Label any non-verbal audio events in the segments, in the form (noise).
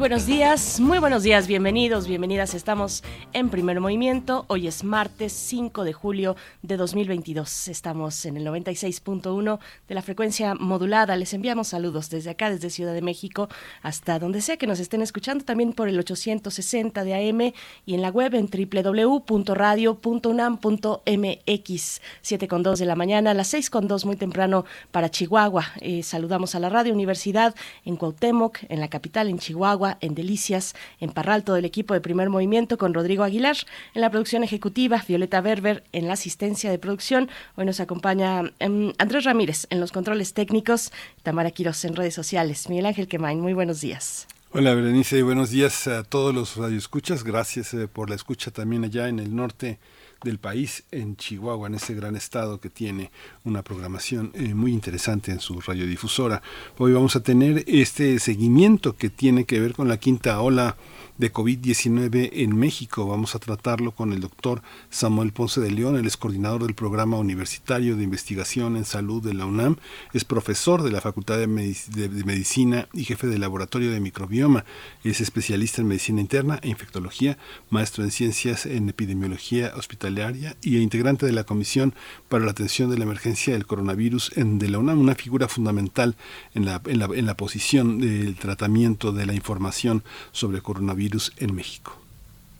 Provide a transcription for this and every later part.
buenos días, muy buenos días, bienvenidos, bienvenidas. Estamos en primer movimiento. Hoy es martes 5 de julio de 2022. Estamos en el 96.1 de la frecuencia modulada. Les enviamos saludos desde acá, desde Ciudad de México, hasta donde sea que nos estén escuchando, también por el 860 de AM y en la web en www.radio.unam.mx. 7 con 2 de la mañana, a las 6 con 2 muy temprano para Chihuahua. Eh, saludamos a la Radio Universidad en Cuauhtémoc, en la capital, en Chihuahua en Delicias, en Parral, todo el equipo de primer movimiento con Rodrigo Aguilar, en la producción ejecutiva, Violeta Berber en la asistencia de producción. Hoy nos acompaña em, Andrés Ramírez en los controles técnicos, Tamara Quiroz en redes sociales, Miguel Ángel Quemain, muy buenos días. Hola Berenice, buenos días a todos los radioescuchas. Gracias eh, por la escucha también allá en el norte del país, en Chihuahua, en ese gran estado que tiene una programación eh, muy interesante en su radiodifusora. Hoy vamos a tener este seguimiento que tiene que ver con la quinta ola de COVID-19 en México. Vamos a tratarlo con el doctor Samuel Ponce de León, él es coordinador del Programa Universitario de Investigación en Salud de la UNAM, es profesor de la Facultad de, Medicina y jefe del Laboratorio de Microbioma, es especialista en Medicina Interna e Infectología, maestro en Ciencias en Epidemiología Hospitalaria y integrante de la Comisión para la Atención de la Emergencia del Coronavirus en, de la UNAM, una figura fundamental en la, en la, en la posición del tratamiento de la información sobre coronavirus en México.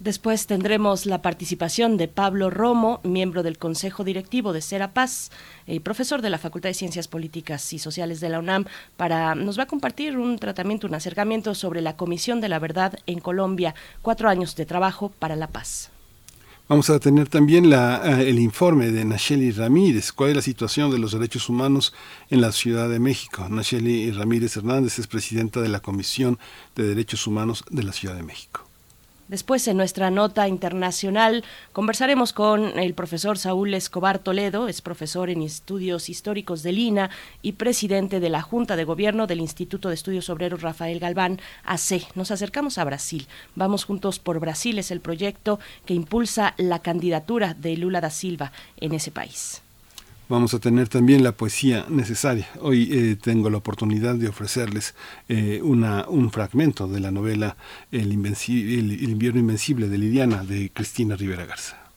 Después tendremos la participación de Pablo Romo, miembro del Consejo Directivo de Serapaz, y eh, profesor de la Facultad de Ciencias Políticas y Sociales de la UNAM, para nos va a compartir un tratamiento, un acercamiento sobre la Comisión de la Verdad en Colombia, cuatro años de trabajo para la paz. Vamos a tener también la, eh, el informe de Nacheli Ramírez, cuál es la situación de los derechos humanos en la Ciudad de México. Nacheli Ramírez Hernández es presidenta de la Comisión de Derechos Humanos de la Ciudad de México. Después, en nuestra nota internacional, conversaremos con el profesor Saúl Escobar Toledo, es profesor en estudios históricos de Lina y presidente de la Junta de Gobierno del Instituto de Estudios Obreros Rafael Galván, AC. Nos acercamos a Brasil. Vamos juntos por Brasil, es el proyecto que impulsa la candidatura de Lula da Silva en ese país vamos a tener también la poesía necesaria. Hoy eh, tengo la oportunidad de ofrecerles eh, una, un fragmento de la novela el, el invierno invencible de Liliana de Cristina Rivera Garza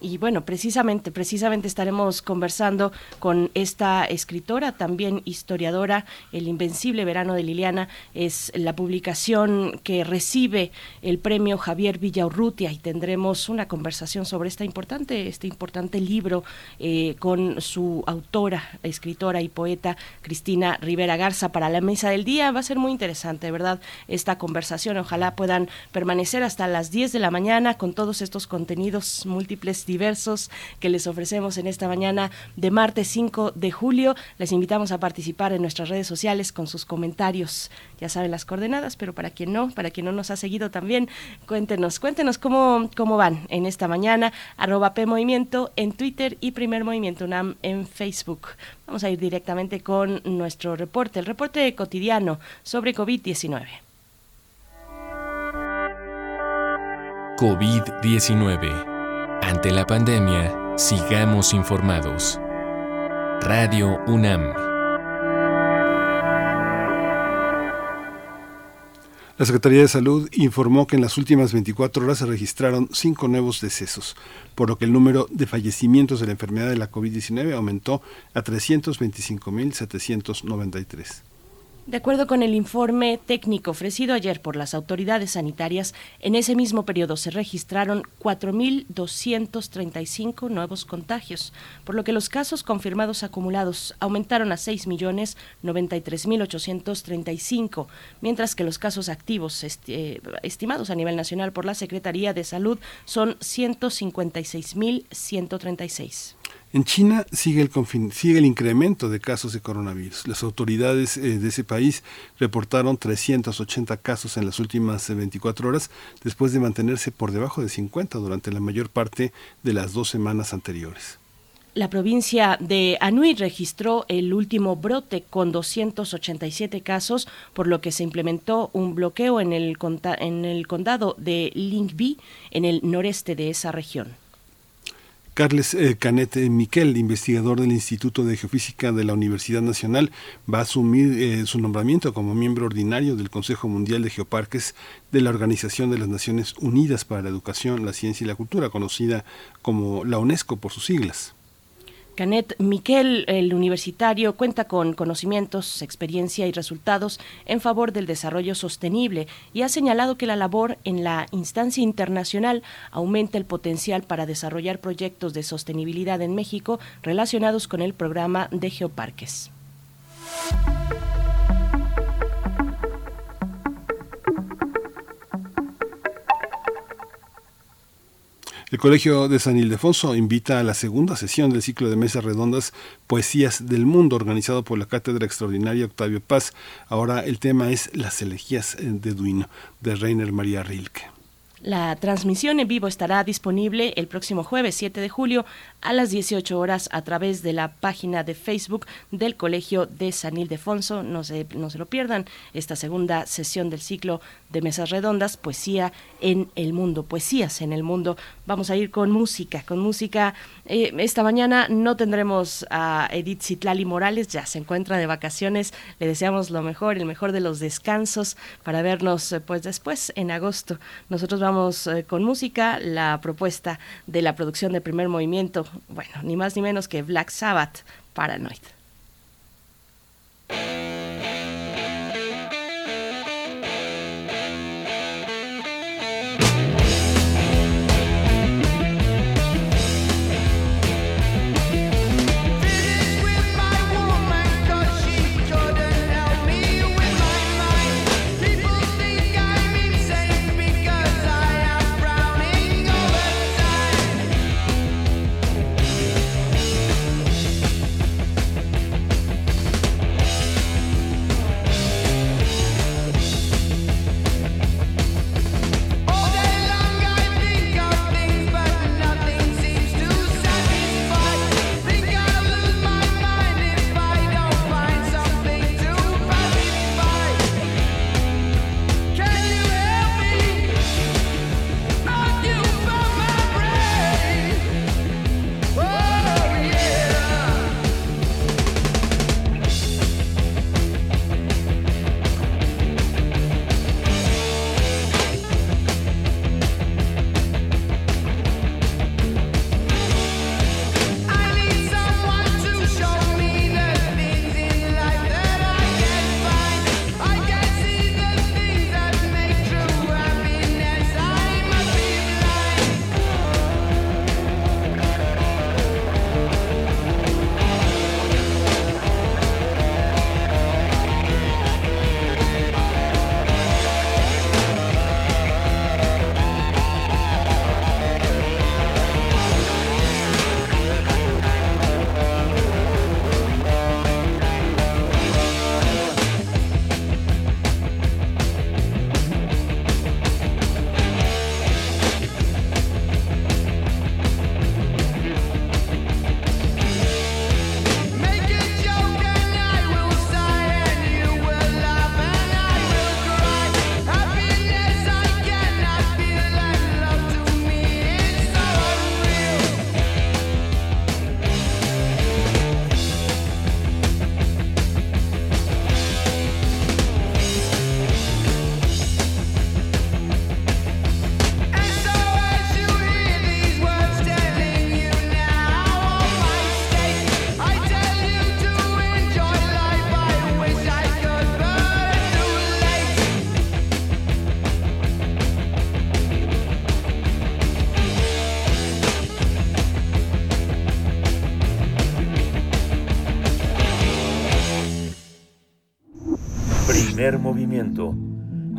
y bueno, precisamente, precisamente estaremos conversando con esta escritora, también historiadora, El Invencible Verano de Liliana, es la publicación que recibe el premio Javier Villaurrutia y tendremos una conversación sobre esta importante, este importante libro eh, con su autora, escritora y poeta Cristina Rivera Garza para la mesa del día. Va a ser muy interesante, ¿verdad? Esta conversación. Ojalá puedan permanecer hasta las 10 de la mañana con todos estos contenidos múltiples diversos que les ofrecemos en esta mañana de martes 5 de julio. Les invitamos a participar en nuestras redes sociales con sus comentarios. Ya saben las coordenadas, pero para quien no, para quien no nos ha seguido también, cuéntenos, cuéntenos cómo, cómo van en esta mañana. Arroba P Movimiento en Twitter y Primer Movimiento UNAM en Facebook. Vamos a ir directamente con nuestro reporte, el reporte cotidiano sobre COVID-19. COVID-19 ante la pandemia, sigamos informados. Radio UNAM. La Secretaría de Salud informó que en las últimas 24 horas se registraron cinco nuevos decesos, por lo que el número de fallecimientos de la enfermedad de la COVID-19 aumentó a 325.793. De acuerdo con el informe técnico ofrecido ayer por las autoridades sanitarias, en ese mismo periodo se registraron 4.235 nuevos contagios, por lo que los casos confirmados acumulados aumentaron a 6.093.835, mientras que los casos activos eh, estimados a nivel nacional por la Secretaría de Salud son 156.136. En China sigue el, sigue el incremento de casos de coronavirus. Las autoridades eh, de ese país reportaron 380 casos en las últimas 24 horas, después de mantenerse por debajo de 50 durante la mayor parte de las dos semanas anteriores. La provincia de Anhui registró el último brote con 287 casos, por lo que se implementó un bloqueo en el, en el condado de Lingbi, en el noreste de esa región. Carles eh, Canet eh, Miquel, investigador del Instituto de Geofísica de la Universidad Nacional, va a asumir eh, su nombramiento como miembro ordinario del Consejo Mundial de Geoparques de la Organización de las Naciones Unidas para la Educación, la Ciencia y la Cultura, conocida como la UNESCO por sus siglas. Canet Miquel, el universitario, cuenta con conocimientos, experiencia y resultados en favor del desarrollo sostenible y ha señalado que la labor en la instancia internacional aumenta el potencial para desarrollar proyectos de sostenibilidad en México relacionados con el programa de geoparques. El Colegio de San Ildefonso invita a la segunda sesión del ciclo de mesas redondas Poesías del Mundo, organizado por la Cátedra Extraordinaria Octavio Paz. Ahora el tema es Las elegías de Duino, de Reiner María Rilke. La transmisión en vivo estará disponible el próximo jueves 7 de julio a las 18 horas a través de la página de Facebook del Colegio de San Ildefonso. No se, no se lo pierdan esta segunda sesión del ciclo de Mesas Redondas, Poesía en el Mundo, Poesías en el Mundo. Vamos a ir con música, con música. Eh, esta mañana no tendremos a Edith Citlali Morales, ya se encuentra de vacaciones. Le deseamos lo mejor, el mejor de los descansos para vernos eh, pues después en agosto. Nosotros vamos eh, con música, la propuesta de la producción de primer movimiento, bueno, ni más ni menos que Black Sabbath, Paranoid.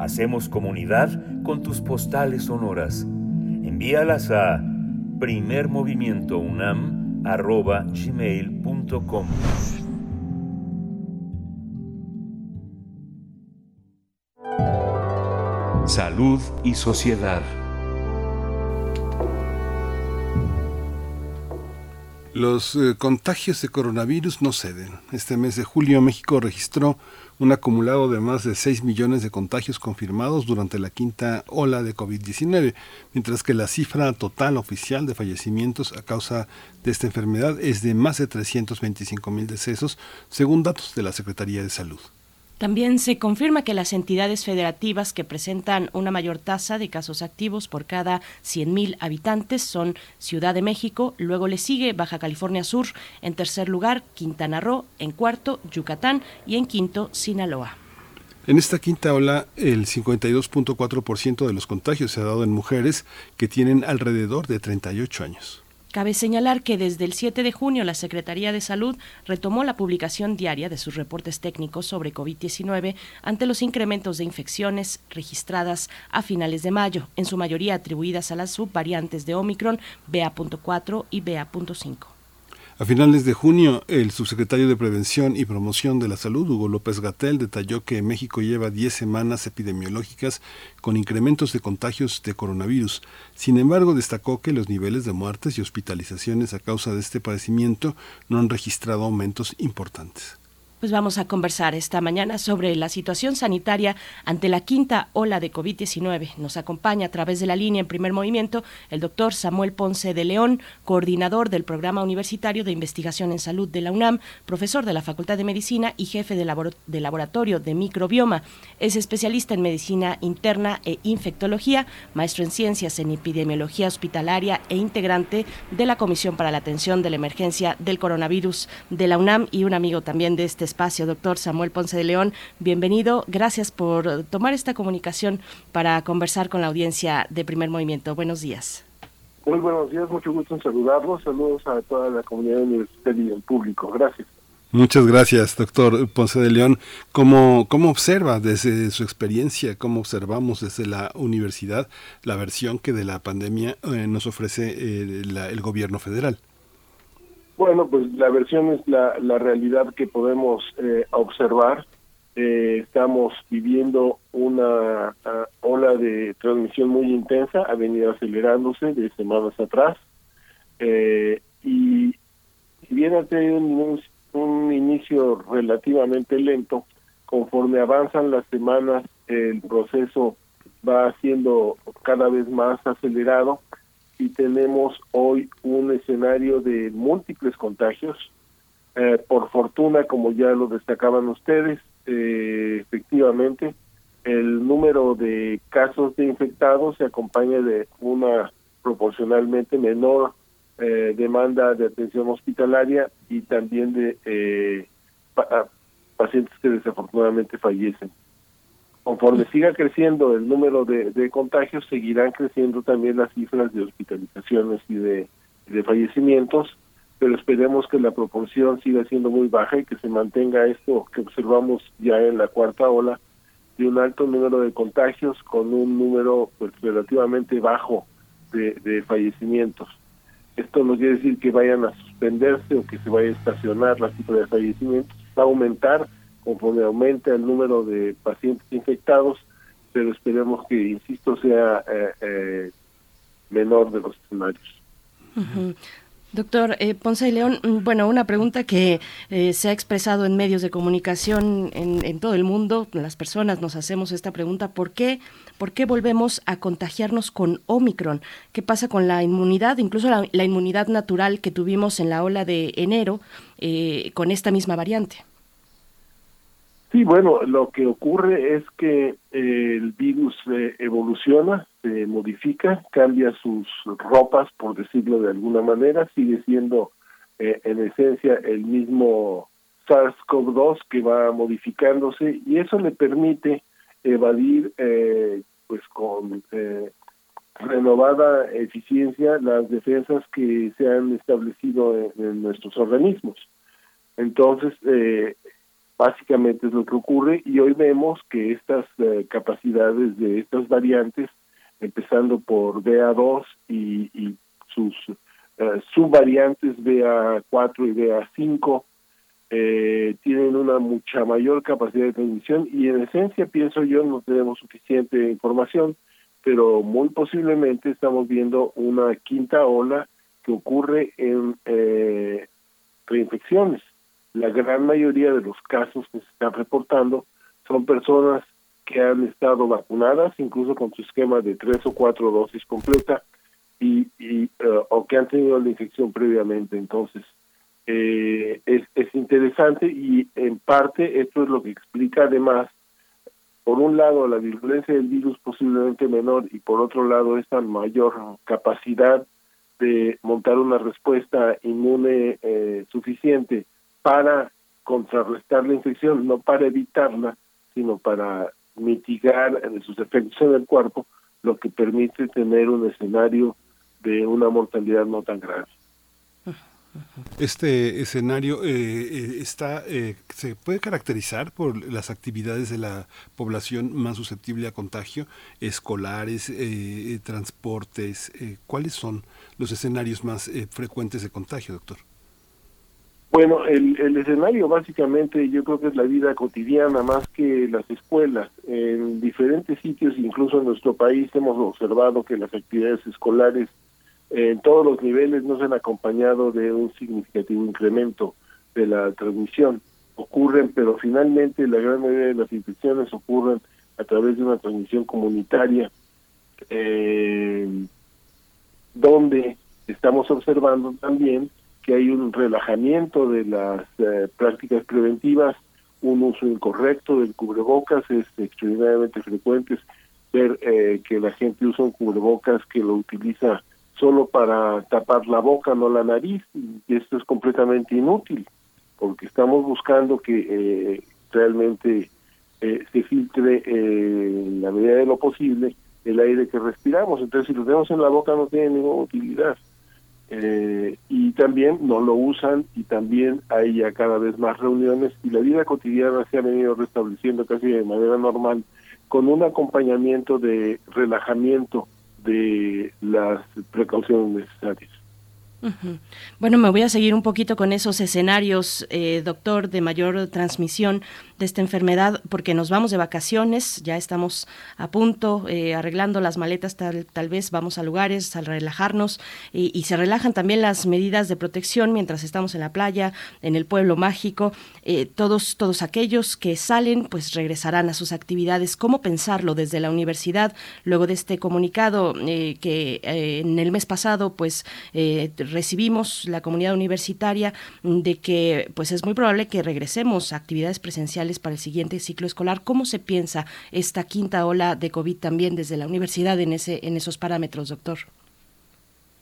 Hacemos comunidad con tus postales sonoras. Envíalas a primermovimientounam gmail.com. Salud y sociedad. Los eh, contagios de coronavirus no ceden. Este mes de julio México registró un acumulado de más de 6 millones de contagios confirmados durante la quinta ola de COVID-19, mientras que la cifra total oficial de fallecimientos a causa de esta enfermedad es de más de 325 mil decesos, según datos de la Secretaría de Salud. También se confirma que las entidades federativas que presentan una mayor tasa de casos activos por cada 100.000 habitantes son Ciudad de México, luego le sigue Baja California Sur, en tercer lugar Quintana Roo, en cuarto Yucatán y en quinto Sinaloa. En esta quinta ola, el 52.4% de los contagios se ha dado en mujeres que tienen alrededor de 38 años. Cabe señalar que desde el 7 de junio la Secretaría de Salud retomó la publicación diaria de sus reportes técnicos sobre COVID-19 ante los incrementos de infecciones registradas a finales de mayo, en su mayoría atribuidas a las subvariantes de Omicron BA.4 y BA.5. A finales de junio, el subsecretario de Prevención y Promoción de la Salud, Hugo López Gatel, detalló que México lleva 10 semanas epidemiológicas con incrementos de contagios de coronavirus. Sin embargo, destacó que los niveles de muertes y hospitalizaciones a causa de este padecimiento no han registrado aumentos importantes. Pues vamos a conversar esta mañana sobre la situación sanitaria ante la quinta ola de COVID-19. Nos acompaña a través de la línea en primer movimiento el doctor Samuel Ponce de León, coordinador del Programa Universitario de Investigación en Salud de la UNAM, profesor de la Facultad de Medicina y jefe de, de laboratorio de microbioma. Es especialista en medicina interna e infectología, maestro en ciencias en epidemiología hospitalaria e integrante de la Comisión para la Atención de la Emergencia del Coronavirus de la UNAM y un amigo también de este espacio, doctor Samuel Ponce de León. Bienvenido, gracias por tomar esta comunicación para conversar con la audiencia de Primer Movimiento. Buenos días. Muy buenos días, mucho gusto en saludarlos. Saludos a toda la comunidad universitaria y el público. Gracias. Muchas gracias, doctor Ponce de León. ¿Cómo, ¿Cómo observa desde su experiencia, cómo observamos desde la universidad la versión que de la pandemia eh, nos ofrece eh, el gobierno federal? Bueno, pues la versión es la, la realidad que podemos eh, observar. Eh, estamos viviendo una ola de transmisión muy intensa, ha venido acelerándose de semanas atrás. Eh, y si bien ha tenido un, un inicio relativamente lento, conforme avanzan las semanas, el proceso va siendo cada vez más acelerado y tenemos hoy un escenario de múltiples contagios. Eh, por fortuna, como ya lo destacaban ustedes, eh, efectivamente, el número de casos de infectados se acompaña de una proporcionalmente menor eh, demanda de atención hospitalaria y también de pacientes que desafortunadamente fallecen conforme siga creciendo el número de, contagios, seguirán creciendo también las cifras de hospitalizaciones y de, fallecimientos, pero esperemos que la proporción siga siendo muy baja y que se mantenga esto que observamos ya en la cuarta ola, de un alto número de contagios con un número pues relativamente bajo de, de fallecimientos. Esto no quiere decir que vayan a suspenderse o que se vaya a estacionar la cifra de fallecimientos, va a aumentar conforme aumenta el número de pacientes infectados, pero esperemos que, insisto, sea eh, eh, menor de los escenarios. Doctor eh, Ponce de León, mm, bueno, una pregunta que se ha expresado en medios de comunicación en, todo el mundo, las personas nos hacemos esta pregunta, ¿por qué, ¿por qué volvemos a contagiarnos con Omicron? ¿Qué pasa con la inmunidad, incluso la, inmunidad natural que tuvimos en la ola de enero con esta misma variante? Sí, bueno, lo que ocurre es que eh, el virus eh, evoluciona, se modifica, cambia sus ropas, por decirlo de alguna manera, sigue siendo eh, en esencia el mismo SARS-CoV-2 que va modificándose y eso le permite evadir pues con renovada eficiencia las defensas que se han establecido en, en nuestros organismos. Entonces, eh, Básicamente es lo que ocurre y hoy vemos que estas eh, capacidades de estas variantes, empezando por BA2 y, sus subvariantes BA4 y BA5 eh, tienen una mucha mayor capacidad de transmisión y en esencia pienso yo no tenemos suficiente información, pero muy posiblemente estamos viendo una quinta ola que ocurre en eh, reinfecciones. La gran mayoría de los casos que se están reportando son personas que han estado vacunadas, incluso con su esquema de tres o cuatro dosis completa, y, uh, o que han tenido la infección previamente. Entonces, eh, es, es interesante y en parte esto es lo que explica además, por un lado, la virulencia del virus posiblemente menor y por otro lado, esta mayor capacidad de montar una respuesta inmune eh, suficiente para contrarrestar la infección, no para evitarla, sino para mitigar sus efectos en el cuerpo, lo que permite tener un escenario de una mortalidad no tan grave. Este escenario eh, eh, está eh, se puede caracterizar por las actividades de la población más susceptible a contagio, escolares, transportes. ¿Cuáles son los escenarios más frecuentes de contagio, doctor? Bueno, el, el, escenario básicamente yo creo que es la vida cotidiana más que las escuelas. En diferentes sitios, incluso en nuestro país, hemos observado que las actividades escolares en todos los niveles no se han acompañado de un significativo incremento de la transmisión. Ocurren, pero finalmente la gran mayoría de las infecciones ocurren a través de una transmisión comunitaria, eh, donde estamos observando también que hay un relajamiento de las eh, prácticas preventivas, un uso incorrecto del cubrebocas, es extraordinariamente frecuente ver eh, que la gente usa un cubrebocas que lo utiliza solo para tapar la boca, no la nariz, y esto es completamente inútil, porque estamos buscando que eh, realmente eh, se filtre en la medida de lo posible el aire que respiramos. Entonces, si lo tenemos en la boca no tiene ninguna utilidad. Y también no lo usan y también hay ya cada vez más reuniones y la vida cotidiana se ha venido restableciendo casi de manera normal con un acompañamiento de relajamiento de las precauciones necesarias. Bueno, me voy a seguir un poquito con esos escenarios, eh, doctor, de mayor transmisión de esta enfermedad, porque nos vamos de vacaciones, ya estamos a punto, eh, arreglando las maletas, tal, vez vamos a lugares a relajarnos y, se relajan también las medidas de protección mientras estamos en la playa, en el pueblo mágico. Eh, todos, todos aquellos que salen, pues regresarán a sus actividades. ¿Cómo pensarlo desde la universidad luego de este comunicado que en el mes pasado, pues recibimos la comunidad universitaria de que pues es muy probable que regresemos a actividades presenciales para el siguiente ciclo escolar. ¿Cómo se piensa esta quinta ola de COVID también desde la universidad en ese en esos parámetros, doctor?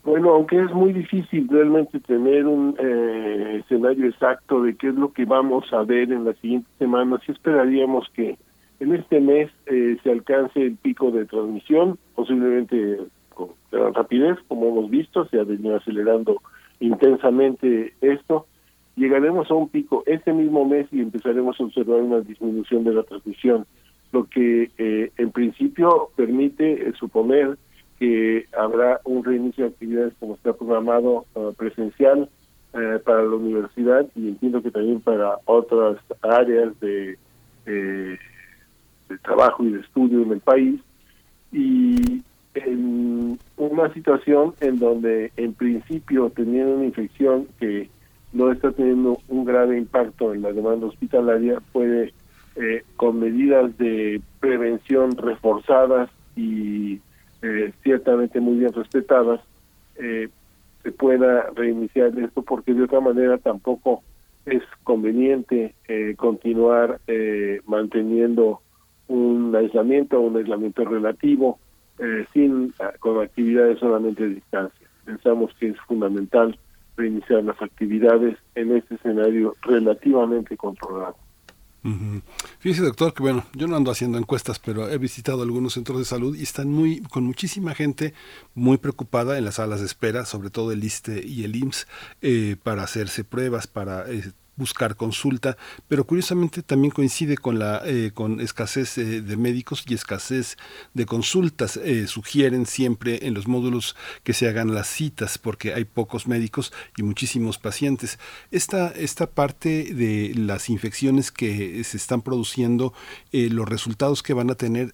Bueno, aunque es muy difícil realmente tener un eh, escenario exacto de qué es lo que vamos a ver en las siguientes semanas, sí esperaríamos que en este mes eh, se alcance el pico de transmisión, posiblemente con gran rapidez, como hemos visto, se ha venido acelerando intensamente esto. Llegaremos a un pico este mismo mes y empezaremos a observar una disminución de la transmisión, lo que eh, en principio permite eh, suponer que habrá un reinicio de actividades como está programado uh, presencial eh, para la universidad y entiendo que también para otras áreas de, de trabajo y de estudio en el país. Y en una situación en donde en principio teniendo una infección que no está teniendo un grave impacto en la demanda hospitalaria, puede eh, con medidas de prevención reforzadas y eh, ciertamente muy bien respetadas, eh, se pueda reiniciar esto porque de otra manera tampoco es conveniente continuar manteniendo un aislamiento, un aislamiento relativo, eh, sin ah, con actividades solamente a distancia. Pensamos que es fundamental reiniciar las actividades en este escenario relativamente controlado. Fíjese, doctor, que bueno, yo no ando haciendo encuestas, pero he visitado algunos centros de salud y están muy, con muchísima gente muy preocupada en las salas de espera, sobre todo el ISTE y el IMSS, eh, para hacerse pruebas, para eh, buscar consulta, pero curiosamente también coincide con la eh, con escasez eh, de médicos y escasez de consultas. Eh, sugieren siempre en los módulos que se hagan las citas porque hay pocos médicos y muchísimos pacientes. Esta, esta parte de las infecciones que se están produciendo, los resultados que van a tener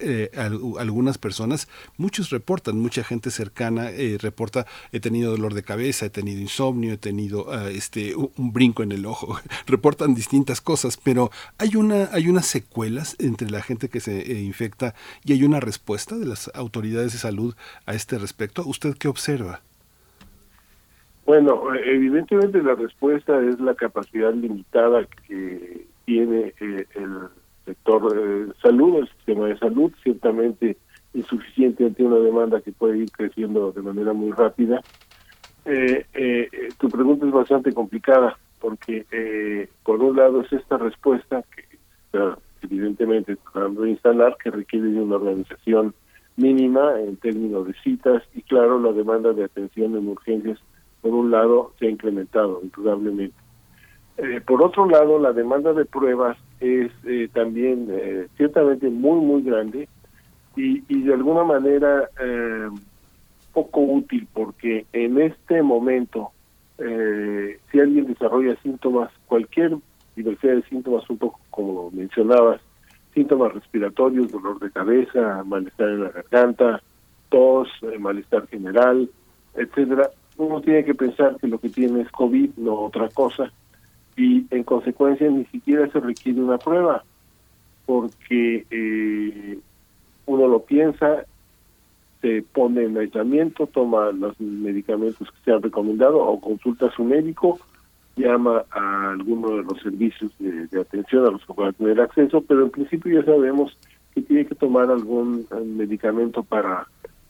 algunas personas, muchos reportan, mucha gente cercana reporta, he tenido dolor de cabeza, he tenido insomnio, he tenido ah, este, un brinco en el ojo, reportan distintas cosas, pero hay una, hay unas secuelas entre la gente que se eh, infecta y hay una respuesta de las autoridades de salud a este respecto. ¿Usted qué observa? Bueno, evidentemente la respuesta es la capacidad limitada que tiene eh, el sector de salud, el sistema de salud, ciertamente insuficiente ante una demanda que puede ir creciendo de manera muy rápida. Eh, eh, tu pregunta es bastante complicada porque eh, por un lado es esta respuesta que está evidentemente tratando de instalar que requiere de una organización mínima en términos de citas y claro la demanda de atención en urgencias por un lado se ha incrementado indudablemente. Eh, por otro lado la demanda de pruebas es eh, también eh, ciertamente muy muy grande y, y de alguna manera poco útil porque en este momento eh, si alguien desarrolla síntomas, cualquier diversidad de síntomas, un poco como mencionabas, síntomas respiratorios, dolor de cabeza, malestar en la garganta, tos, eh, malestar general, etcétera, uno tiene que pensar que lo que tiene es COVID, no otra cosa, y en consecuencia ni siquiera se requiere una prueba, porque eh, uno lo piensa se pone en aislamiento, toma los medicamentos que se han recomendado o consulta a su médico, llama a alguno de los servicios de, atención a los que pueda tener acceso, pero en principio ya sabemos que tiene que tomar algún medicamento para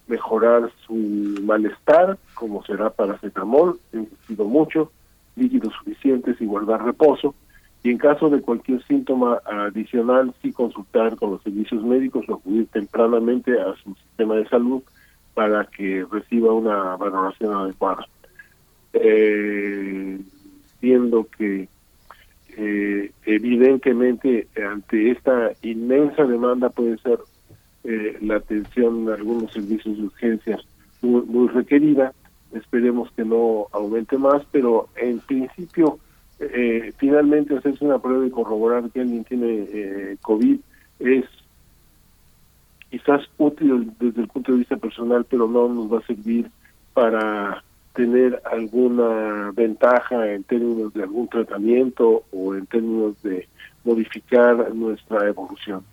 mejorar su malestar, como será paracetamol, insistido mucho, líquidos suficientes y guardar reposo, y en caso de cualquier síntoma adicional, sí consultar con los servicios médicos o acudir tempranamente a su sistema de salud para que reciba una valoración adecuada. Eh, que eh, evidentemente ante esta inmensa demanda puede ser eh, la atención de algunos servicios de urgencia muy, muy requerida, esperemos que no aumente más, pero en principio eh, finalmente hacerse una prueba y corroborar que alguien tiene eh, COVID es quizás útil desde el punto de vista personal, pero no nos va a servir para tener alguna ventaja en términos de algún tratamiento o en términos de modificar nuestra evolución.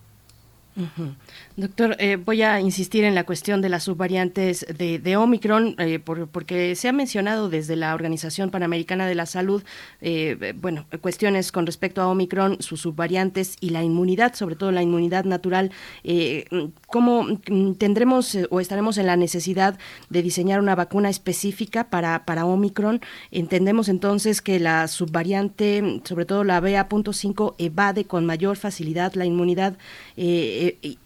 Doctor, eh, voy a insistir en la cuestión de las subvariantes de, Omicron, eh, porque se ha mencionado desde la Organización Panamericana de la Salud, eh, bueno, cuestiones con respecto a Omicron, sus subvariantes y la inmunidad, sobre todo la inmunidad natural. ¿Cómo tendremos o estaremos en la necesidad de diseñar una vacuna específica para, para Omicron? Entendemos entonces que la subvariante, sobre todo la BA.5, evade con mayor facilidad la inmunidad.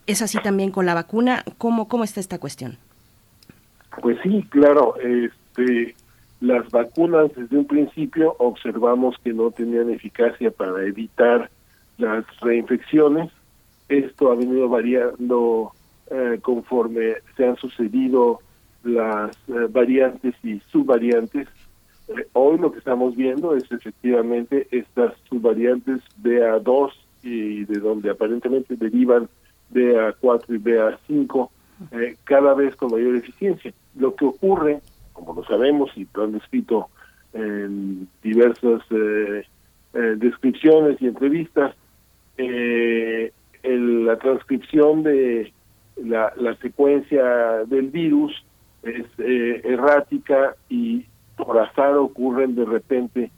¿Es así también con la vacuna? ¿Cómo, cómo está esta cuestión? Pues sí, claro. Este, las vacunas desde un principio observamos que no tenían eficacia para evitar las reinfecciones. Esto ha venido variando eh, conforme se han sucedido las eh, variantes y subvariantes. Eh, hoy lo que estamos viendo es efectivamente estas subvariantes BA2 y de donde aparentemente derivan BA4 y BA5 eh, cada vez con mayor eficiencia. Lo que ocurre, como lo sabemos y lo han descrito en diversas eh, eh, descripciones y entrevistas, la transcripción de la, la, secuencia del virus es errática y por azar ocurren de repente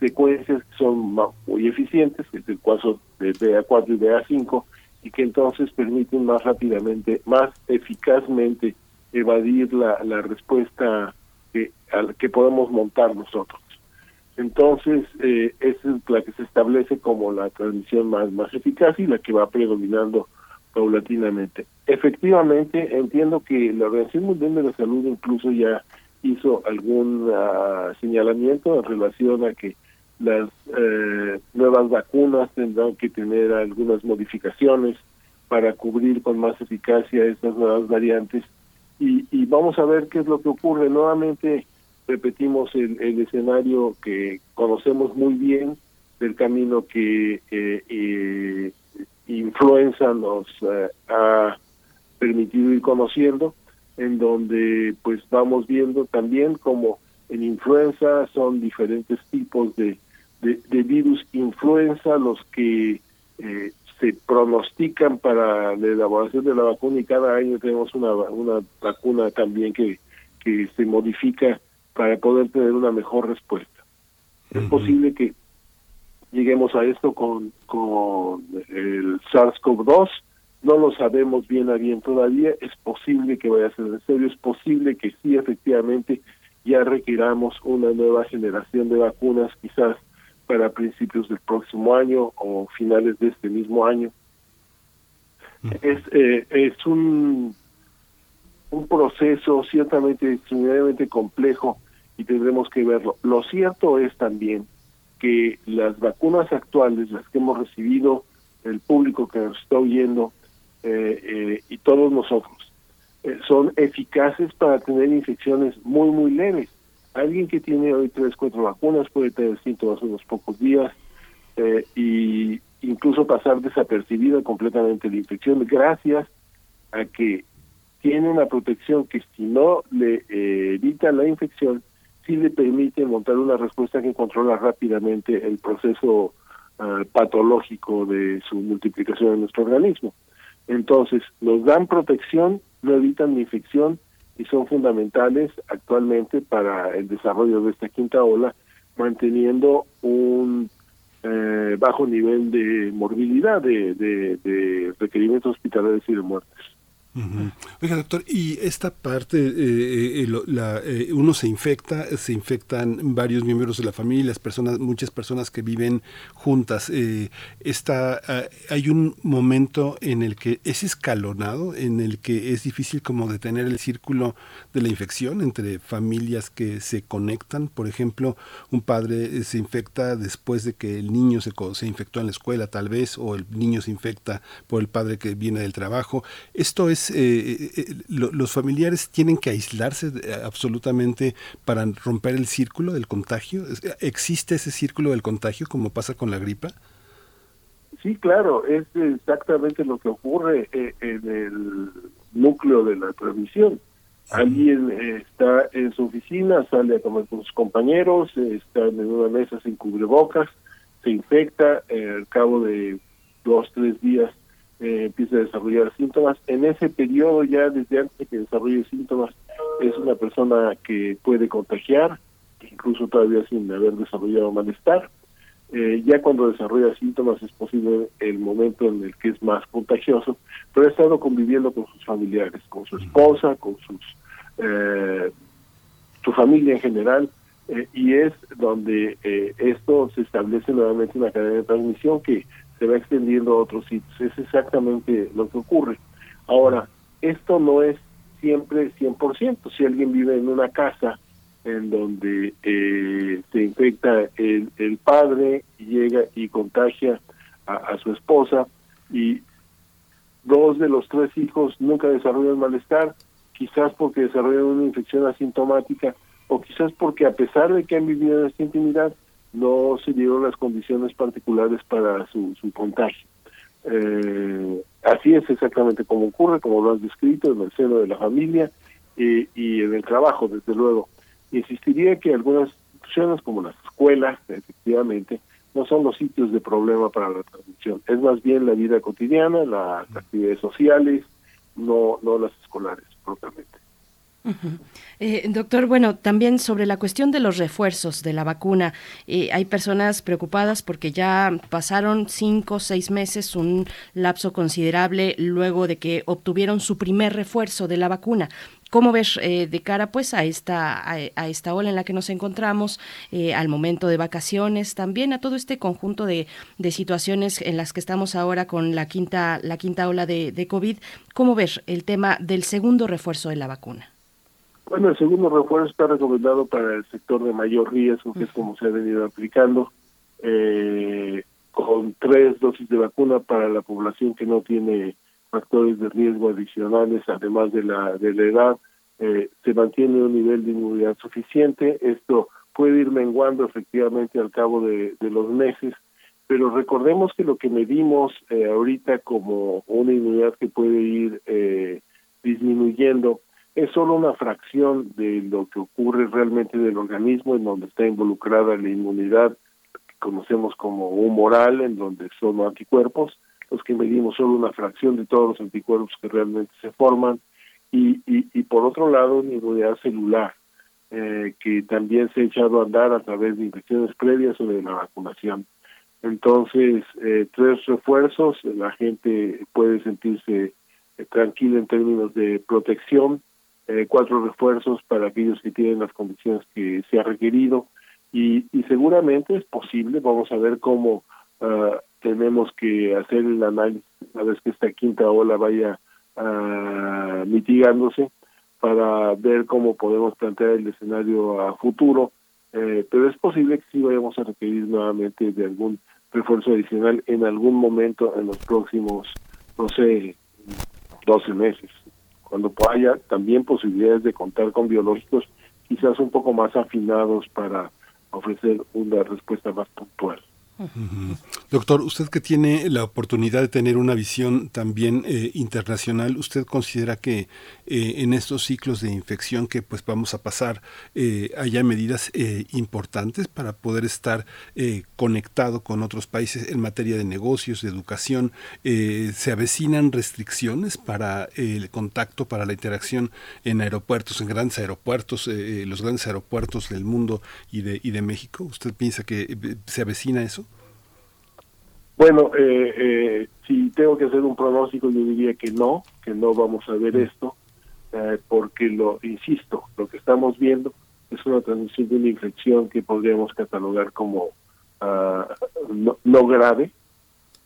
secuencias que son muy eficientes, que es el caso de BA4 y BA5, y que entonces permiten más rápidamente, más eficazmente evadir la, la respuesta que, que podemos montar nosotros. Entonces, eh, esa es la que se establece como la transmisión más, más eficaz y la que va predominando paulatinamente. Efectivamente, entiendo que la Organización Mundial de la Salud incluso ya hizo algún ah, señalamiento en relación a que las eh, nuevas vacunas tendrán que tener algunas modificaciones para cubrir con más eficacia estas nuevas variantes y, y vamos a ver qué es lo que ocurre. Nuevamente repetimos el, el escenario que conocemos muy bien del camino que eh, eh, influenza nos eh, ha permitido ir conociendo, en donde pues vamos viendo también como en influenza son diferentes tipos de, de, virus influenza los que eh, se pronostican para la elaboración de la vacuna y cada año tenemos una, una vacuna también que, que se modifica para poder tener una mejor respuesta. Es posible que lleguemos a esto con, con el SARS-CoV-2, no lo sabemos bien a bien todavía, es posible que vaya a ser en serio, es posible que sí efectivamente ya requiramos una nueva generación de vacunas quizás para principios del próximo año o finales de este mismo año. Es, eh, es un, un proceso ciertamente extremadamente complejo y tendremos que verlo. Lo cierto es también que las vacunas actuales, las que hemos recibido, el público que nos está oyendo eh, eh, y todos nosotros, eh, son eficaces para tener infecciones muy, muy leves. Alguien que tiene hoy tres, cuatro vacunas puede tener síntomas unos pocos días eh, y incluso pasar desapercibida completamente la infección gracias a que tiene una protección que si no le evita la infección, sí le permite montar una respuesta que controla rápidamente el proceso ah, patológico de su multiplicación en nuestro organismo. Entonces, nos dan protección, no evitan la infección y son fundamentales actualmente para el desarrollo de esta quinta ola, manteniendo un eh, bajo nivel de morbilidad, de, de, de requerimientos hospitalarios y de muertes. Oiga, doctor, y esta parte, eh, eh, la, eh, uno se infecta, se infectan varios miembros de la familia, las personas, muchas personas que viven juntas. está, ah, hay un momento en el que es escalonado, en el que es difícil como detener el círculo de la infección entre familias que se conectan. Por ejemplo, un padre se infecta después de que el niño se, se infectó en la escuela, tal vez, o el niño se infecta por el padre que viene del trabajo. Esto es eh, eh, los familiares tienen que aislarse eh, absolutamente para romper el círculo del contagio? ¿Existe ese círculo del contagio como pasa con la gripa? Sí, claro, es exactamente lo que ocurre en el núcleo de la transmisión. Alguien está en su oficina, sale a comer con sus compañeros, está en una mesa sin cubrebocas, se infecta, al cabo de dos, tres días eh, empieza a desarrollar síntomas. En ese periodo, ya desde antes de que desarrolle síntomas, es una persona que puede contagiar, incluso todavía sin haber desarrollado malestar. Eh, ya cuando desarrolla síntomas es posible el momento en el que es más contagioso, pero ha estado conviviendo con sus familiares, con su esposa, con sus eh, su familia en general, y es donde esto se establece nuevamente una cadena de transmisión que se va extendiendo a otros sitios. Es exactamente lo que ocurre. Ahora, esto no es siempre 100%. Si alguien vive en una casa en donde eh, se infecta el, padre y llega y contagia a, su esposa y dos de los tres hijos nunca desarrollan malestar, quizás porque desarrollan una infección asintomática o quizás porque a pesar de que han vivido en esta intimidad, no se dieron las condiciones particulares para su, su contagio. Eh, así es exactamente como ocurre, como lo has descrito, en el seno de la familia y, y en el trabajo, desde luego. Insistiría que algunas instituciones como las escuelas, efectivamente, no son los sitios de problema para la transmisión, es más bien la vida cotidiana, las actividades sociales, no, no las escolares propiamente. Eh, doctor, bueno, también sobre la cuestión de los refuerzos de la vacuna, eh, hay personas preocupadas porque ya pasaron cinco o seis meses, un lapso considerable luego de que obtuvieron su primer refuerzo de la vacuna. ¿Cómo ves eh, de cara pues a esta, a, esta ola en la que nos encontramos, al momento de vacaciones, también a todo este conjunto de, situaciones en las que estamos ahora con la quinta, la quinta ola de, de COVID? ¿Cómo ves el tema del segundo refuerzo de la vacuna? Bueno, el segundo refuerzo está recomendado para el sector de mayor riesgo, que es como se ha venido aplicando. eh, con tres dosis de vacuna para la población que no tiene factores de riesgo adicionales, además de la, de la edad, eh, se mantiene un nivel de inmunidad suficiente. Esto puede ir menguando efectivamente al cabo de, los meses, pero recordemos que lo que medimos eh, ahorita como una inmunidad que puede ir eh, disminuyendo es solo una fracción de lo que ocurre realmente del organismo en donde está involucrada la inmunidad que conocemos como humoral, en donde son anticuerpos, los que medimos solo una fracción de todos los anticuerpos que realmente se forman, y, y, por otro lado una inmunidad celular, eh, que también se ha echado a andar a través de infecciones previas o de la vacunación. Entonces, eh, tres refuerzos, la gente puede sentirse eh, tranquila en términos de protección, eh, cuatro refuerzos para aquellos que tienen las condiciones que se ha requerido. Y, seguramente es posible, vamos a ver cómo uh, tenemos que hacer el análisis una vez que esta quinta ola vaya uh, mitigándose para ver cómo podemos plantear el escenario a futuro, eh, pero es posible que sí vayamos a requerir nuevamente de algún refuerzo adicional en algún momento en los próximos, no sé, 12 meses cuando haya también posibilidades de contar con biológicos quizás un poco más afinados para ofrecer una respuesta más puntual. Doctor, usted que tiene la oportunidad de tener una visión también eh, internacional, ¿usted considera que eh, en estos ciclos de infección que pues vamos a pasar eh, haya medidas importantes para poder estar conectado con otros países en materia de negocios, de educación? ¿Se avecinan restricciones para el contacto, para la interacción en aeropuertos, en grandes aeropuertos, los grandes aeropuertos del mundo y de, y de México? ¿Usted piensa que se avecina eso? Bueno, eh, eh, si tengo que hacer un pronóstico, yo diría que no, que no vamos a ver esto, eh, porque lo insisto, lo que estamos viendo es una transmisión de una infección que podríamos catalogar como uh, no, no, grave.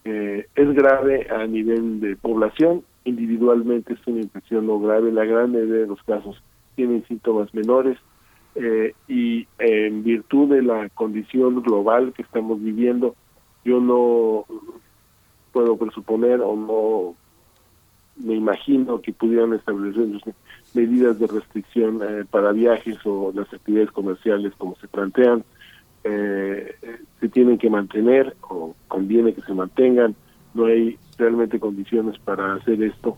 Eh, es grave a nivel de población, individualmente es una infección no grave, la gran mayoría de los casos tienen síntomas menores eh, y en virtud de la condición global que estamos viviendo, yo no puedo presuponer o no me imagino que pudieran establecer medidas de restricción eh, para viajes o las actividades comerciales como se plantean. Eh, se tienen que mantener o conviene que se mantengan. No hay realmente condiciones para hacer esto.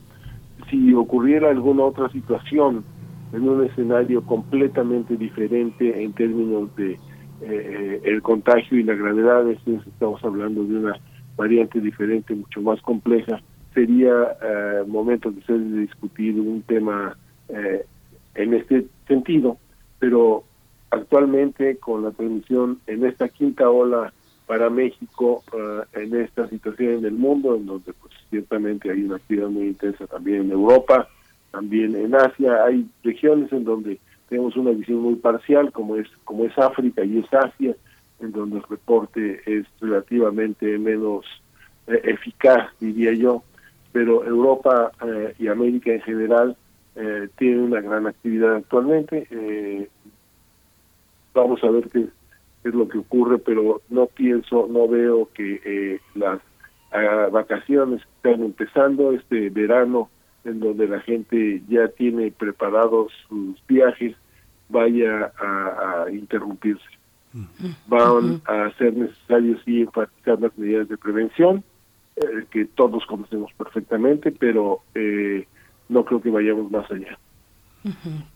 Si ocurriera alguna otra situación en un escenario completamente diferente en términos de eh, el contagio y la gravedad, estamos hablando de una variante diferente, mucho más compleja, sería eh, momento de, de discutir un tema eh, en este sentido, pero actualmente con la transmisión en esta quinta ola para México, eh, en esta situación en el mundo, en donde pues ciertamente hay una actividad muy intensa también en Europa, también en Asia, hay regiones en donde tenemos una visión muy parcial como es como es África y es Asia en donde el reporte es relativamente menos eh, eficaz diría yo. Pero Europa eh, y América en general eh, tienen una gran actividad actualmente. Eh, vamos a ver qué, es lo que ocurre pero no pienso no veo que las ah, vacaciones están empezando este verano en donde la gente ya tiene preparados sus viajes, vaya a, interrumpirse. Van a ser necesarios y enfatizar las medidas de prevención, eh, que todos conocemos perfectamente, pero eh, no creo que vayamos más allá.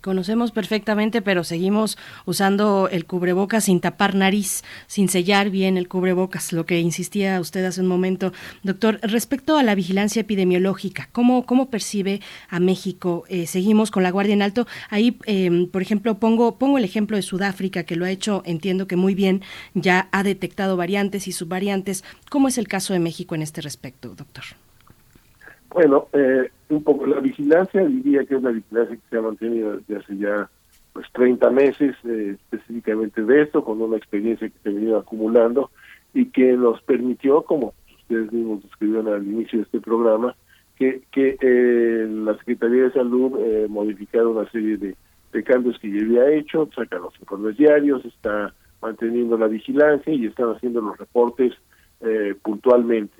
Conocemos perfectamente, pero seguimos usando el cubrebocas sin tapar nariz, sin sellar bien el cubrebocas, lo que insistía usted hace un momento. Doctor, respecto a la vigilancia epidemiológica, ¿cómo, cómo percibe a México? Eh, seguimos con la guardia en alto. Ahí, em, por ejemplo, pongo, pongo el ejemplo de Sudáfrica, que lo ha hecho, entiendo que muy bien, ya ha detectado variantes y subvariantes. ¿Cómo es el caso de México en este respecto, doctor? Bueno, eh, un poco la vigilancia, diría que es una vigilancia que se ha mantenido desde hace ya pues 30 meses eh, específicamente de esto, con una experiencia que se venido acumulando y que nos permitió, como ustedes mismos describieron al inicio de este programa, que, que eh, la Secretaría de Salud eh, modificara una serie de, de cambios que ya había hecho, saca los informes diarios, está manteniendo la vigilancia y están haciendo los reportes eh, puntualmente.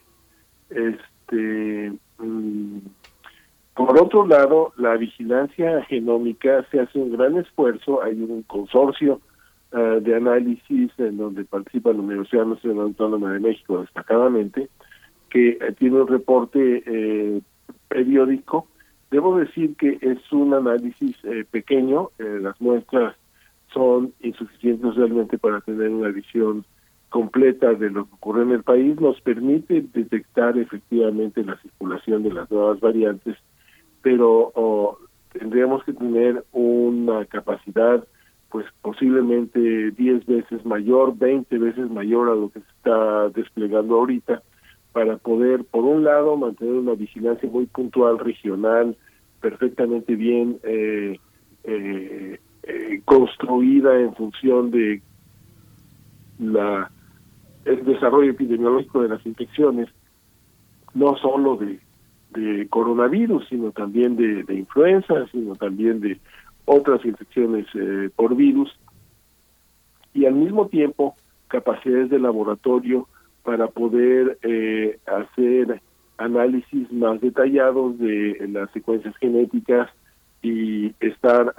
Este, por otro lado, la vigilancia genómica se hace un gran esfuerzo, hay un consorcio eh, de análisis en donde participa la Universidad Nacional Autónoma de México destacadamente, que eh, tiene un reporte eh, periódico. Debo decir que es un análisis pequeño, las muestras son insuficientes realmente para tener una visión completa de lo que ocurre en el país, nos permite detectar efectivamente la circulación de las nuevas variantes pero tendríamos que tener una capacidad pues posiblemente 10 veces mayor, 20 veces mayor a lo que se está desplegando ahorita, para poder, por un lado, mantener una vigilancia muy puntual, regional, perfectamente bien eh, eh, eh, construida en función de la el desarrollo epidemiológico de las infecciones, no solo de coronavirus, sino también de, influenza, sino también de otras infecciones eh, por virus, y al mismo tiempo capacidades de laboratorio para poder eh, hacer análisis más detallados de las secuencias genéticas y estar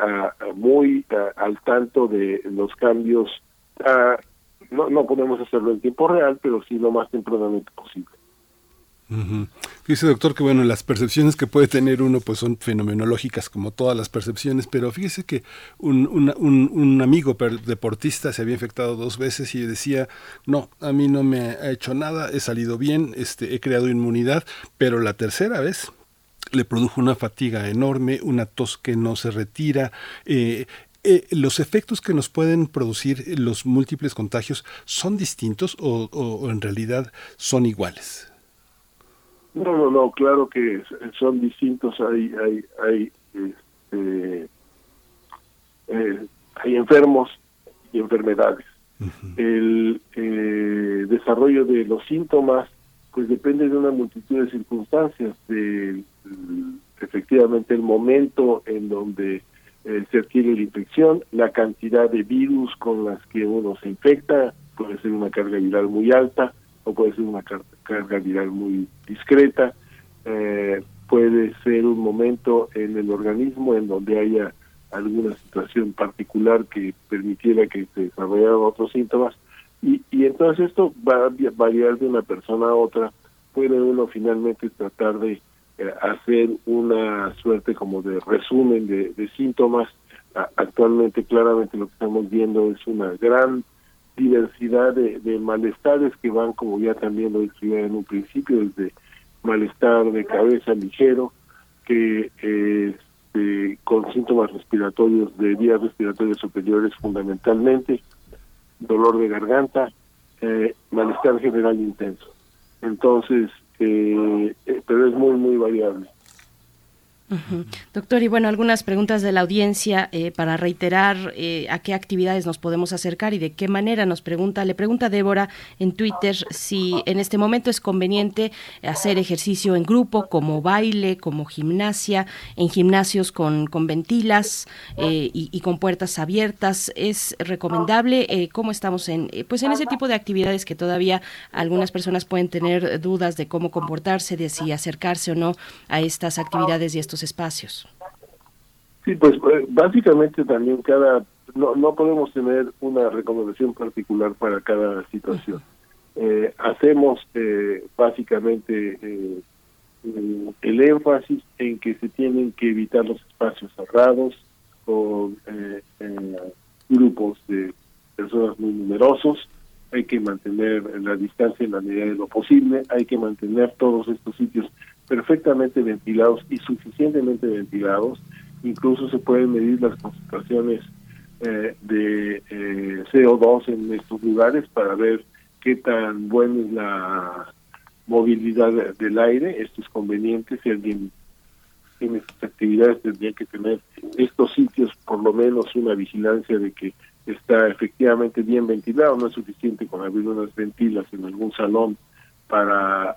muy al tanto de los cambios. No, no podemos hacerlo en tiempo real, pero sí lo más tempranamente posible. Dice doctor que bueno, las percepciones que puede tener uno pues son fenomenológicas como todas las percepciones, pero fíjese que un, un, amigo deportista se había infectado dos veces y decía, no, a mí no me ha hecho nada, he salido bien, este, he creado inmunidad, pero la tercera vez le produjo una fatiga enorme, una tos que no se retira, eh, eh, ¿Los efectos que nos pueden producir los múltiples contagios son distintos o en realidad son iguales? No, no, no, claro que son distintos, hay, hay, hay, este, eh, hay enfermos y enfermedades. El eh, desarrollo de los síntomas, pues depende de una multitud de circunstancias, de efectivamente el momento en donde eh, se adquiere la infección, la cantidad de virus con las que uno se infecta, puede ser una carga viral muy alta, o puede ser una carga viral muy discreta, eh, puede ser un momento en el organismo en donde haya alguna situación particular que permitiera que se desarrollaran otros síntomas y, y entonces esto va a variar de una persona a otra. Puede uno finalmente tratar de eh, hacer una suerte como de resumen de, de síntomas actualmente claramente lo que estamos viendo es una gran diversidad de, malestares que van, como ya también lo describí en un principio, desde malestar de cabeza ligero, que este, con síntomas respiratorios de vías respiratorias superiores fundamentalmente, dolor de garganta, eh, malestar general intenso. Entonces, eh, pero es muy, muy variable. Doctor, y bueno, algunas preguntas de la audiencia eh, para reiterar eh, a qué actividades nos podemos acercar y de qué manera nos pregunta. Le pregunta Débora en Twitter si en este momento es conveniente hacer ejercicio en grupo, como baile, como gimnasia, en gimnasios con, con ventilas eh, y, con puertas abiertas. ¿Es recomendable? ¿Cómo estamos en, pues en ese tipo de actividades que todavía algunas personas pueden tener dudas de cómo comportarse, de si acercarse o no a estas actividades y estos espacios. Sí, pues eh, básicamente también cada, no, no podemos tener una recomendación particular para cada situación. Eh, hacemos eh, básicamente el énfasis en que se tienen que evitar los espacios cerrados con grupos de personas muy numerosos, hay que mantener la distancia en la medida de lo posible, hay que mantener todos estos sitios perfectamente ventilados y suficientemente ventilados. Incluso se pueden medir las concentraciones eh, de eh, CO2 en estos lugares para ver qué tan buena es la movilidad del aire. Esto es conveniente. Si alguien tiene estas actividades, tendría que tener estos sitios por lo menos una vigilancia de que está efectivamente bien ventilado. No es suficiente con abrir unas ventilas en algún salón para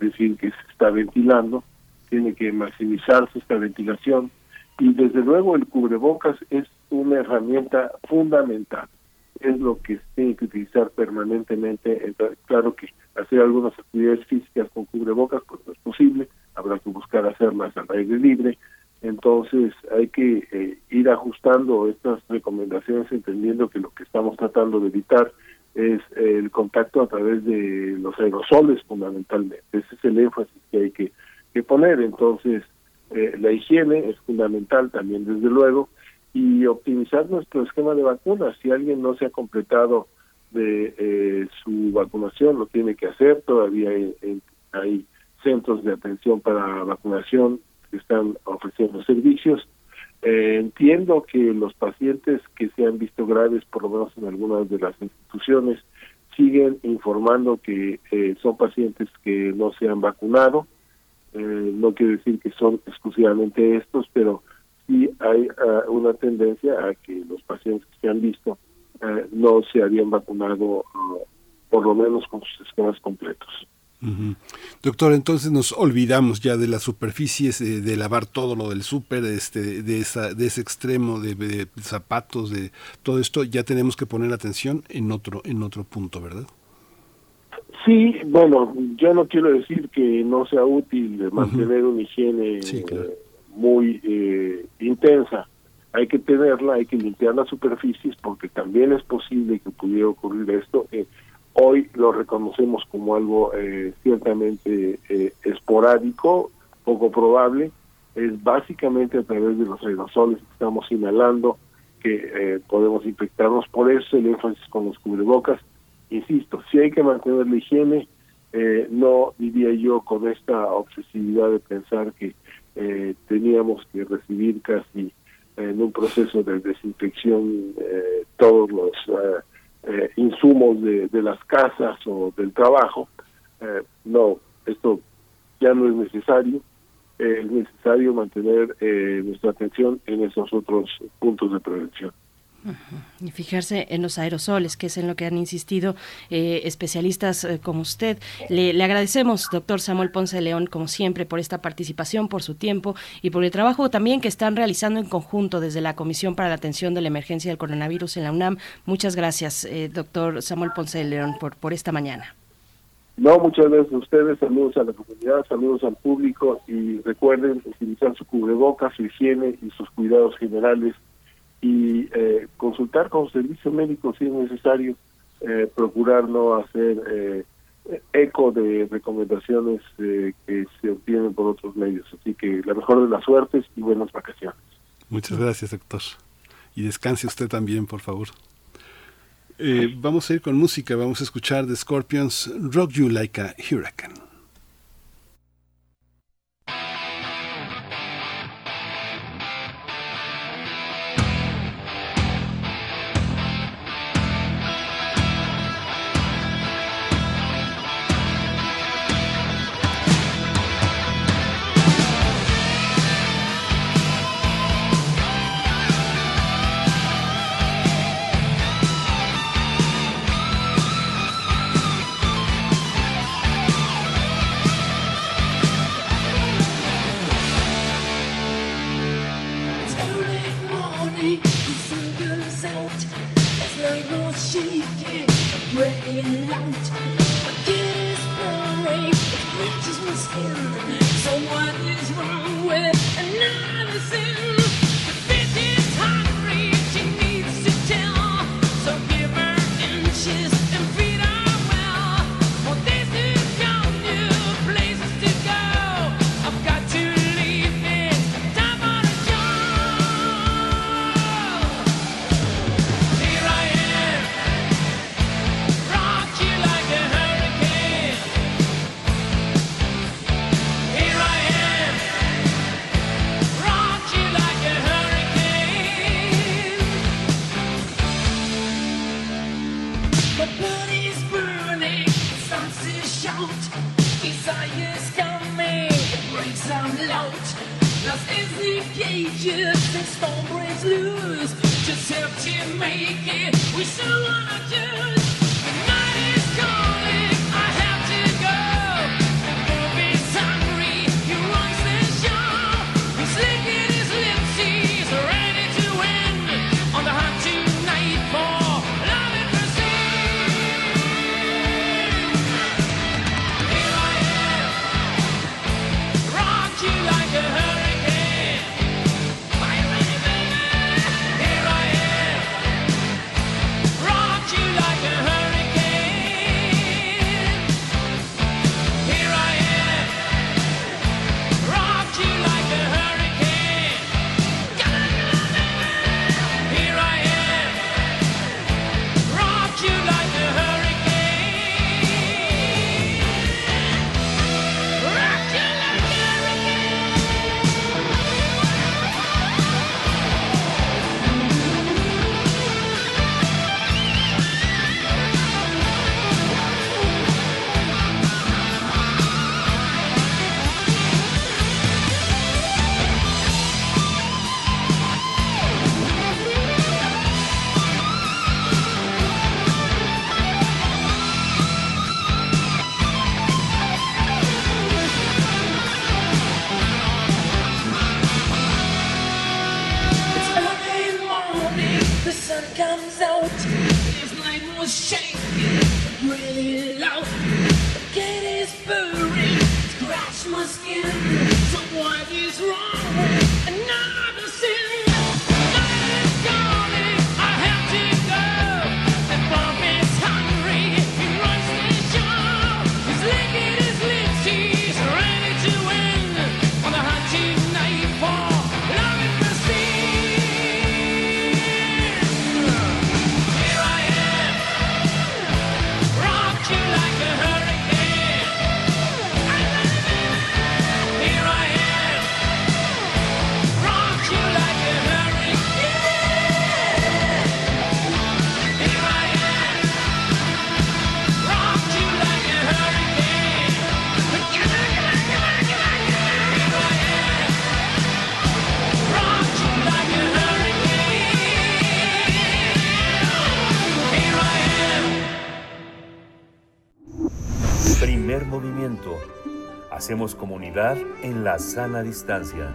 decir que se está ventilando, tiene que maximizarse esta ventilación y desde luego el cubrebocas es una herramienta fundamental, es lo que se tiene que utilizar permanentemente. Claro que hacer algunas actividades físicas con cubrebocas pues no es posible, habrá que buscar hacerlas al aire libre, entonces hay que eh, ir ajustando estas recomendaciones entendiendo que lo que estamos tratando de evitar es el contacto a través de los aerosoles fundamentalmente. Ese es el énfasis que hay que, que poner. Entonces, eh, la higiene es fundamental también, desde luego, y optimizar nuestro esquema de vacunas. Si alguien no se ha completado de eh, su vacunación, lo tiene que hacer. Todavía hay, centros de atención para vacunación que están ofreciendo servicios. Eh, entiendo que los pacientes que se han visto graves, por lo menos en algunas de las instituciones, siguen informando que eh, son pacientes que no se han vacunado. no quiere decir que son exclusivamente estos, pero sí hay ah, una tendencia a que los pacientes que se han visto eh, no se habían vacunado ah, por lo menos con sus esquemas completos. Doctor, entonces nos olvidamos ya de las superficies, de, lavar todo lo del súper, este, de, esa, de ese extremo de, zapatos, de todo esto, ya tenemos que poner atención en otro, en otro punto, ¿verdad? Sí, bueno, yo no quiero decir que no sea útil mantener una higiene muy eh, intensa. Hay que tenerla, hay que limpiar las superficies porque también es posible que pudiera ocurrir esto. Eh, hoy lo reconocemos como algo eh, ciertamente eh, esporádico, poco probable. Es básicamente a través de los aerosoles que estamos inhalando que podemos infectarnos. Por eso el énfasis con los cubrebocas. Insisto, si hay que mantener la higiene, no diría yo con esta obsesividad de pensar que eh, teníamos que recibir casi en un proceso de desinfección eh, todos los eh, insumos de, de, las casas o del trabajo. no, esto ya no es necesario. es necesario mantener nuestra atención en esos otros puntos de prevención. Y fijarse en los aerosoles, que es en lo que han insistido eh, especialistas eh, como usted. Le, le, agradecemos, doctor Samuel Ponce de León, como siempre, por esta participación, por su tiempo y por el trabajo también que están realizando en conjunto desde la Comisión para la Atención de la Emergencia del Coronavirus en la UNAM. Muchas gracias, eh, doctor Samuel Ponce de León, por, por esta mañana. No, muchas gracias a ustedes, saludos a la comunidad, saludos al público y recuerden utilizar su cubrebocas, su higiene y sus cuidados generales y eh, consultar con servicio médico si es necesario, eh, procurar no hacer eh, eco de recomendaciones que se obtienen por otros medios. Así que la mejor de las suertes y buenas vacaciones. Muchas gracias, doctor. Y descanse usted también, por favor. vamos a ir con música, vamos a escuchar The Scorpions Rock You Like a Hurricane. En la sana distancia.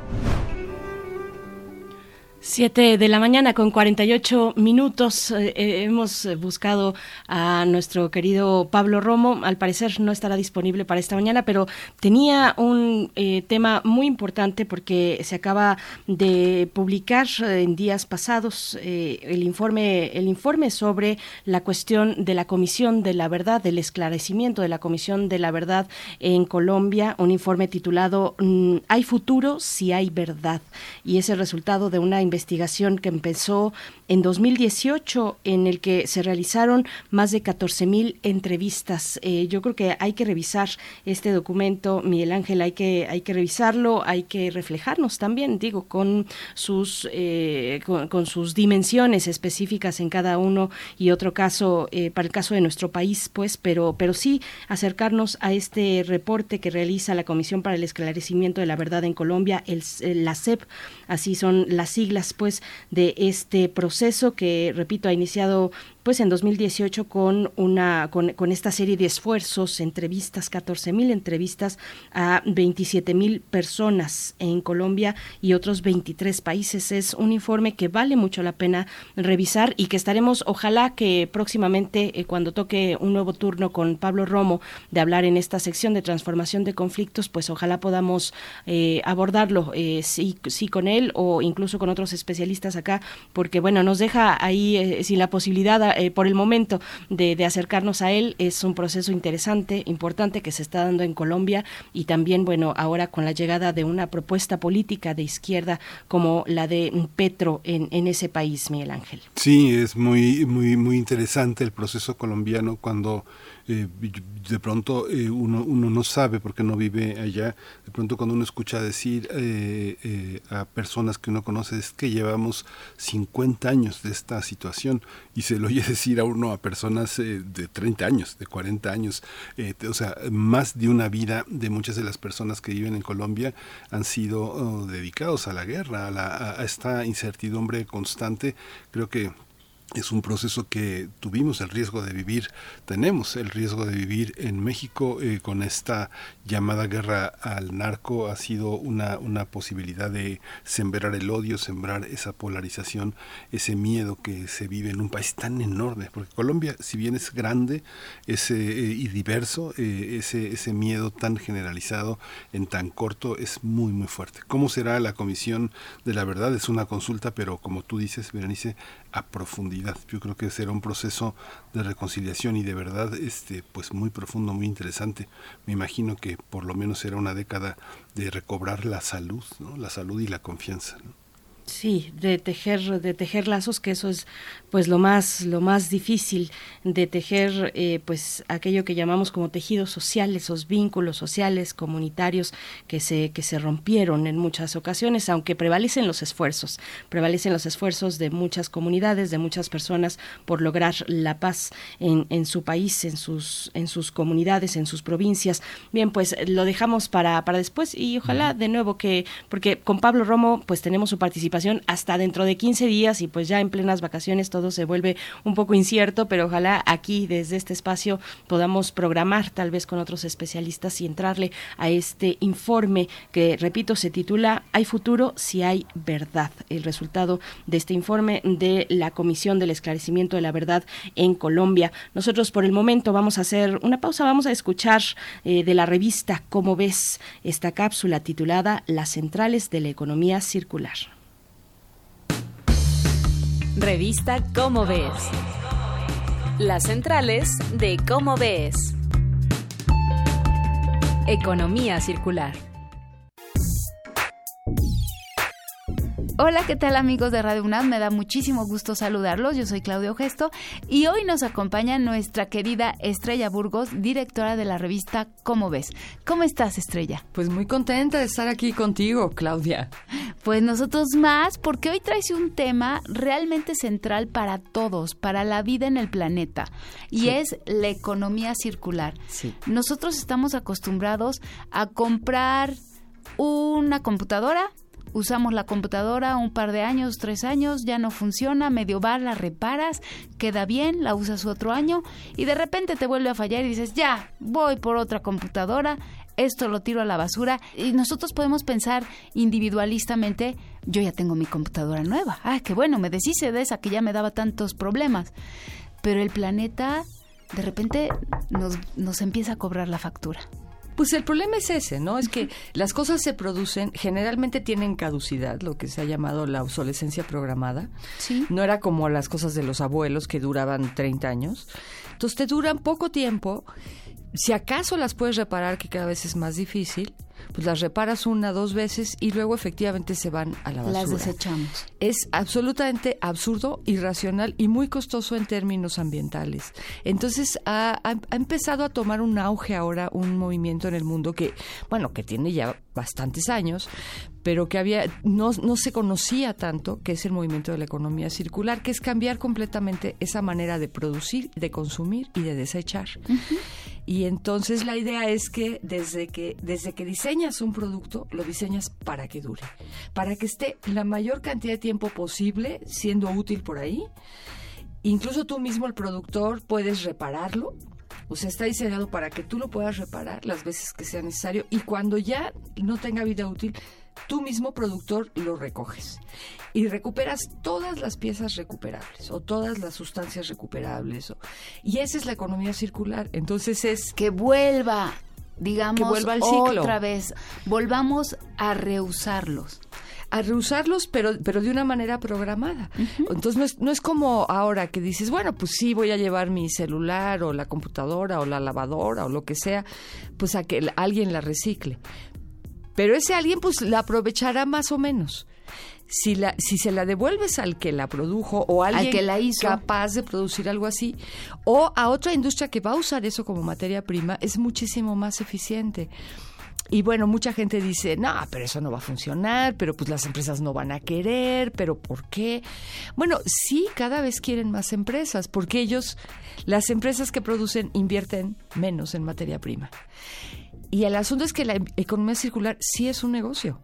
Siete de la mañana con 48 minutos. Eh, eh, hemos buscado a nuestro querido Pablo Romo. Al parecer no estará disponible para esta mañana, pero tenía un eh, tema muy importante porque se acaba de publicar en días pasados el informe, el informe sobre la cuestión de la Comisión de la Verdad, del esclarecimiento de la Comisión de la Verdad en Colombia, un informe titulado mm, Hay futuro si hay verdad. Y es el resultado de una investigación que empezó en 2018 en el que se realizaron más de 14 mil entrevistas. Eh, yo creo que hay que revisar este documento, Miguel Ángel, hay que, hay que revisarlo, hay que reflejarnos también, digo, con sus, eh, con sus dimensiones específicas en cada uno y otro caso, eh, para el caso de nuestro país, pues, pero, pero sí acercarnos a este reporte que realiza la Comisión para el Esclarecimiento de la Verdad en Colombia, el, la CEP, así son las siglas, pues, de este proceso que, repito, ha iniciado pues en 2018 con una con, esta serie de esfuerzos, entrevistas, 14 mil entrevistas a 27 mil personas en Colombia y otros 23 países. Es un informe que vale mucho la pena revisar y que estaremos, ojalá que próximamente, eh, cuando toque un nuevo turno con Pablo Romo de hablar en esta sección de transformación de conflictos, pues ojalá podamos eh, abordarlo, eh, sí, sí con él o incluso con otros especialistas acá, porque bueno, nos deja ahí eh, sin la posibilidad eh, por el momento de, acercarnos a él. Es un proceso interesante, importante que se está dando en Colombia y también, bueno, ahora con la llegada de una propuesta política de izquierda como la de Petro en, en ese país, Miguel Ángel. Sí, es muy, muy, muy interesante el proceso colombiano cuando eh, de pronto eh, uno, uno no sabe porque no vive allá, de pronto cuando uno escucha decir eh, eh, a personas que uno conoce es que llevamos 50 años de esta situación y se lo oye (laughs) decir a uno a personas de 30 años, de 40 años, o sea, más de una vida de muchas de las personas que viven en Colombia han sido oh, dedicados a la guerra, a, la, a esta incertidumbre constante. Creo que es un proceso que tuvimos el riesgo de vivir, tenemos el riesgo de vivir en México eh, con esta llamada guerra al narco, ha sido una, una posibilidad de sembrar el odio, sembrar esa polarización, ese miedo que se vive en un país tan enorme, porque Colombia, si bien es grande eh, y diverso, eh, ese, ese miedo tan generalizado en tan corto es muy, muy fuerte. ¿Cómo será la Comisión de la Verdad? Es una consulta, pero como tú dices, Berenice, profundidad. Yo creo que será un proceso de reconciliación y de verdad este pues muy profundo, muy interesante. Me imagino que por lo menos será una década de recobrar la salud, ¿no? la salud y la confianza. Sí, de tejer, de tejer lazos, que eso es pues lo más, lo más difícil, de tejer eh, pues aquello que llamamos como tejidos sociales, esos vínculos sociales, comunitarios que se, que se rompieron en muchas ocasiones, aunque prevalecen los esfuerzos, prevalecen los esfuerzos de muchas comunidades, de muchas personas por lograr la paz en, en su país, en sus, en sus comunidades, en sus provincias. Bien, pues lo dejamos para, para después y ojalá de nuevo que, porque con Pablo Romo pues tenemos su participación hasta dentro de 15 días y pues ya en plenas vacaciones todo se vuelve un poco incierto, pero ojalá aquí desde este espacio podamos programar tal vez con otros especialistas y entrarle a este informe que, repito, se titula Hay futuro si hay verdad. El resultado de este informe de la Comisión del Esclarecimiento de la Verdad en Colombia. Nosotros por el momento vamos a hacer una pausa, vamos a escuchar eh, de la revista Cómo ves esta cápsula titulada Las centrales de la economía circular. Revista Cómo ves. Las centrales de Cómo ves. Economía circular. Hola, ¿qué tal amigos de Radio UNAM? Me da muchísimo gusto saludarlos. Yo soy Claudio Gesto y hoy nos acompaña nuestra querida Estrella Burgos, directora de la revista Cómo ves. ¿Cómo estás, Estrella? Pues muy contenta de estar aquí contigo, Claudia. Pues nosotros más, porque hoy traes un tema realmente central para todos, para la vida en el planeta, y Sí. es la economía circular. Sí. Nosotros estamos acostumbrados a comprar una computadora, usamos la computadora un par de años, tres años, ya no funciona, medio va, la reparas, queda bien, la usas otro año y de repente te vuelve a fallar y dices, ya, voy por otra computadora, esto lo tiro a la basura. Y nosotros podemos pensar individualistamente, yo ya tengo mi computadora nueva, ah, qué bueno, me deshice de esa que ya me daba tantos problemas, pero el planeta de repente nos, nos empieza a cobrar la factura. Pues el problema es ese, ¿no? Es que las cosas se producen, generalmente tienen caducidad, lo que se ha llamado la obsolescencia programada. Sí. No era como las cosas de los abuelos que duraban 30 años. Entonces te duran poco tiempo. Si acaso las puedes reparar, que cada vez es más difícil, pues las reparas una, dos veces y luego efectivamente se van a la basura. Las desechamos. es absolutamente absurdo, irracional y muy costoso en términos ambientales. Entonces ha, ha- ha empezado a tomar un auge ahora un movimiento en el mundo que, bueno, que tiene ya bastantes años, pero que había no, no se conocía tanto, que es el movimiento de la economía circular, que es cambiar completamente esa manera de producir, de consumir y de desechar. Y entonces la idea es que desde que desde que diseñas un producto, lo diseñas para que dure, para que esté la mayor cantidad de tiempo posible siendo útil por ahí. Incluso tú mismo, el productor, puedes repararlo. O sea, está diseñado para que tú lo puedas reparar las veces que sea necesario y cuando ya no tenga vida útil, tú mismo productor lo recoges y recuperas todas las piezas recuperables o todas las sustancias recuperables. o- y esa es la economía circular. Entonces es que vuelva, digamos, Que vuelva al ciclo. otra vez, volvamos a reusarlos. a reusarlos, pero, pero de una manera programada. Entonces no es, no es como ahora que dices, bueno, pues sí, voy a llevar mi celular o la computadora o la lavadora o lo que sea, pues a que alguien la recicle. Pero ese alguien pues la aprovechará más o menos. Si, la, si se la devuelves al que la produjo o a Al alguien que la hizo. capaz de producir algo así, o a otra industria que va a usar eso como materia prima, es muchísimo más eficiente. Y bueno, mucha gente dice, no, pero eso no va a funcionar, pero pues las empresas no van a querer, pero ¿por qué? Bueno, sí, cada vez quieren más empresas, porque ellos, las empresas que producen, invierten menos en materia prima. Y el asunto es que la em- economía circular sí es un negocio.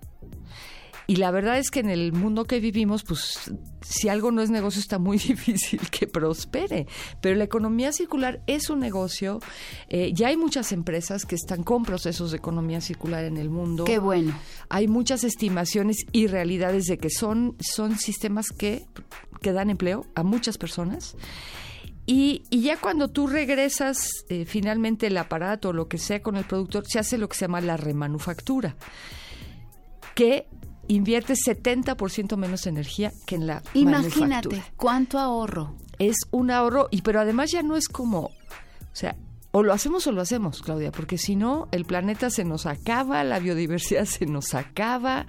Y la verdad es que en el mundo que vivimos, pues si algo no es negocio está muy (laughs) difícil que prospere. Pero la economía circular es un negocio. Eh, ya hay muchas empresas que están con procesos de economía circular en el mundo. Qué bueno. Hay muchas estimaciones y realidades de que son, son sistemas que, que dan empleo a muchas personas. Y, y ya cuando tú regresas eh, finalmente el aparato o lo que sea con el productor, se hace lo que se llama la remanufactura, que invierte 70% menos energía que en la Imagínate manufactura. cuánto ahorro. Es un ahorro, y pero además ya no es como, o sea, o lo hacemos o lo hacemos, Claudia, porque si no, el planeta se nos acaba, la biodiversidad (laughs) se nos acaba.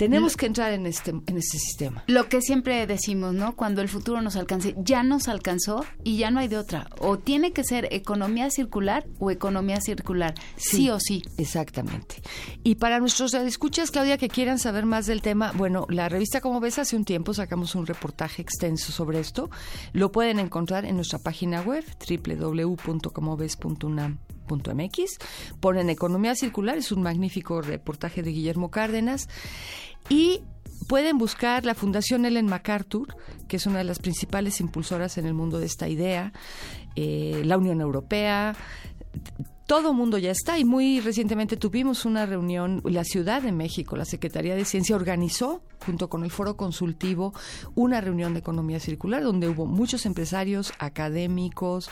Tenemos que entrar en este, en este sistema. Lo que siempre decimos, ¿no? Cuando el futuro nos alcance, ya nos alcanzó y ya no hay de otra. O tiene que ser economía circular o economía circular, sí, o sí. Exactamente. Y para nuestros escuchas, Claudia, que quieran saber más del tema, bueno, la revista Como ves, hace un tiempo sacamos un reportaje extenso sobre esto. Lo pueden encontrar en nuestra página web, www.comoves.unam.mx. Ponen Economía Circular, es un magnífico reportaje de Guillermo Cárdenas. Y pueden buscar la Fundación Ellen MacArthur, que es una de las principales impulsoras en el mundo de esta idea, eh, la Unión Europea, todo mundo ya está y muy recientemente tuvimos una reunión, la Ciudad de México, la Secretaría de Ciencia organizó junto con el Foro Consultivo una reunión de economía circular donde hubo muchos empresarios, académicos,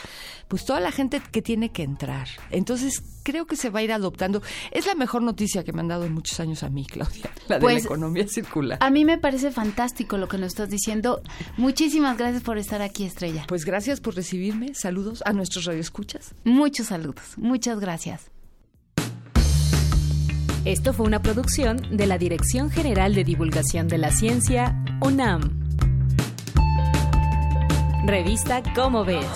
pues toda la gente que tiene que entrar. Entonces creo que se va a ir adoptando. Es la mejor noticia que me han dado en muchos años a mí, Claudia, la de Pues, la economía circular. A mí me parece fantástico lo que nos estás diciendo. Muchísimas gracias por estar aquí, Estrella. Pues gracias por recibirme. Saludos a nuestros radioescuchas. Muchos saludos. Muchas gracias. Esto fue una producción de la Dirección General de Divulgación de la Ciencia, UNAM. Revista Cómo ves.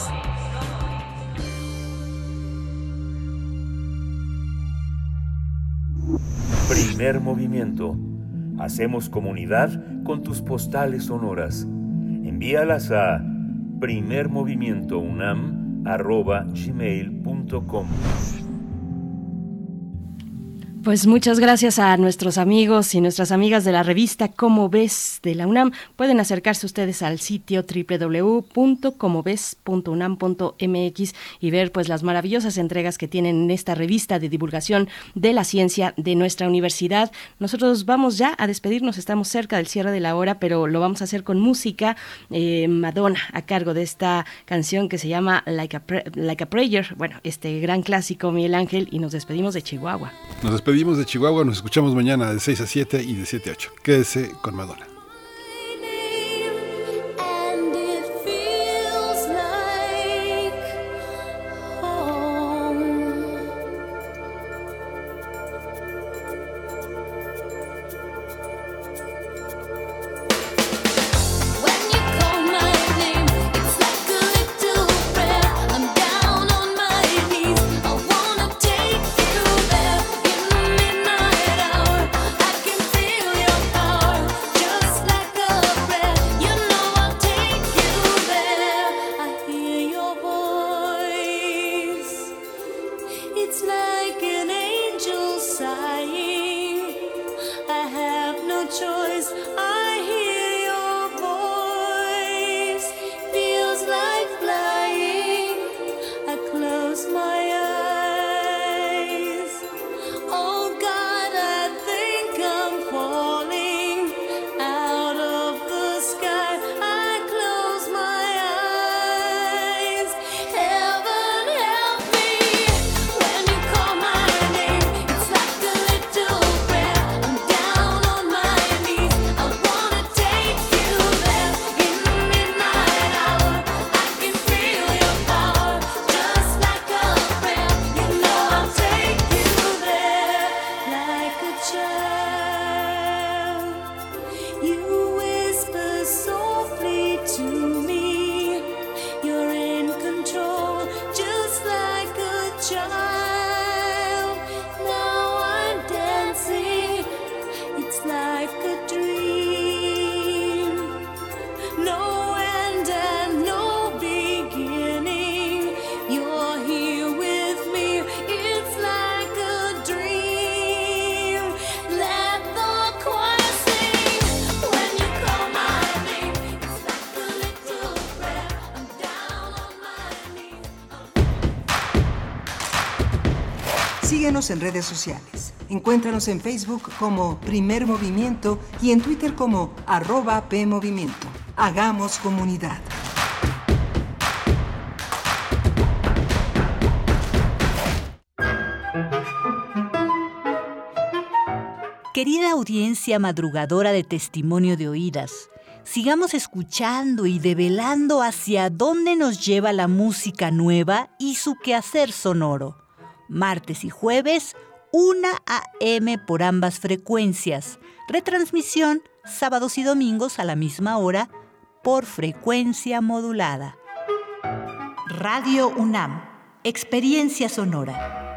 Primer movimiento. Hacemos comunidad con tus postales sonoras. Envíalas a primermovimientounam.gmail.com Pues muchas gracias a nuestros amigos y nuestras amigas de la revista Como ves de la UNAM. Pueden acercarse ustedes al sitio www.comoves.unam.mx y ver pues las maravillosas entregas que tienen en esta revista de divulgación de la ciencia de nuestra universidad. Nosotros vamos ya a despedirnos, estamos cerca del cierre de la hora, pero lo vamos a hacer con música. Eh, Madonna a cargo de esta canción que se llama Like a, like a Prayer. Bueno, este gran clásico Miguel Ángel y nos despedimos de Chihuahua. De Chihuahua, nos escuchamos mañana de 6 a 7 y de 7 a 8. Quédese con Madonna. En redes sociales. Encuéntranos en Facebook como Primer Movimiento y en Twitter como arroba PMovimiento. Hagamos comunidad. Querida audiencia madrugadora de testimonio de oídas, sigamos escuchando y develando hacia dónde nos lleva la música nueva y su quehacer sonoro. Martes y jueves, 1 a.m. por ambas frecuencias. Retransmisión sábados y domingos a la misma hora por frecuencia modulada. Radio UNAM, Experiencia Sonora.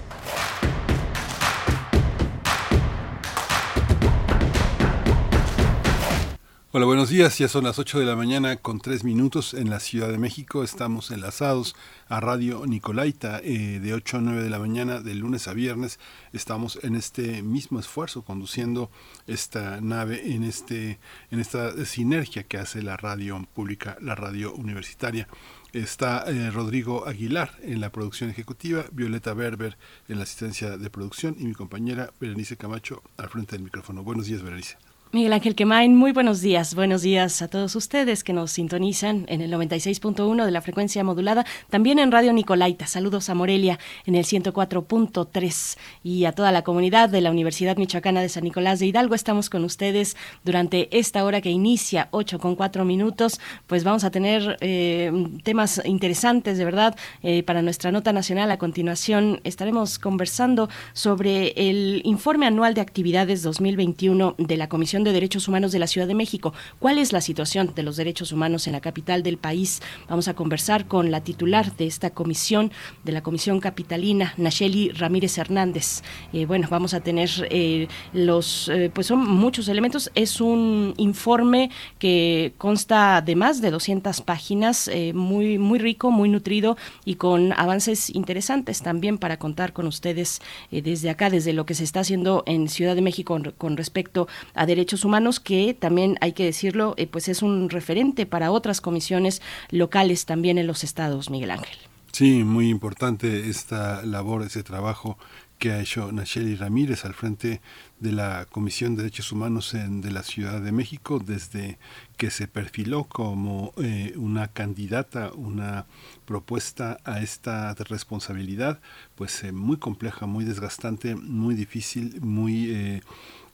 Hola, buenos días. Ya son las 8 de la mañana con 3 minutos en la Ciudad de México. Estamos enlazados a Radio Nicolaita eh, de 8 a 9 de la mañana de lunes a viernes. Estamos en este mismo esfuerzo conduciendo esta nave en, este, en esta sinergia que hace la radio pública, la radio universitaria. Está eh, Rodrigo Aguilar en la producción ejecutiva, Violeta Berber en la asistencia de producción y mi compañera Berenice Camacho al frente del micrófono. Buenos días, Berenice. Miguel Ángel Quemain, muy buenos días. Buenos días a todos ustedes que nos sintonizan en el 96.1 de la frecuencia modulada, también en Radio Nicolaita. Saludos a Morelia en el 104.3 y a toda la comunidad de la Universidad Michoacana de San Nicolás de Hidalgo. Estamos con ustedes durante esta hora que inicia 8 con 4 minutos. Pues vamos a tener eh, temas interesantes, de verdad, eh, para nuestra nota nacional. A continuación estaremos conversando sobre el informe anual de actividades 2021 de la Comisión de Derechos Humanos de la Ciudad de México. ¿Cuál es la situación de los derechos humanos en la capital del país? Vamos a conversar con la titular de esta comisión, de la Comisión Capitalina, Nacheli Ramírez Hernández. Eh, bueno, vamos a tener eh, los, eh, pues son muchos elementos. Es un informe que consta de más de 200 páginas, muy, muy rico, muy nutrido y con avances interesantes también para contar con ustedes desde acá, desde lo que se está haciendo en Ciudad de México con respecto a derechos humanos, que también hay que decirlo, eh, pues es un referente para otras comisiones locales también en los estados, Miguel Ángel. Sí, muy importante esta labor, ese trabajo que ha hecho Nacheli Ramírez al frente de la Comisión de Derechos Humanos en, de la Ciudad de México desde que se perfiló como eh, una candidata, una propuesta a esta responsabilidad, pues eh, muy compleja, muy desgastante, muy difícil, muy...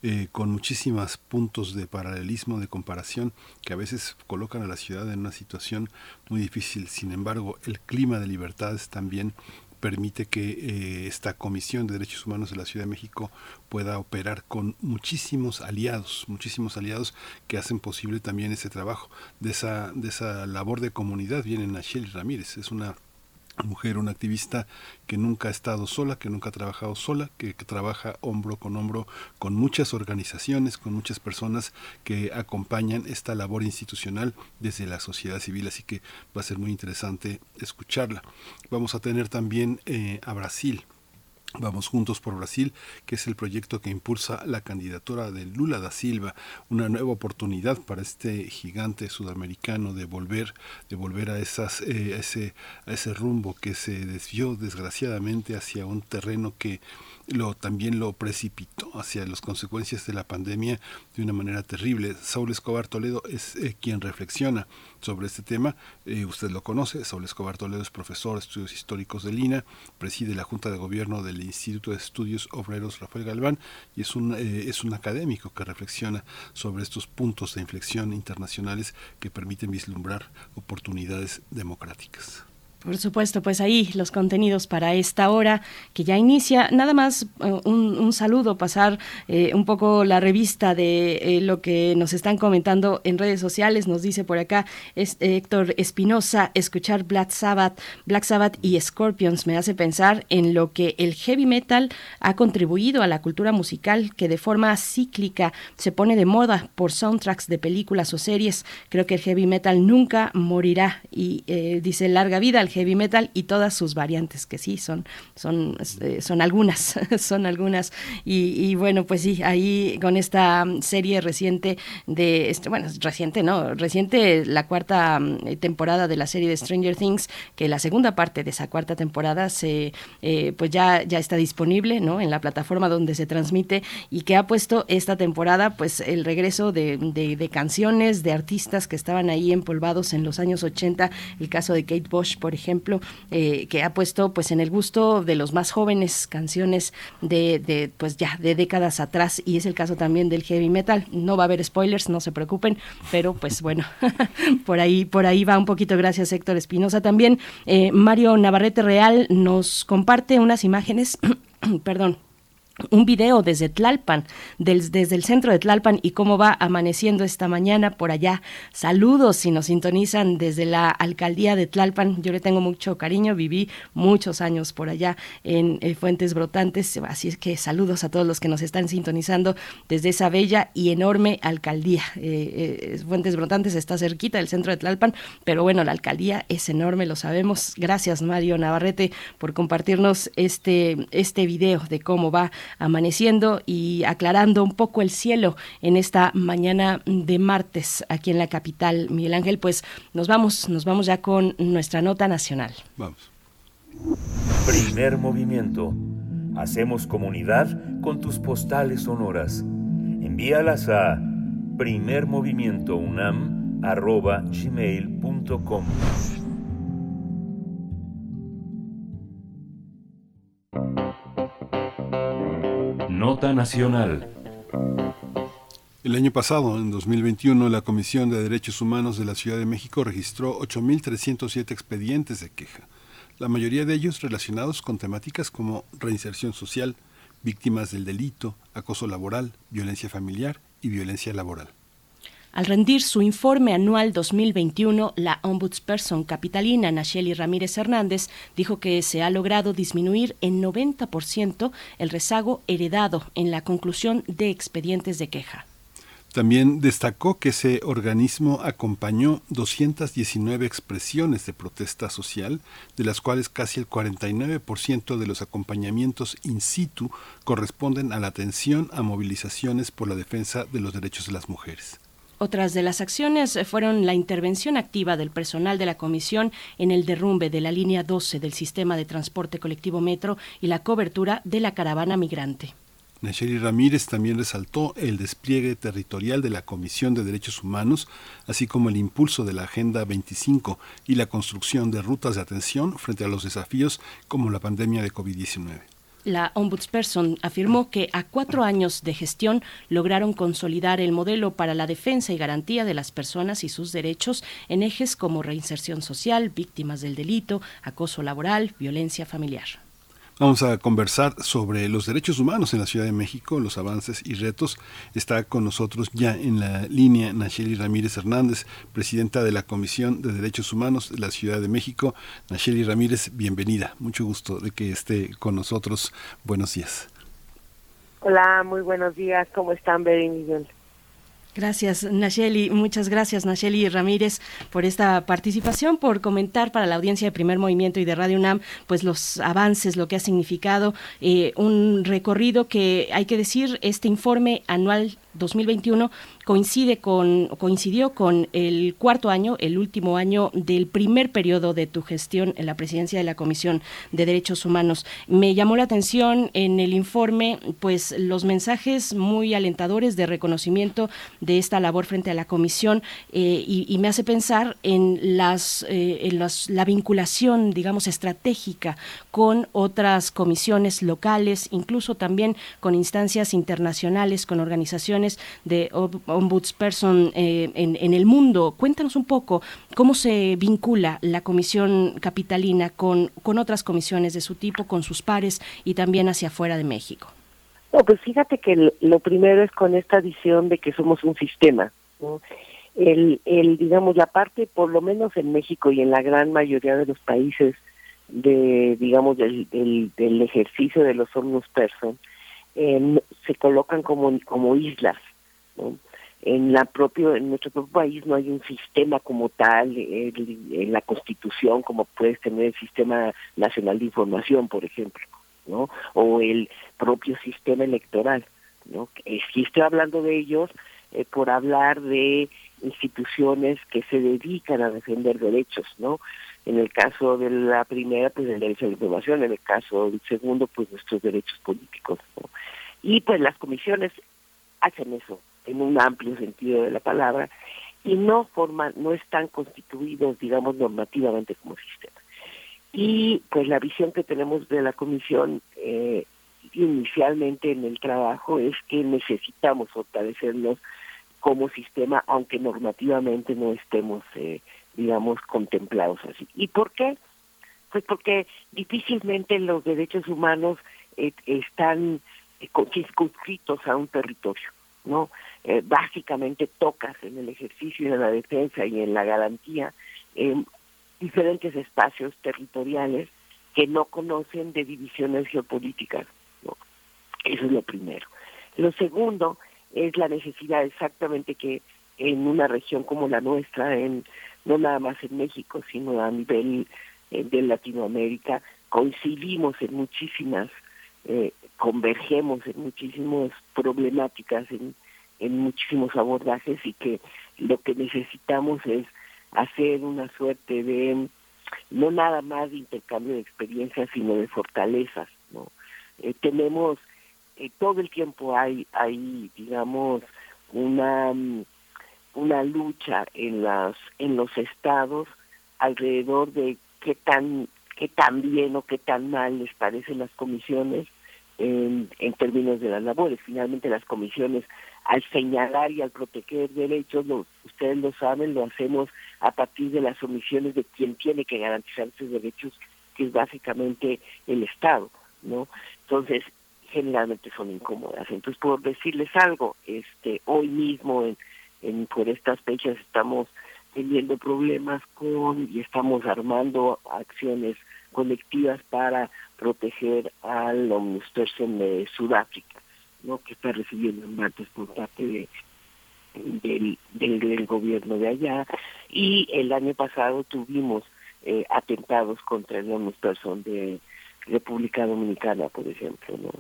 eh, con muchísimos puntos de paralelismo, de comparación, que a veces colocan a la ciudad en una situación muy difícil. Sin embargo, el clima de libertades también permite que eh, esta Comisión de Derechos Humanos de la Ciudad de México pueda operar con muchísimos aliados, muchísimos aliados que hacen posible también ese trabajo. De esa, de esa labor de comunidad viene Nacheli Ramírez, es una mujer, una activista que nunca ha estado sola, que nunca ha trabajado sola, que, trabaja hombro con hombro con muchas organizaciones, con muchas personas que acompañan esta labor institucional desde la sociedad civil, así que va a ser muy interesante escucharla. Vamos a tener también eh, a Brasil. Vamos Juntos por Brasil, que es el proyecto que impulsa la candidatura de Lula da Silva, una nueva oportunidad para este gigante sudamericano de volver, de volver a esas, eh, a ese, a ese rumbo que se desvió desgraciadamente hacia un terreno que lo también lo precipitó hacia las consecuencias de la pandemia de una manera terrible. Saúl Escobar Toledo es eh, quien reflexiona sobre este tema. Eh, usted lo conoce, Saúl Escobar Toledo es profesor de estudios históricos de Lina, preside la Junta de Gobierno del Instituto de Estudios Obreros Rafael Galván y es un, eh, es un académico que reflexiona sobre estos puntos de inflexión internacionales que permiten vislumbrar oportunidades democráticas. Por supuesto, pues ahí los contenidos para esta hora que ya inicia. Nada más uh, un, saludo, pasar eh, un poco la revista de eh, lo que nos están comentando en redes sociales. Nos dice por acá es, eh, Héctor Espinosa, escuchar Black Sabbath, Black Sabbath y Scorpions me hace pensar en lo que el heavy metal ha contribuido a la cultura musical que de forma cíclica se pone de moda por soundtracks de películas o series. Creo que el heavy metal nunca morirá y dice larga vida heavy metal y todas sus variantes, que sí, son, son, eh, son algunas, (laughs) son algunas. Y, bueno, pues sí, ahí con esta serie reciente de, este, bueno, reciente, ¿no? Reciente la cuarta mm, temporada de la serie de Stranger Things, que la segunda parte de esa cuarta temporada se, eh, pues ya, ya está disponible, ¿no? En la plataforma donde se transmite y que ha puesto esta temporada, pues el regreso de, de, canciones, de artistas que estaban ahí empolvados en los años 80, el caso de Kate Bush, por ejemplo, eh, que ha puesto pues en el gusto de los más jóvenes canciones de, de, pues ya de décadas atrás y es el caso también del heavy metal. No va a haber spoilers, no se preocupen, pero pues bueno, (laughs) por ahí por ahí va un poquito. Gracias Héctor Espinosa también. Eh, Mario Navarrete Real nos comparte unas imágenes, (clears throat) perdón un video desde Tlalpan, desde el centro de Tlalpan y cómo va amaneciendo esta mañana por allá. Saludos si nos sintonizan desde la alcaldía de Tlalpan. Yo le tengo mucho cariño, viví muchos años por allá en eh, Fuentes Brotantes, así es que saludos a todos los que nos están sintonizando desde esa bella y enorme alcaldía. Eh, eh, Fuentes Brotantes está cerquita del centro de Tlalpan, pero bueno, la alcaldía es enorme, lo sabemos. Gracias Mario Navarrete por compartirnos este, este video de cómo va amaneciendo y aclarando un poco el cielo en esta mañana de martes aquí en la capital. Miguel Ángel, pues nos vamos, nos vamos ya con nuestra nota nacional. Vamos. Primer movimiento. Hacemos comunidad con tus postales sonoras. Envíalas a primermovimientounam.gmail.com Nota Nacional. El año pasado, en 2021, la Comisión de Derechos Humanos de la Ciudad de México registró 8.307 expedientes de queja, la mayoría de ellos relacionados con temáticas como reinserción social, víctimas del delito, acoso laboral, violencia familiar y violencia laboral. Al rendir su informe anual 2021, la ombudsperson capitalina Nacheli Ramírez Hernández dijo que se ha logrado disminuir en 90% el rezago heredado en la conclusión de expedientes de queja. También destacó que ese organismo acompañó 219 expresiones de protesta social, de las cuales casi el 49% de los acompañamientos in situ corresponden a la atención a movilizaciones por la defensa de los derechos de las mujeres. Otras de las acciones fueron la intervención activa del personal de la comisión en el derrumbe de la línea 12 del sistema de transporte colectivo Metro y la cobertura de la caravana migrante. Nacheli Ramírez también resaltó el despliegue territorial de la Comisión de Derechos Humanos, así como el impulso de la Agenda 25 y la construcción de rutas de atención frente a los desafíos como la pandemia de COVID-19. La ombudsperson afirmó que a cuatro años de gestión lograron consolidar el modelo para la defensa y garantía de las personas y sus derechos en ejes como reinserción social, víctimas del delito, acoso laboral, violencia familiar. Vamos a conversar sobre los derechos humanos en la Ciudad de México, los avances y retos. Está con nosotros ya en la línea Nacheli Ramírez Hernández, presidenta de la Comisión de Derechos Humanos de la Ciudad de México. Nacheli Ramírez, bienvenida. Mucho gusto de que esté con nosotros. Buenos días. Hola, muy buenos días. ¿Cómo están, Beri y Miguel? Gracias, Nacheli. Muchas gracias, Nacheli Ramírez, por esta participación, por comentar para la audiencia de Primer Movimiento y de Radio UNAM, pues los avances, lo que ha significado eh, un recorrido que hay que decir, este informe anual 2021 coincide con, coincidió con el cuarto año, el último año del primer periodo de tu gestión en la presidencia de la Comisión de Derechos Humanos. Me llamó la atención en el informe, pues los mensajes muy alentadores de reconocimiento de esta labor frente a la Comisión eh, y, me hace pensar en las, eh, en las- la vinculación, digamos, estratégica con otras comisiones locales, incluso también con instancias internacionales, con organizaciones de ombudsperson eh, en, en el mundo. Cuéntanos un poco cómo se vincula la Comisión Capitalina con, con otras comisiones de su tipo, con sus pares y también hacia afuera de México. No, pues fíjate que lo primero es con esta visión de que somos un sistema. ¿no? El, el, digamos, la parte, por lo menos en México y en la gran mayoría de los países de, digamos, del, del, ejercicio de los ombudsperson, em, se colocan como, como islas. ¿no? En la propio, en nuestro propio país no hay un sistema como tal, el- en la Constitución, como puedes tener el Sistema Nacional de Información, por ejemplo, ¿no? O el propio sistema electoral, ¿no? Eh, Sí estoy hablando de ellos eh, por hablar de instituciones que se dedican a defender derechos, ¿no? En el caso de la primera, pues el derecho a la información, en el caso del segundo, pues nuestros derechos políticos. Y pues las comisiones hacen eso en un amplio sentido de la palabra y no forman, no están constituidos, digamos, normativamente como sistema. Y pues la visión que tenemos de la comisión eh, inicialmente en el trabajo es que necesitamos fortalecernos como sistema, aunque normativamente no estemos, eh, digamos, contemplados así. ¿Y por qué? Pues porque difícilmente los derechos humanos eh, están eh, circunscritos a un territorio, ¿no? Eh, básicamente tocas en el ejercicio de la defensa y en la garantía eh, diferentes espacios territoriales que no conocen de divisiones geopolíticas. ¿no? Eso es lo primero. Lo segundo es la necesidad exactamente que en una región como la nuestra, en no nada más en México, sino a nivel eh, de Latinoamérica, coincidimos en muchísimas, eh, convergemos en muchísimas problemáticas, en, en muchísimos abordajes y que lo que necesitamos es hacer una suerte de no nada más de intercambio de experiencias, sino de fortalezas, ¿no? Eh, tenemos eh, todo el tiempo hay hay digamos una mm, una lucha en las en los estados alrededor de qué tan qué tan bien o qué tan mal les parecen las comisiones en, en términos de las labores. Finalmente las comisiones al señalar y al proteger derechos, lo- ustedes lo saben, lo hacemos a partir de las omisiones de quien tiene que garantizar esos derechos, que es básicamente el Estado, ¿no? Entonces, generalmente son incómodas. Entonces, por decirles algo, este, hoy mismo, en, en, por estas fechas, estamos teniendo problemas con y estamos armando acciones colectivas para proteger al ombudsperson de Sudáfrica, ¿no? que está recibiendo embates por parte de del, del, del gobierno de allá y el año pasado tuvimos eh, atentados contra el ombudsperson de República Dominicana, por ejemplo, ¿no?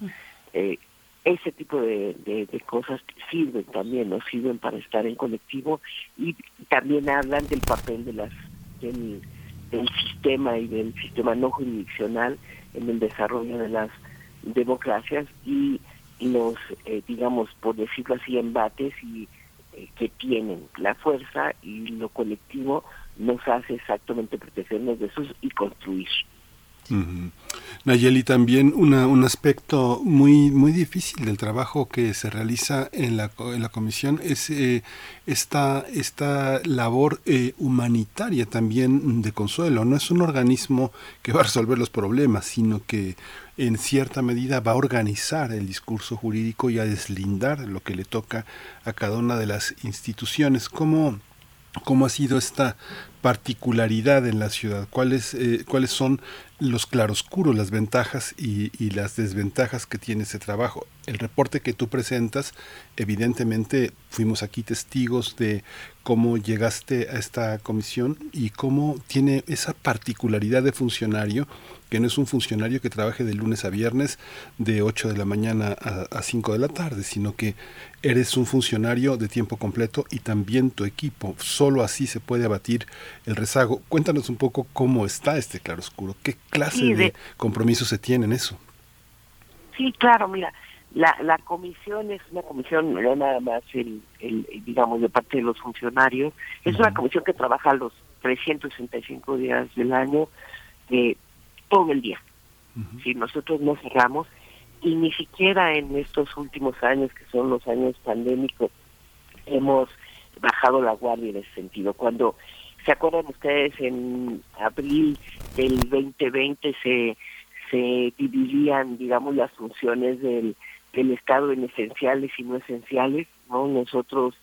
Eh, ese tipo de, de, cosas sirven también, nos sirven para estar en colectivo y también hablan del papel de las del, del sistema y del sistema no jurisdiccional en el desarrollo de las democracias y los, eh, digamos, por decirlo así, embates y eh, que tienen la fuerza y lo colectivo nos hace exactamente protegernos de esos y construir. Nayeli, también un aspecto muy muy difícil del trabajo que se realiza en la, en la comisión es eh, esta, esta labor eh, humanitaria también de consuelo. No es un organismo que va a resolver los problemas, sino que en cierta medida va a organizar el discurso jurídico y a deslindar lo que le toca a cada una de las instituciones. ¿Cómo, cómo ha sido esta particularidad en la ciudad, cuáles, eh, cuáles son los claroscuros, las ventajas y, y, las desventajas que tiene ese trabajo. El reporte que tú presentas, evidentemente fuimos aquí testigos de cómo llegaste a esta comisión y cómo tiene esa particularidad de funcionario, que no es un funcionario que trabaje de lunes a viernes de 8 de la mañana a, a 5 de la tarde, sino que eres un funcionario de tiempo completo y también tu equipo. Solo así se puede abatir el rezago. Cuéntanos un poco cómo está este claroscuro, qué clase Sí, de, de- compromiso se tiene en eso. Sí, claro, mira, la, la comisión es una comisión, no nada más el, el, digamos, de parte de los funcionarios, es una comisión que trabaja los 365 días del año, eh, todo el día. Si nosotros no cerramos, y ni siquiera en estos últimos años, que son los años pandémicos, hemos bajado la guardia en ese sentido. Cuando, ¿se acuerdan ustedes? En abril del 2020 se, se dividían, digamos, las funciones del, del Estado en esenciales y no esenciales, ¿no? Nosotros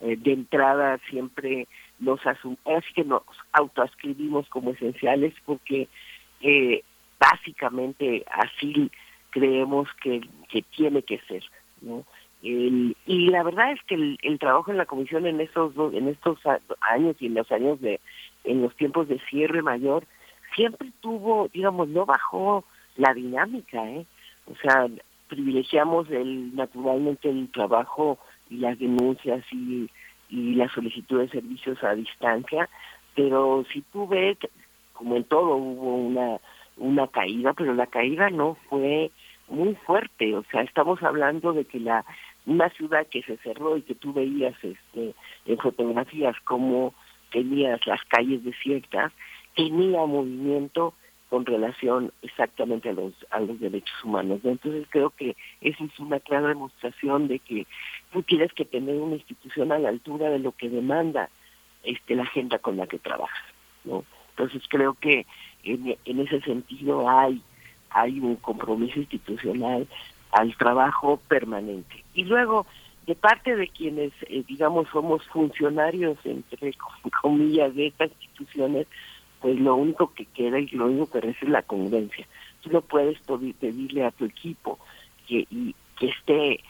eh, de entrada siempre nos asum así que nos autoascribimos como esenciales porque eh, básicamente así creemos que, que tiene que ser, ¿no? El- y la verdad es que el, el trabajo en la comisión en estos en estos años y en los años de en los tiempos de cierre mayor siempre tuvo digamos no bajó la dinámica eh o sea privilegiamos el naturalmente el trabajo y las denuncias y y la solicitud de servicios a distancia pero si tú ves como en todo hubo una caída pero la caída no fue muy fuerte o sea estamos hablando de que la una ciudad que se cerró y que tú veías este en fotografías como tenías las calles desiertas tenía movimiento con relación exactamente a los a los derechos humanos ¿no? entonces creo que eso es una clara demostración de que tú tienes que tener una institución a la altura de lo que demanda este la agenda con la que trabajas no entonces creo que en, ese sentido hay hay un compromiso institucional al trabajo permanente. Y luego, de parte de quienes, eh, digamos, somos funcionarios, entre com- (laughs) comillas, de estas instituciones, pues lo único que queda y lo único que resta es la congruencia. Tú no puedes pedirle a tu equipo que, y, que esté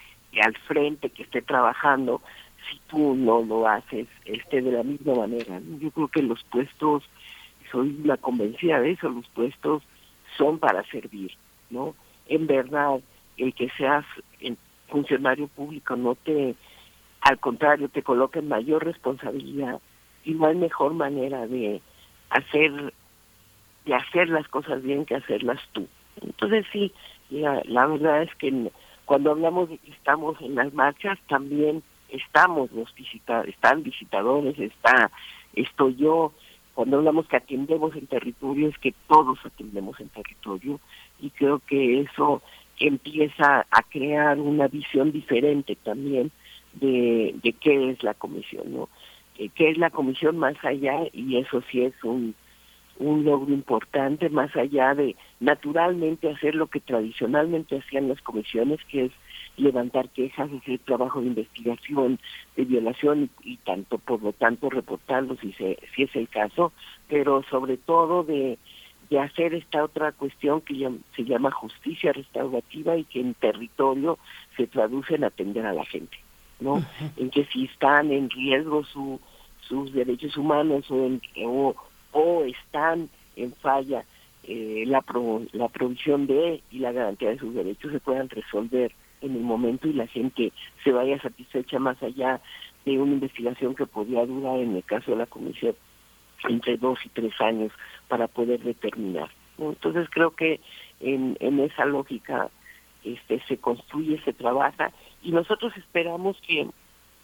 al frente, que esté trabajando, si tú no lo haces este de la misma manera. Yo creo que los puestos, soy la convencida de eso, los puestos son para servir, ¿no? En verdad, el que seas en- funcionario público no te, al contrario, te coloca en mayor responsabilidad y no hay mejor manera de hacer, de hacer las cosas bien que hacerlas tú. Entonces sí, la, la verdad es que cuando hablamos de que estamos en las marchas, también estamos los visitadores, están visitadores, está, estoy yo, cuando hablamos que atendemos en territorio, es que todos atendemos en territorio y creo que eso empieza a crear una visión diferente también de, de qué es la comisión, ¿no? ¿Qué es la comisión más allá? Y eso sí es un, un logro importante, más allá de naturalmente hacer lo que tradicionalmente hacían las comisiones, que es levantar quejas, hacer trabajo de investigación, de violación y, y tanto, por lo tanto, reportarlos si, se, si es el caso, pero sobre todo de, de hacer esta otra cuestión que se llama justicia restaurativa y que en territorio se traduce en atender a la gente, ¿no? En que si están en riesgo su, sus derechos humanos o, en- o, o están en falla eh, la, pro- la provisión de y la garantía de sus derechos se puedan resolver en el momento y la gente se vaya satisfecha más allá de una investigación que podría durar en el caso de la comisión entre dos y tres años para poder determinar. Entonces creo que en, en esa lógica este se construye, se trabaja y nosotros esperamos que,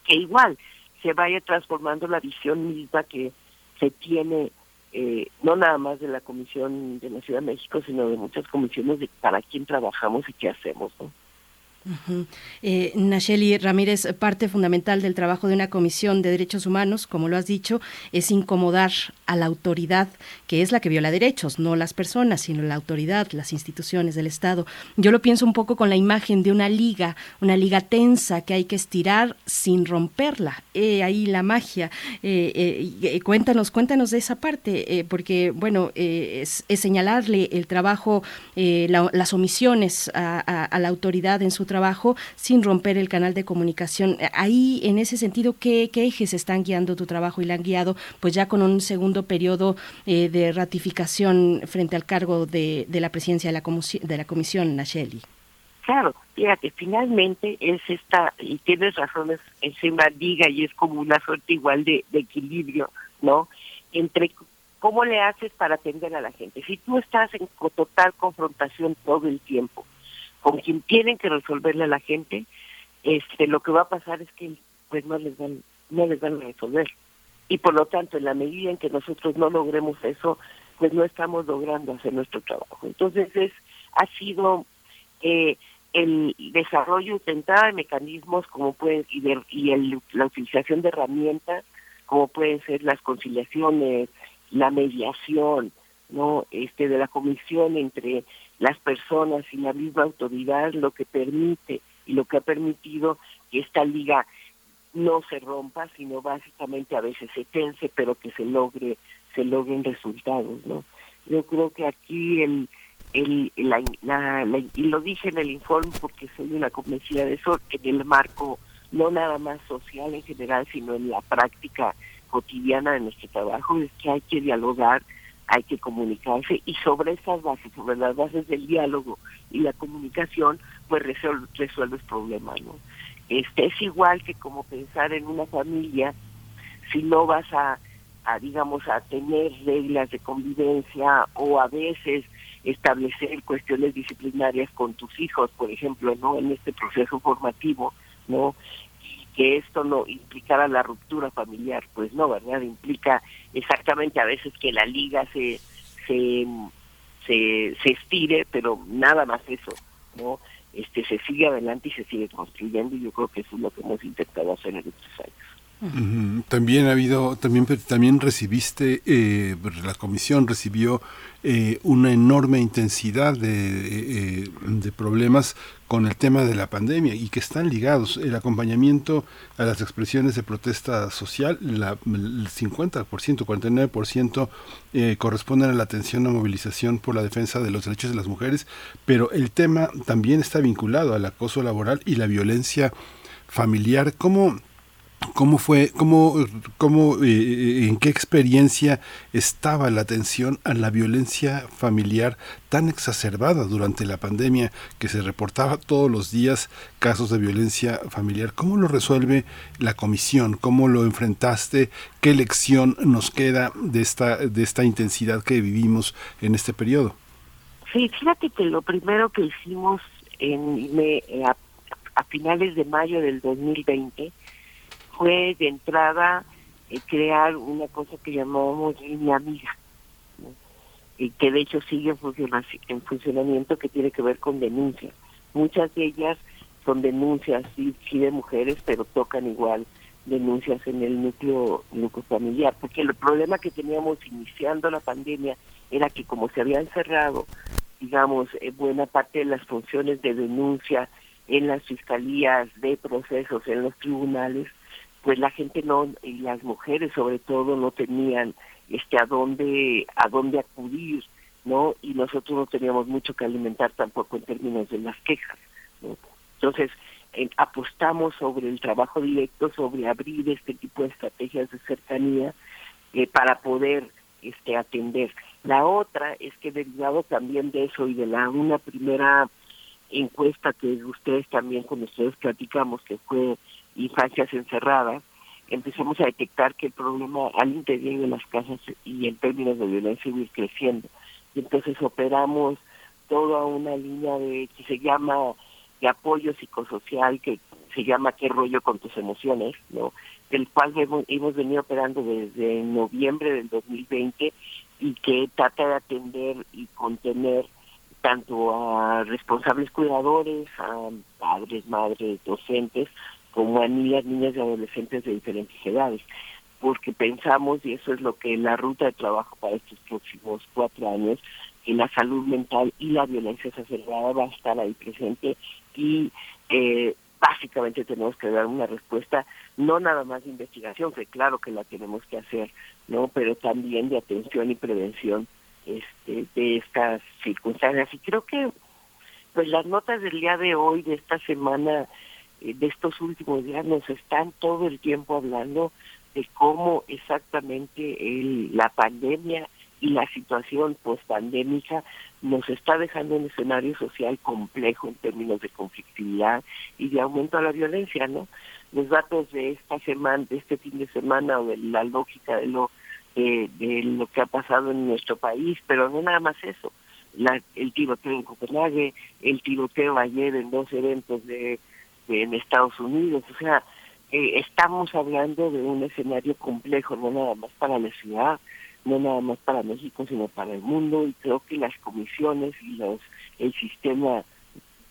que igual se vaya transformando la visión misma que se tiene eh, no nada más de la Comisión de la Ciudad de México, sino de muchas comisiones de para quién trabajamos y qué hacemos. ¿no? Ujú. Eh, Nacheli Ramírez, parte fundamental del trabajo de una comisión de derechos humanos, como lo has dicho, es incomodar a la autoridad, que es la que viola derechos, no las personas, sino la autoridad, las instituciones del Estado. Yo lo pienso un poco con la imagen de una liga, una liga tensa que hay que estirar sin romperla. Ahí la magia. Eh, eh, cuéntanos, cuéntanos de esa parte, porque, bueno, es, señalarle el trabajo, la- las omisiones a, a- a la autoridad en su trabajo sin romper el canal de comunicación. Eh, Ahí, en ese sentido, ¿qué, qué ejes están guiando tu trabajo y la han guiado, pues ya con un segundo periodo eh, de ratificación frente al cargo de, la presidencia de la, de la comisión, Nacheli? Claro, fíjate, finalmente es esta, y tienes razón, es, una liga y es como una suerte igual de, de equilibrio, ¿no? Entre cómo le haces para atender a la gente. Si tú estás en total confrontación todo el tiempo con quien tienen que resolverle a la gente, este, lo que va a pasar es que pues no les van, no les van a resolver. Y por lo tanto, en la medida en que nosotros no logremos eso, pues no estamos logrando hacer nuestro trabajo. Entonces es, ha sido eh, el desarrollo intentado de mecanismos como pueden y, de- y el- la utilización de herramientas como pueden ser las conciliaciones, la mediación, no, este de la comisión entre las personas y la misma autoridad, lo que permite y lo que ha permitido que esta liga no se rompa, sino básicamente a veces se tense, pero que se logre se logren resultados, ¿no? Yo creo que aquí el el, la, la- la- y lo dije en el informe porque soy una convencida de eso, en el marco no nada más social en general, sino en la práctica cotidiana de nuestro trabajo, es que hay que dialogar, hay que comunicarse y sobre esas bases, sobre las bases del diálogo y la comunicación, pues resol- resuelves problemas, ¿no? Este es igual que como pensar en una familia, si no vas a, a digamos a tener reglas de convivencia o a veces establecer cuestiones disciplinarias con tus hijos, por ejemplo, no en este proceso formativo, no que esto no implicara la ruptura familiar, pues no, ¿verdad? Implica exactamente a veces que la liga se se se, se estire, pero nada más eso, ¿no? Este se sigue adelante y se sigue construyendo y yo creo que eso es lo que hemos intentado hacer en estos años. También ha habido, también, también recibiste, eh, la comisión recibió eh, una enorme intensidad de, eh, de problemas con el tema de la pandemia y que están ligados. El acompañamiento a las expresiones de protesta social, la, el 50%, 49% eh, corresponden a la atención a movilización por la defensa de los derechos de las mujeres, pero el tema también está vinculado al acoso laboral y la violencia familiar. ¿Cómo, ¿Cómo fue, cómo, cómo, eh, en qué experiencia estaba la atención a la violencia familiar tan exacerbada durante la pandemia que se reportaba todos los días casos de violencia familiar? ¿Cómo lo resuelve la comisión? ¿Cómo lo enfrentaste? ¿Qué lección nos queda de esta, de esta intensidad que vivimos en este periodo? Sí, fíjate que lo primero que hicimos en, me- eh, a finales de mayo del 2020 fue de entrada eh, crear una cosa que llamábamos línea amiga, y que de hecho sigue en, en funcionamiento que tiene que ver con denuncias. Muchas de ellas son denuncias sí, sí de mujeres, pero tocan igual denuncias en el núcleo, núcleo familiar, porque el problema que teníamos iniciando la pandemia era que como se había encerrado, digamos, eh, buena parte de las funciones de denuncia en las fiscalías, de procesos, en los tribunales, pues la gente no, y las mujeres sobre todo, no tenían este a dónde, a dónde acudir, ¿no? Y nosotros no teníamos mucho que alimentar tampoco en términos de las quejas, ¿no? Entonces, eh, apostamos sobre el trabajo directo, sobre abrir este tipo de estrategias de cercanía eh, para poder este atender. La otra es que derivado también de eso y de la una primera encuesta que ustedes también con ustedes platicamos que fue infancias encerradas, empezamos a detectar que el problema al interior de las casas y en términos de violencia iba creciendo. Y entonces operamos toda una línea de que se llama de apoyo psicosocial que se llama qué rollo con tus emociones, ¿no? Del cual hemos, hemos venido operando desde noviembre del 2020 y que trata de atender y contener tanto a responsables cuidadores, a padres, madres, docentes, como a niñas, niñas y adolescentes de diferentes edades, porque pensamos, y eso es lo que la ruta de trabajo para estos próximos cuatro años, que la salud mental y la violencia exacerbada va a estar ahí presente y eh, básicamente tenemos que dar una respuesta no nada más de investigación, que claro que la tenemos que hacer, no, pero también de atención y prevención este, de estas circunstancias. Y creo que pues las notas del día de hoy, de esta semana, de estos últimos días, nos están todo el tiempo hablando de cómo exactamente el, la pandemia y la situación post-pandémica nos está dejando un escenario social complejo en términos de conflictividad y de aumento a la violencia, ¿no? Los datos de esta semana, de este fin de semana o de la lógica de lo de, de lo que ha pasado en nuestro país, pero no nada más eso. La, el tiroteo en Copenhague, el tiroteo ayer en dos eventos de en Estados Unidos, o sea, eh, estamos hablando de un escenario complejo, no nada más para la ciudad, no nada más para México, sino para el mundo, y creo que las comisiones y los el sistema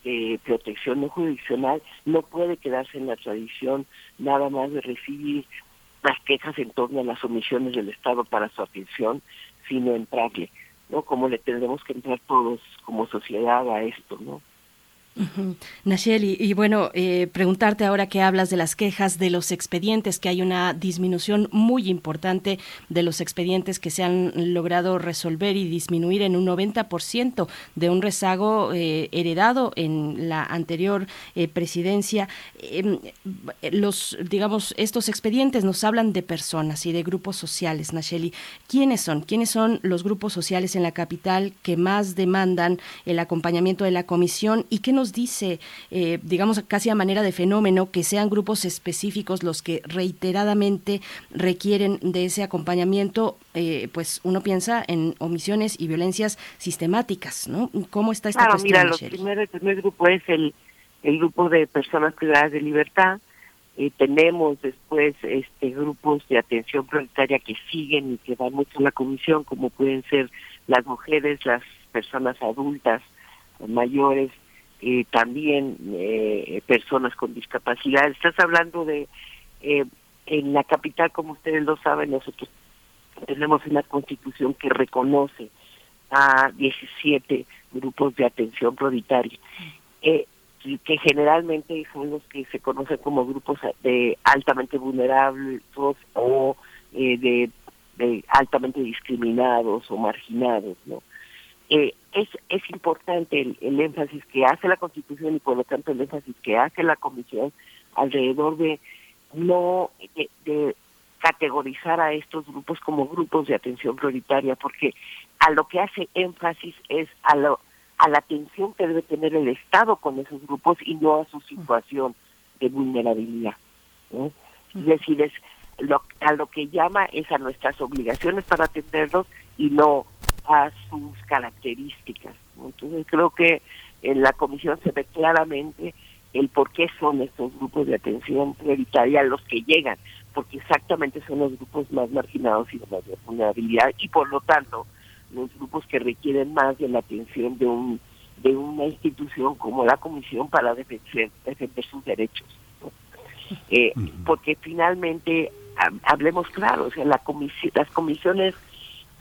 de protección no jurisdiccional no puede quedarse en la tradición nada más de recibir las quejas en torno a las omisiones del Estado para su atención, sino entrarle, ¿no? Como le tendremos que entrar todos como sociedad a esto, ¿no? Nacheli, y, bueno, eh, preguntarte ahora que hablas de las quejas de los expedientes, que hay una disminución muy importante de los expedientes que se han logrado resolver y disminuir en un 90% de un rezago eh, heredado en la anterior eh, presidencia. Em, los, digamos, estos expedientes nos hablan de personas y de grupos sociales, Nacheli. ¿Quiénes son? ¿Quiénes son los grupos sociales en la capital que más demandan el acompañamiento de la comisión y qué nos dice, eh, digamos, casi a manera de fenómeno, que sean grupos específicos los que reiteradamente requieren de ese acompañamiento? Eh, pues uno piensa en omisiones y violencias sistemáticas, ¿no? ¿Cómo está esta Claro, cuestión, mira, primero, el primer grupo es el, el grupo de personas privadas de libertad. Eh, tenemos después este grupos de atención prioritaria que siguen y que van mucho a la comisión, como pueden ser las mujeres, las personas adultas, mayores, eh, también eh, personas con discapacidad. Estás hablando de, eh, en la capital, como ustedes lo saben, nosotros tenemos una constitución que reconoce a 17 grupos de atención prioritaria, eh, que generalmente son los que se conocen como grupos de altamente vulnerables o eh, de, de altamente discriminados o marginados, ¿no? Eh, es, es importante el, el énfasis que hace la Constitución y por lo tanto el énfasis que hace la Comisión alrededor de no de, de categorizar a estos grupos como grupos de atención prioritaria, porque a lo que hace énfasis es a, lo, a la atención que debe tener el Estado con esos grupos y no a su situación de vulnerabilidad. ¿no? Es decir, es lo, a lo que llama es a nuestras obligaciones para atenderlos y no a sus características. Entonces creo que en la comisión se ve claramente el por qué son estos grupos de atención prioritaria los que llegan, porque exactamente son los grupos más marginados y de mayor vulnerabilidad y por lo tanto los grupos que requieren más de la atención de un de una institución como la comisión para defender, defender sus derechos. ¿no? Eh, porque finalmente, ha- hablemos claro, o sea, la comisi- las comisiones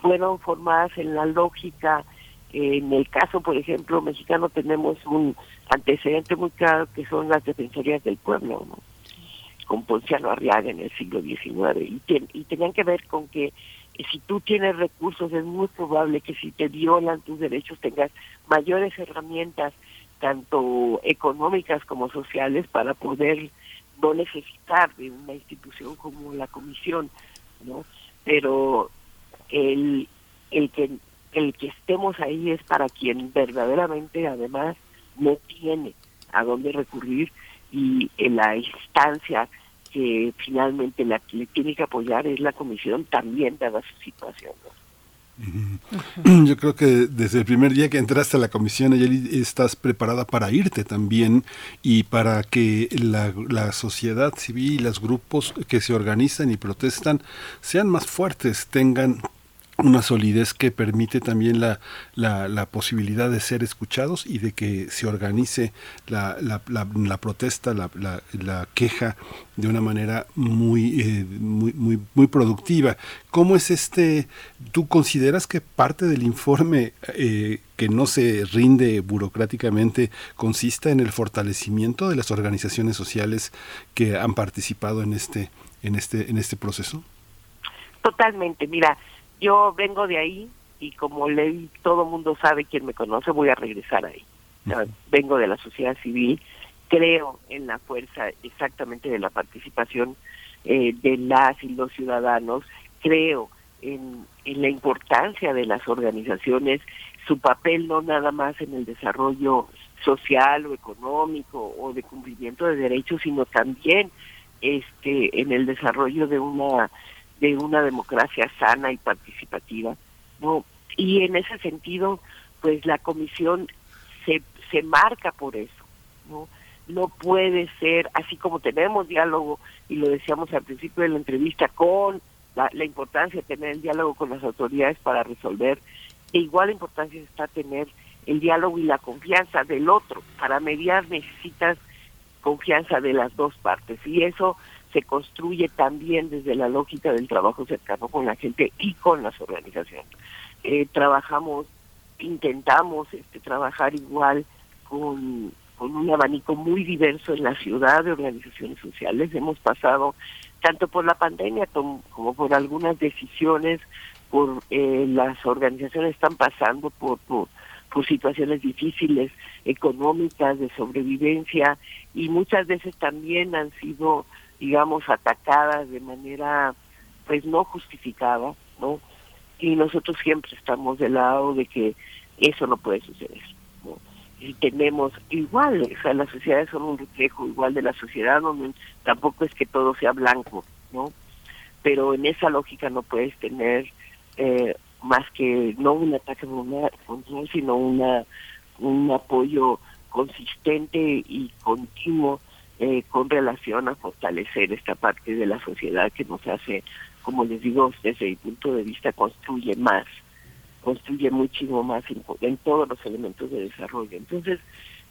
fueron formadas en la lógica, en el caso, por ejemplo, mexicano tenemos un antecedente muy claro que son las defensorías del pueblo, con Ponciano Arriaga en el siglo XIX, y, ten- y tenían que ver con que eh, si tú tienes recursos es muy probable que si te violan tus derechos tengas mayores herramientas, tanto económicas como sociales, para poder no necesitar de una institución como la comisión, ¿no? Pero el, el que el que estemos ahí es para quien verdaderamente además no tiene a dónde recurrir y en la instancia que finalmente la le tiene que apoyar es la comisión también dada su situación. Yo creo que desde el primer día que entraste a la comisión, Ayeli, estás preparada para irte también y para que la, la sociedad civil y los grupos que se organizan y protestan sean más fuertes, tengan una solidez que permite también la, la, la, posibilidad de ser escuchados y de que se organice la, la, protesta, la, queja de una manera muy, eh, muy, muy, muy productiva. ¿Cómo es este? ¿Tú consideras que parte del informe eh, que no se rinde burocráticamente consista en el fortalecimiento de las organizaciones sociales que han participado en este, en este, en este proceso? Totalmente, mira, yo vengo de ahí y como leí, todo mundo sabe, quien me conoce, voy a regresar ahí. Vengo de la sociedad civil, creo en la fuerza exactamente de la participación eh, de las y los ciudadanos, creo en, en la importancia de las organizaciones, su papel no nada más en el desarrollo social o económico o de cumplimiento de derechos, sino también este en el desarrollo de una de una democracia sana y participativa, ¿no? Y en ese sentido, pues la comisión se, se marca por eso, ¿no? No puede ser, así como tenemos diálogo, y lo decíamos al principio de la entrevista, con la, la importancia de tener el diálogo con las autoridades para resolver, de igual importancia está tener el diálogo y la confianza del otro. Para mediar necesitas confianza de las dos partes, y eso se construye también desde la lógica del trabajo cercano con la gente y con las organizaciones. Eh, trabajamos, intentamos este, trabajar igual con, un abanico muy diverso en la ciudad de organizaciones sociales. Hemos pasado tanto por la pandemia como, por algunas decisiones, por eh, las organizaciones están pasando por, por situaciones difíciles económicas, de sobrevivencia, y muchas veces también han sido digamos, atacadas de manera pues no justificada, ¿no? Y nosotros siempre estamos del lado de que eso no puede suceder, ¿no? Y tenemos igual, o sea, las sociedades son un reflejo igual de la sociedad, donde tampoco es que todo sea blanco, ¿no? Pero en esa lógica no puedes tener eh, más que no un ataque frontal, sino una un apoyo consistente y continuo eh, con relación a fortalecer esta parte de la sociedad que nos hace, como les digo, desde mi punto de vista, construye más, construye muchísimo más en, todos los elementos de desarrollo. Entonces,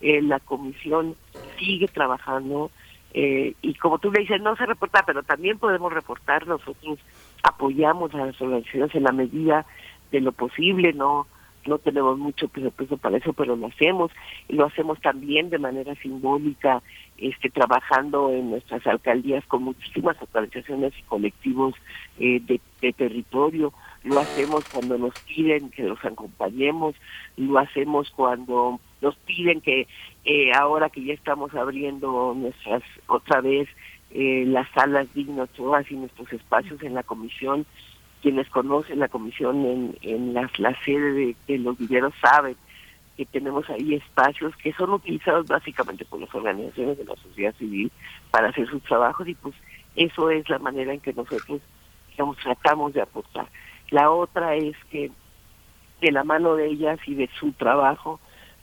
eh, la comisión sigue trabajando eh, y como tú le dices, no se reporta, pero también podemos reportar, nosotros apoyamos a las organizaciones en la medida de lo posible, no no tenemos mucho peso para eso, pero lo hacemos y lo hacemos también de manera simbólica, este trabajando en nuestras alcaldías con muchísimas organizaciones y colectivos eh, de, territorio, lo hacemos cuando nos piden que los acompañemos, lo hacemos cuando nos piden que eh, ahora que ya estamos abriendo nuestras otra vez eh, las salas dignas todas y nuestros espacios en la comisión. Quienes conocen la comisión en, en la, sede de, los viveros saben que tenemos ahí espacios que son utilizados básicamente por las organizaciones de la sociedad civil para hacer sus trabajos y pues eso es la manera en que nosotros digamos tratamos de aportar. La otra es que de la mano de ellas y de su trabajo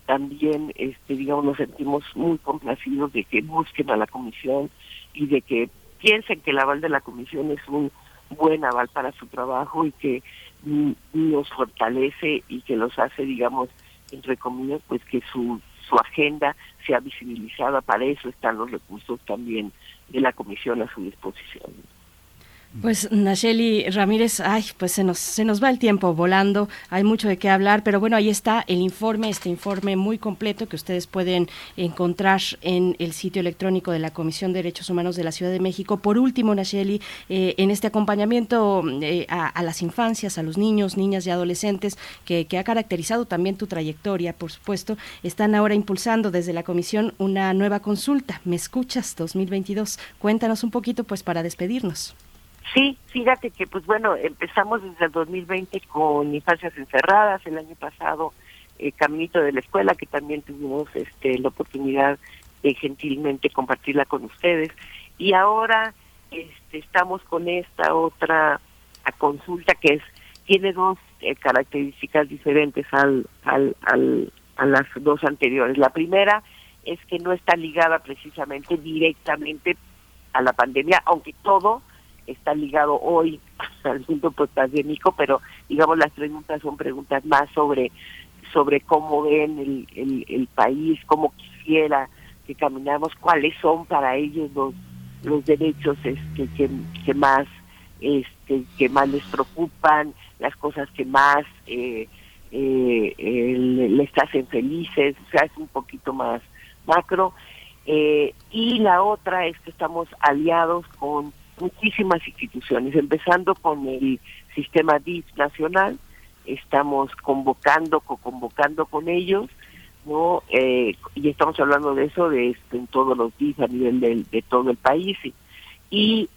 también este digamos nos sentimos muy complacidos de que busquen a la comisión y de que piensen que el aval de la comisión es un buen aval para su trabajo y que mm, nos fortalece y que los hace, digamos, entre comillas, pues que su, su agenda sea visibilizada. Para eso están los recursos también de la comisión a su disposición. Pues Nacheli Ramírez, ay, pues se nos, se nos va el tiempo volando, hay mucho de qué hablar, pero bueno, ahí está el informe, este informe muy completo que ustedes pueden encontrar en el sitio electrónico de la Comisión de Derechos Humanos de la Ciudad de México. Por último, Nacheli, eh, en este acompañamiento eh, a, las infancias, a los niños, niñas y adolescentes, que, que ha caracterizado también tu trayectoria, por supuesto, están ahora impulsando desde la Comisión una nueva consulta, ¿Me escuchas 2022? Cuéntanos un poquito, pues, para despedirnos. Sí, fíjate que pues bueno, empezamos desde el 2020 con infancias encerradas, el año pasado eh, Caminito de la Escuela, que también tuvimos este, la oportunidad de gentilmente compartirla con ustedes. Y ahora este, estamos con esta otra consulta que es tiene dos eh, características diferentes al, al, al, a las dos anteriores. La primera es que no está ligada precisamente directamente a la pandemia, aunque todo está ligado hoy (laughs) al mundo pandémico, pero digamos las preguntas son preguntas más sobre sobre cómo ven el, el, el país, cómo quisiera que caminamos, cuáles son para ellos los los derechos este, que, que más este, que más les preocupan, las cosas que más eh, eh, le- les hacen felices, o sea, es un poquito más macro. Eh, y la otra es que estamos aliados con muchísimas instituciones, empezando con el sistema DIF nacional, estamos convocando, co-convocando con ellos, ¿no? Eh, y estamos hablando de eso de este, en todos los DIF a nivel del- de, todo el país. Y, y,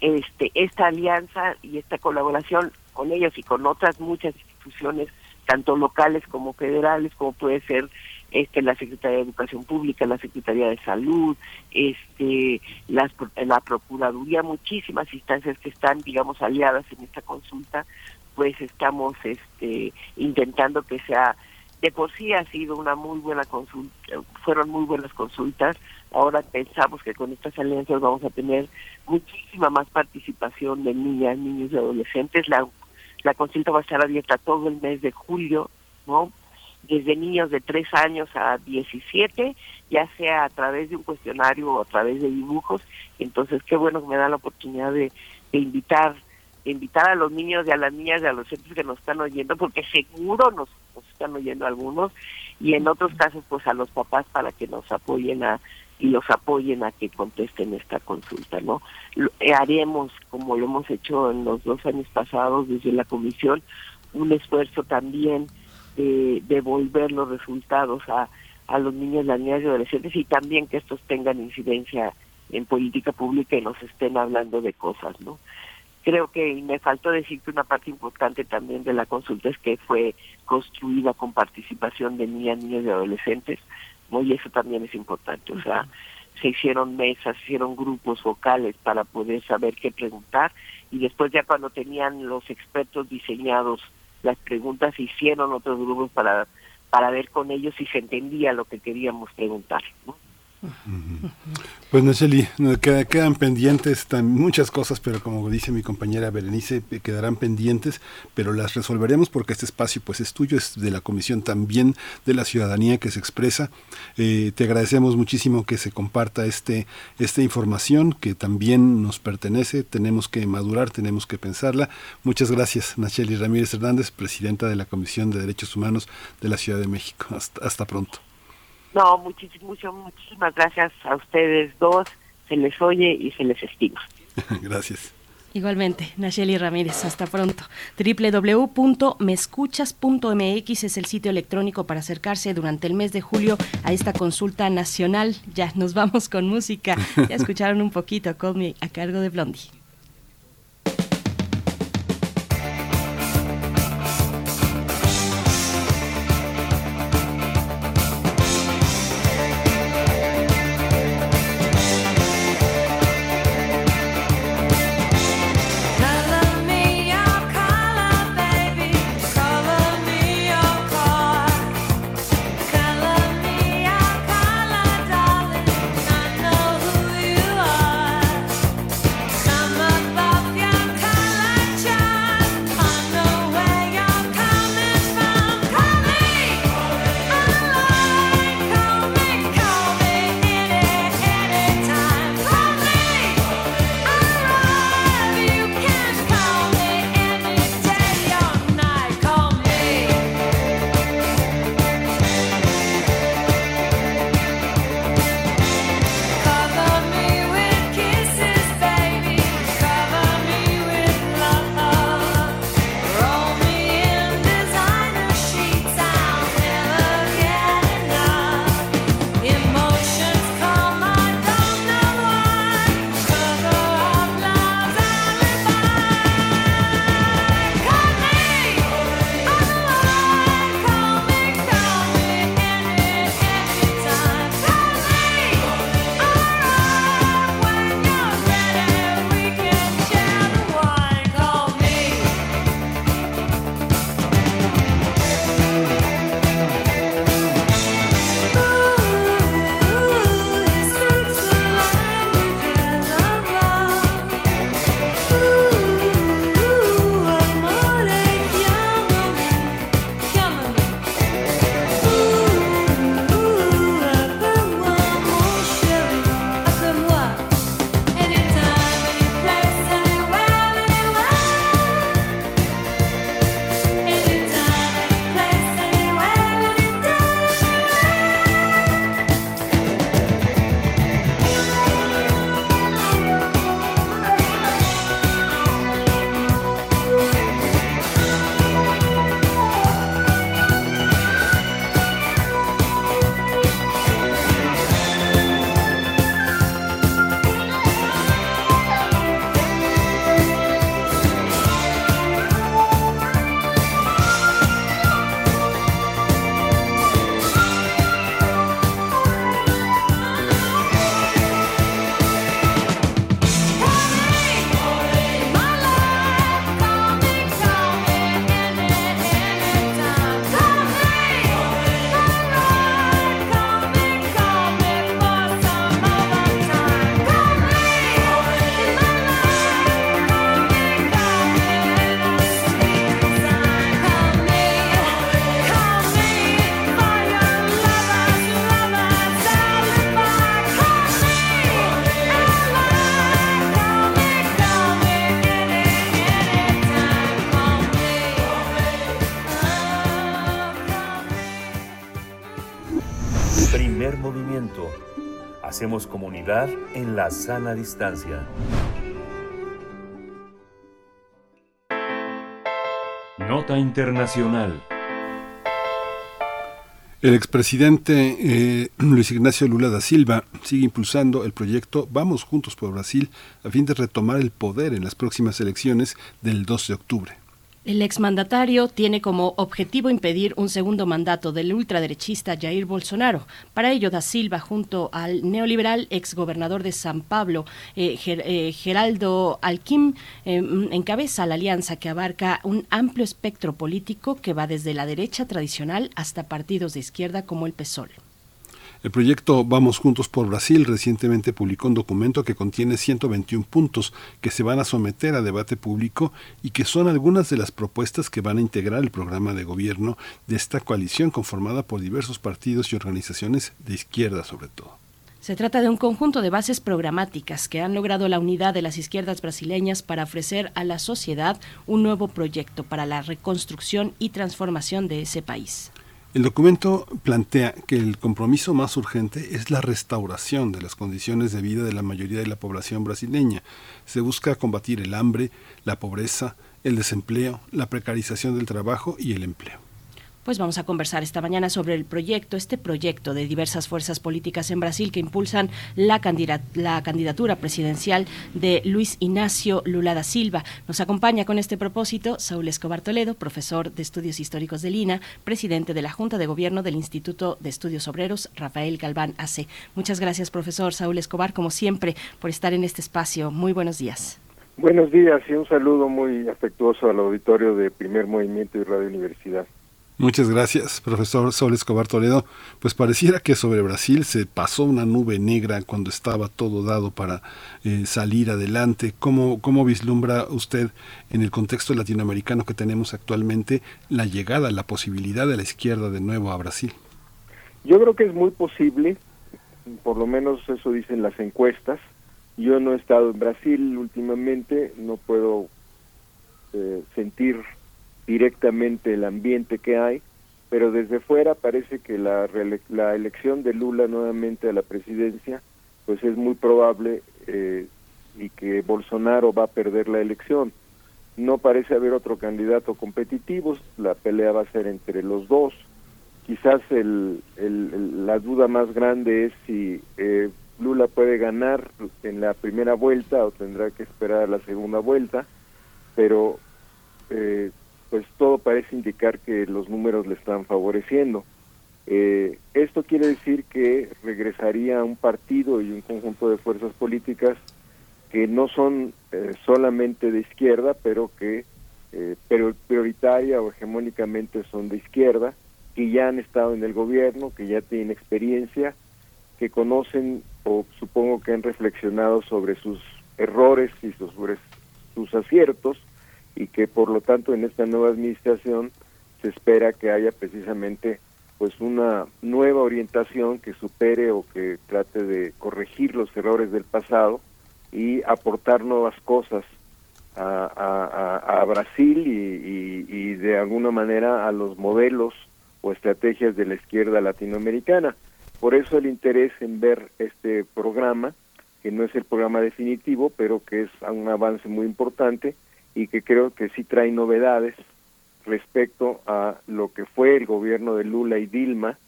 este esta alianza y esta colaboración con ellos y con otras muchas instituciones, tanto locales como federales, como puede ser este la Secretaría de Educación Pública, la Secretaría de Salud, este las, la Procuraduría, muchísimas instancias que están, digamos, aliadas en esta consulta, pues estamos este intentando que sea de por sí ha sido una muy buena consulta, fueron muy buenas consultas. Ahora pensamos que con estas alianzas vamos a tener muchísima más participación de niñas, niños y adolescentes. La, la consulta va a estar abierta todo el mes de julio, ¿no? Desde niños de 3 años a 17, ya sea a través de un cuestionario o a través de dibujos. Entonces, qué bueno que me dan la oportunidad de, invitar de invitar a los niños y a las niñas y a los centros que nos están oyendo, porque seguro nos, nos están oyendo algunos, y en otros casos, pues a los papás para que nos apoyen a y los apoyen a que contesten esta consulta, ¿no? Lo- eh, haremos, como lo hemos hecho en los dos años pasados desde la comisión, un esfuerzo también de devolver los resultados a, a los niños, las niñas y adolescentes y también que estos tengan incidencia en política pública y nos estén hablando de cosas, ¿no? Creo que y me faltó decir que una parte importante también de la consulta es que fue construida con participación de niñas, niños y adolescentes, ¿no? y eso también es importante. O sea, se hicieron mesas, se hicieron grupos vocales para poder saber qué preguntar y después ya cuando tenían los expertos diseñados las preguntas, hicieron otros grupos para, para ver con ellos si se entendía lo que queríamos preguntar. ¿no? Pues Nacheli, quedan pendientes muchas cosas, pero como dice mi compañera Berenice, eh, quedarán pendientes, pero las resolveremos porque este espacio pues es tuyo, es de la comisión también de la ciudadanía que se expresa. Eh, te agradecemos muchísimo que se comparta este, esta información que también nos pertenece, tenemos que madurar, tenemos que pensarla. Muchas gracias, Nacheli Ramírez Hernández, presidenta de la Comisión de Derechos Humanos de la Ciudad de México. Hasta pronto. No, muchis- mucho, muchísimas gracias a ustedes dos, se les oye y se les estima. (laughs) Gracias. Igualmente, Nacheli Ramírez, hasta pronto. www.mescuchas.mx es el sitio electrónico para acercarse durante el mes de julio a esta consulta nacional. Ya nos vamos con música. Ya (laughs) escucharon un poquito Call Me a cargo de Blondie. En la sana distancia. Nota Internacional. El expresidente eh, (clears throat) Luis Ignacio Lula da Silva sigue impulsando el proyecto Vamos Juntos por Brasil a fin de retomar el poder en las próximas elecciones del 2 de octubre. El exmandatario tiene como objetivo impedir un segundo mandato del ultraderechista Jair Bolsonaro. Para ello, Da Silva, junto al neoliberal exgobernador de San Pablo, eh, eh, Geraldo Alquim, eh, encabeza la alianza que abarca un amplio espectro político que va desde la derecha tradicional hasta partidos de izquierda como el PSOL. El proyecto Vamos Juntos por Brasil recientemente publicó un documento que contiene 121 puntos que se van a someter a debate público y que son algunas de las propuestas que van a integrar el programa de gobierno de esta coalición conformada por diversos partidos y organizaciones de izquierda sobre todo. Se trata de un conjunto de bases programáticas que han logrado la unidad de las izquierdas brasileñas para ofrecer a la sociedad un nuevo proyecto para la reconstrucción y transformación de ese país. El documento plantea que el compromiso más urgente es la restauración de las condiciones de vida de la mayoría de la población brasileña. Se busca combatir el hambre, la pobreza, el desempleo, la precarización del trabajo y el empleo. Pues vamos a conversar esta mañana sobre el proyecto, este proyecto de diversas fuerzas políticas en Brasil que impulsan la, la candidatura presidencial de Luis Ignacio Lula da Silva. Nos acompaña con este propósito Saúl Escobar Toledo, profesor de Estudios Históricos de Lina, presidente de la Junta de Gobierno del Instituto de Estudios Obreros, Rafael Galván AC. Muchas gracias, profesor Saúl Escobar, como siempre, por estar en este espacio. Muy buenos días. Buenos días y un saludo muy afectuoso al auditorio de Primer Movimiento y Radio Universidad. Muchas gracias, profesor Sol Escobar Toledo. Pues pareciera que sobre Brasil se pasó una nube negra cuando estaba todo dado para eh, salir adelante. ¿Cómo, ¿Cómo vislumbra usted en el contexto latinoamericano que tenemos actualmente la llegada, la posibilidad de la izquierda de nuevo a Brasil? Yo creo que es muy posible, por lo menos eso dicen las encuestas. Yo no he estado en Brasil últimamente, no puedo eh, sentir directamente el ambiente que hay, pero desde fuera parece que la, la elección de Lula nuevamente a la presidencia, pues es muy probable eh, y que Bolsonaro va a perder la elección. No parece haber otro candidato competitivo, la pelea va a ser entre los dos. Quizás el- el- la duda más grande es si eh, Lula puede ganar en la primera vuelta o tendrá que esperar a la segunda vuelta, pero eh, pues todo parece indicar que los números le están favoreciendo. Eh, esto quiere decir que regresaría un partido y un conjunto de fuerzas políticas que no son eh, solamente de izquierda, pero que eh, prioritaria o hegemónicamente son de izquierda, que ya han estado en el gobierno, que ya tienen experiencia, que conocen o supongo que han reflexionado sobre sus errores y sobre sus aciertos y que por lo tanto en esta nueva administración se espera que haya precisamente pues una nueva orientación que supere o que trate de corregir los errores del pasado y aportar nuevas cosas a, Brasil y- y de alguna manera a los modelos o estrategias de la izquierda latinoamericana. Por eso el interés en ver este programa, que no es el programa definitivo, pero que es un avance muy importante y que creo que sí trae novedades respecto a lo que fue el gobierno de Lula y Dilma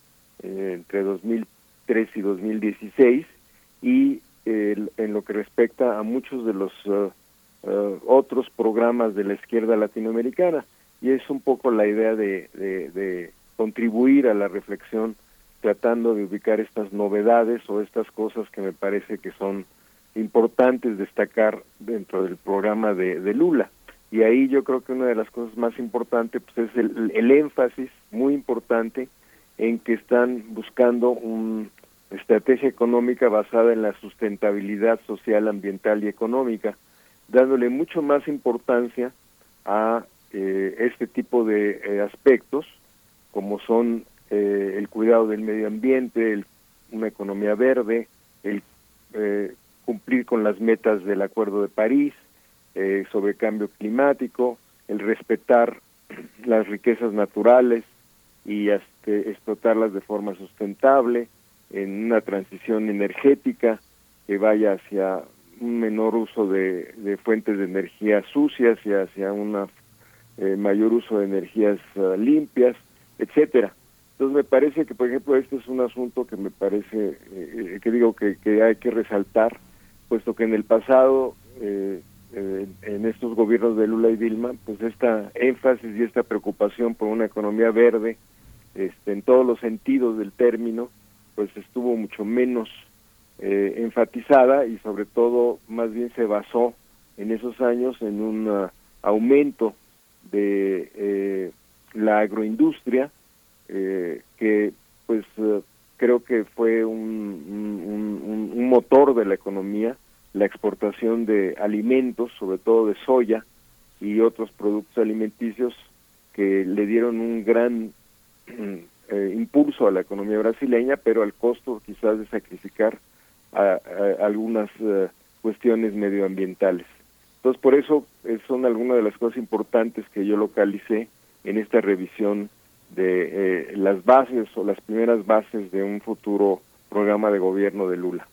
eh, entre 2003 y 2016 y eh, en lo que respecta a muchos de los eh, otros programas de la izquierda latinoamericana y es un poco la idea de, de- de contribuir a la reflexión tratando de ubicar estas novedades o estas cosas que me parece que son importantes destacar dentro del programa de, de Lula. Y ahí yo creo que una de las cosas más importantes pues, es el, el énfasis muy importante en que están buscando una estrategia económica basada en la sustentabilidad social, ambiental y económica, dándole mucho más importancia a eh, este tipo de eh, aspectos, como son eh, el cuidado del medio ambiente, el- una economía verde, el eh, cumplir con las metas del Acuerdo de París eh, sobre cambio climático, el respetar (clears throat) las riquezas naturales y este, explotarlas de forma sustentable, en una transición energética que vaya hacia un menor uso de, fuentes de energía sucias y hacia un mayor uso de energías ah, limpias, etcétera. Entonces me parece que, por ejemplo, este es un asunto que me parece, eh, que digo que, que hay que resaltar, puesto que en el pasado, eh, eh, en estos gobiernos de Lula y Dilma, pues esta énfasis y esta preocupación por una economía verde, este, en todos los sentidos del término, pues estuvo mucho menos eh, enfatizada y sobre todo más bien se basó en esos años en un uh, aumento de eh, la agroindustria eh, que pues uh, creo que fue un, un, un, motor de la economía de alimentos sobre todo de soya y otros productos alimenticios que le dieron un gran (clears throat) eh, impulso a la economía brasileña pero al costo quizás de sacrificar a, algunas uh, cuestiones medioambientales. Entonces, por eso eh, son algunas de las cosas importantes que yo localicé en esta revisión de eh, las bases o las primeras bases de un futuro programa de gobierno de Lula.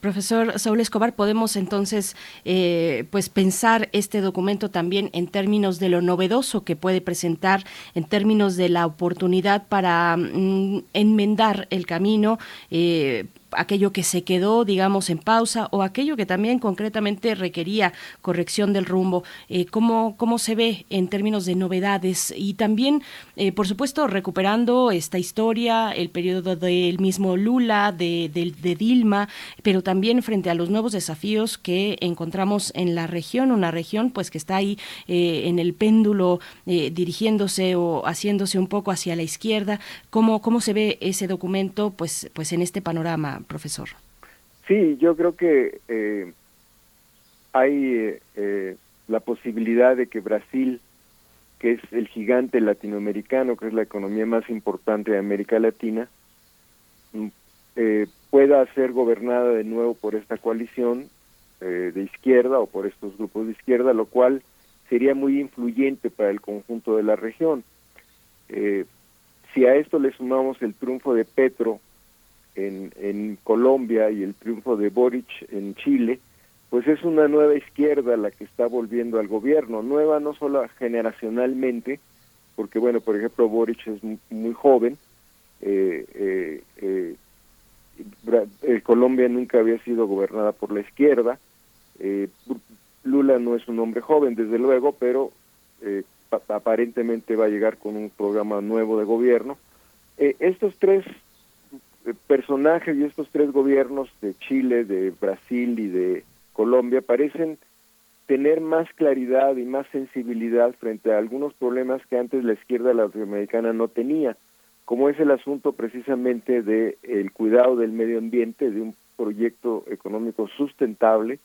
Profesor Saúl Escobar, podemos entonces eh, pues pensar este documento también en términos de lo novedoso que puede presentar, en términos de la oportunidad para mm, enmendar el camino. Eh, aquello que se quedó, digamos, en pausa o aquello que también concretamente requería corrección del rumbo. Eh, ¿cómo, ¿Cómo se ve en términos de novedades? Y también, eh, por supuesto, recuperando esta historia, el periodo del mismo Lula, de, de, Dilma, pero también frente a los nuevos desafíos que encontramos en la región, una región pues que está ahí eh, en el péndulo eh, dirigiéndose o haciéndose un poco hacia la izquierda. ¿Cómo, cómo se ve ese documento pues, pues en este panorama, profesor? Sí, yo creo que eh, hay eh, la posibilidad de que Brasil, que es el gigante latinoamericano, que es la economía más importante de América Latina, mm, eh, pueda ser gobernada de nuevo por esta coalición eh, de izquierda o por estos grupos de izquierda, lo cual sería muy influyente para el conjunto de la región. Eh, si a esto le sumamos el triunfo de Petro en, en Colombia y el triunfo de Boric en Chile, pues es una nueva izquierda la que está volviendo al gobierno, nueva no solo generacionalmente, porque bueno, por ejemplo, Boric es muy, joven, eh, eh, eh, eh, Colombia nunca había sido gobernada por la izquierda, eh, Lula no es un hombre joven, desde luego, pero eh, pa- aparentemente va a llegar con un programa nuevo de gobierno. Eh, estos tres personajes y estos tres gobiernos de Chile, de Brasil y de Colombia parecen tener más claridad y más sensibilidad frente a algunos problemas que antes la izquierda latinoamericana no tenía, como es el asunto precisamente de el cuidado del medio ambiente, de un proyecto económico sustentable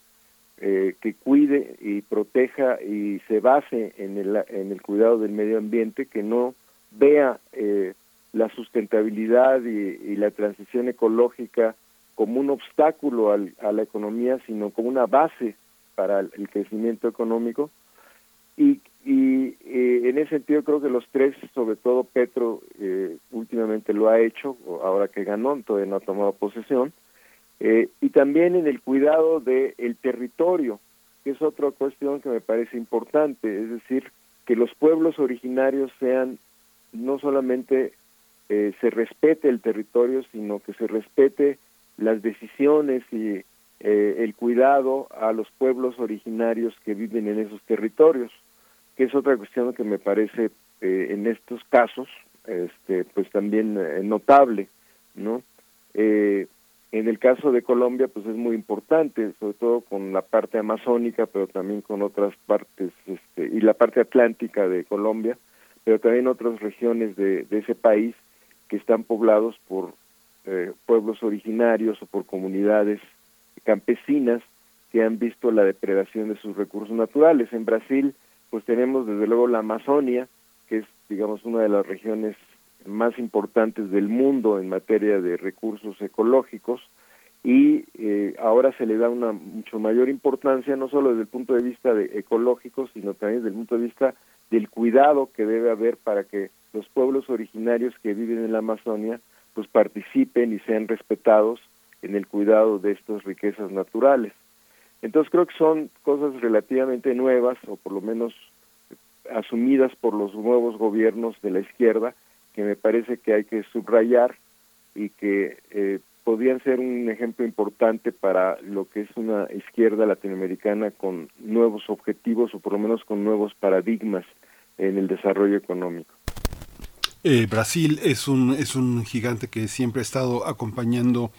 eh, que cuide y proteja y se base en el, en el cuidado del medio ambiente, que no vea eh, la sustentabilidad y, la transición ecológica como un obstáculo al- a la economía, sino como una base para el, crecimiento económico. Y, y eh, en ese sentido creo que los tres, sobre todo Petro, eh, últimamente lo ha hecho, ahora que ganó, todavía no ha tomado posesión, eh, y también en el cuidado del territorio, que es otra cuestión que me parece importante, es decir, que los pueblos originarios sean no solamente eh, se respete el territorio, sino que se respete las decisiones y eh, el cuidado a los pueblos originarios que viven en esos territorios, que es otra cuestión que me parece eh, en estos casos, este, pues también eh, notable, ¿no? Eh, en el caso de Colombia, pues es muy importante, sobre todo con la parte amazónica, pero también con otras partes, este, y la parte atlántica de Colombia, pero también otras regiones de, de ese país que están poblados por eh, pueblos originarios o por comunidades campesinas que han visto la depredación de sus recursos naturales. En Brasil, pues tenemos desde luego la Amazonia, que es, digamos, una de las regiones más importantes del mundo en materia de recursos ecológicos y eh, ahora se le da una mucho mayor importancia no solo desde el punto de vista de ecológico sino también desde el punto de vista del cuidado que debe haber para que los pueblos originarios que viven en la Amazonia pues participen y sean respetados en el cuidado de estas riquezas naturales. Entonces creo que son cosas relativamente nuevas o por lo menos asumidas por los nuevos gobiernos de la izquierda que me parece que hay que subrayar y que eh, podrían ser un ejemplo importante para lo que es una izquierda latinoamericana con nuevos objetivos o por lo menos con nuevos paradigmas en el desarrollo económico. Eh, Brasil es un, es un gigante que siempre ha estado acompañando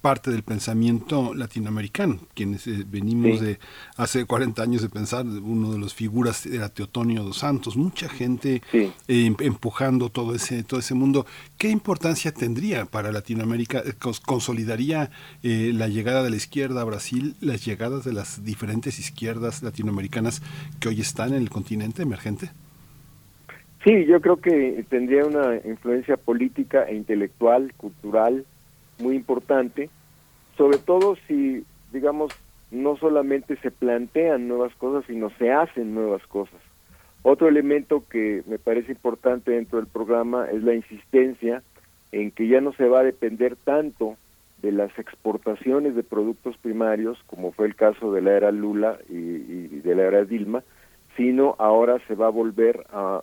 parte del pensamiento latinoamericano. Quienes eh, venimos Sí. de hace 40 años de pensar, uno de los figuras era Teotonio dos Santos, mucha gente eh, em- empujando todo ese, todo ese mundo. ¿Qué importancia tendría para Latinoamérica? Eh, cons- ¿Consolidaría eh, la llegada de la izquierda a Brasil, las llegadas de las diferentes izquierdas latinoamericanas que hoy están en el continente emergente? Sí, yo creo que tendría una influencia política e intelectual, cultural, muy importante, sobre todo si, digamos, no solamente se plantean nuevas cosas, sino se hacen nuevas cosas. Otro elemento que me parece importante dentro del programa es la insistencia en que ya no se va a depender tanto de las exportaciones de productos primarios, como fue el caso de la era Lula y, y de la era Dilma, sino ahora se va a volver a,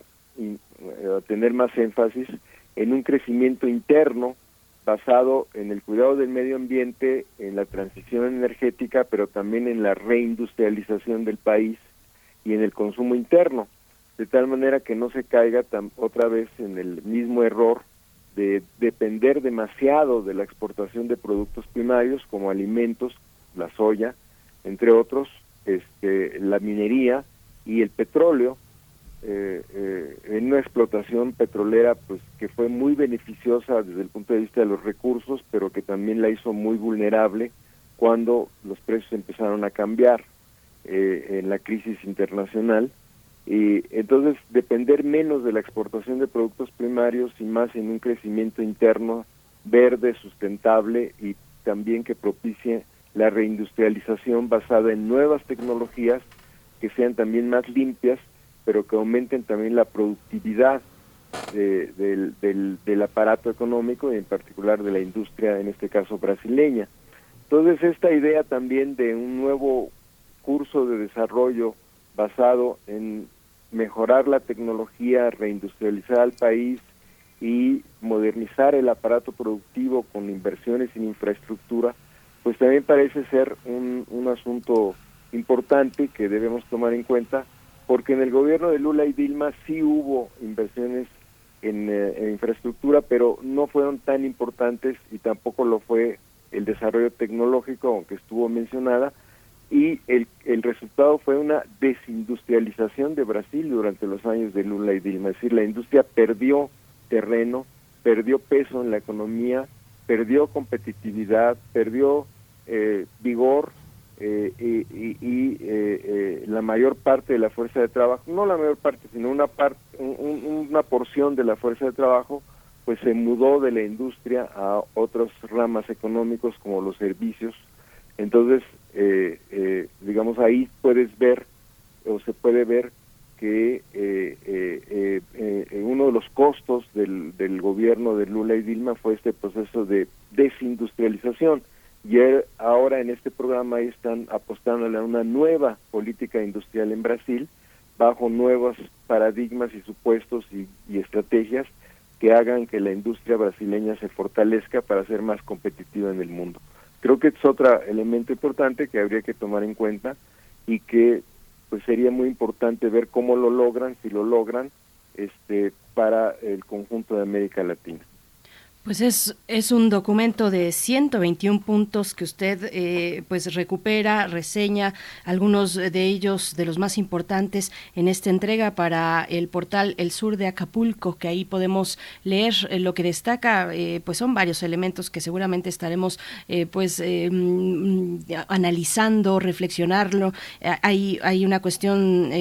tener más énfasis en un crecimiento interno basado en el cuidado del medio ambiente, en la transición energética, pero también en la reindustrialización del país y en el consumo interno, de tal manera que no se caiga otra vez en el mismo error de depender demasiado de la exportación de productos primarios como alimentos, la soya, entre otros, este, la minería y el petróleo, eh, eh, en una explotación petrolera pues que fue muy beneficiosa desde el punto de vista de los recursos, pero que también la hizo muy vulnerable cuando los precios empezaron a cambiar eh, en la crisis internacional. Y entonces depender menos de la exportación de productos primarios y más en un crecimiento interno verde, sustentable y también que propicie la reindustrialización basada en nuevas tecnologías que sean también más limpias, pero que aumenten también la productividad de- del, aparato económico y en particular de la industria, en este caso brasileña. Entonces esta idea también de un nuevo curso de desarrollo basado en mejorar la tecnología, reindustrializar al país y modernizar el aparato productivo con inversiones en infraestructura, pues también parece ser un asunto importante que debemos tomar en cuenta, porque en el gobierno de Lula y Dilma sí hubo inversiones en, eh, en infraestructura, pero no fueron tan importantes y tampoco lo fue el desarrollo tecnológico, aunque estuvo mencionada, y el, el resultado fue una desindustrialización de Brasil durante los años de Lula y Dilma, es decir, la industria perdió terreno, perdió peso en la economía, perdió competitividad, perdió eh, vigor eh, y, y- y, eh, eh, la mayor parte de la fuerza de trabajo, no la mayor parte, sino una, parte, una porción de la fuerza de trabajo, pues se mudó de la industria a otras ramas económicos como los servicios. Entonces, eh, eh, digamos, ahí puedes ver o se puede ver que eh, eh, uno de los costos del, del gobierno de Lula y Dilma fue este proceso de desindustrialización. Y ahora en este programa están apostándole a una nueva política industrial en Brasil, bajo nuevos paradigmas y supuestos y, y estrategias que hagan que la industria brasileña se fortalezca para ser más competitiva en el mundo. Creo que es otro elemento importante que habría que tomar en cuenta y que pues sería muy importante ver cómo lo logran, si lo logran, este para el conjunto de América Latina. Pues es, es un documento de 121 puntos que usted eh, pues recupera, reseña algunos de ellos de los más importantes en esta entrega para el portal El Sur de Acapulco, que ahí podemos leer eh, lo que destaca, eh, pues son varios elementos que seguramente estaremos eh, pues eh, mm, analizando, reflexionarlo. Hay, hay una cuestión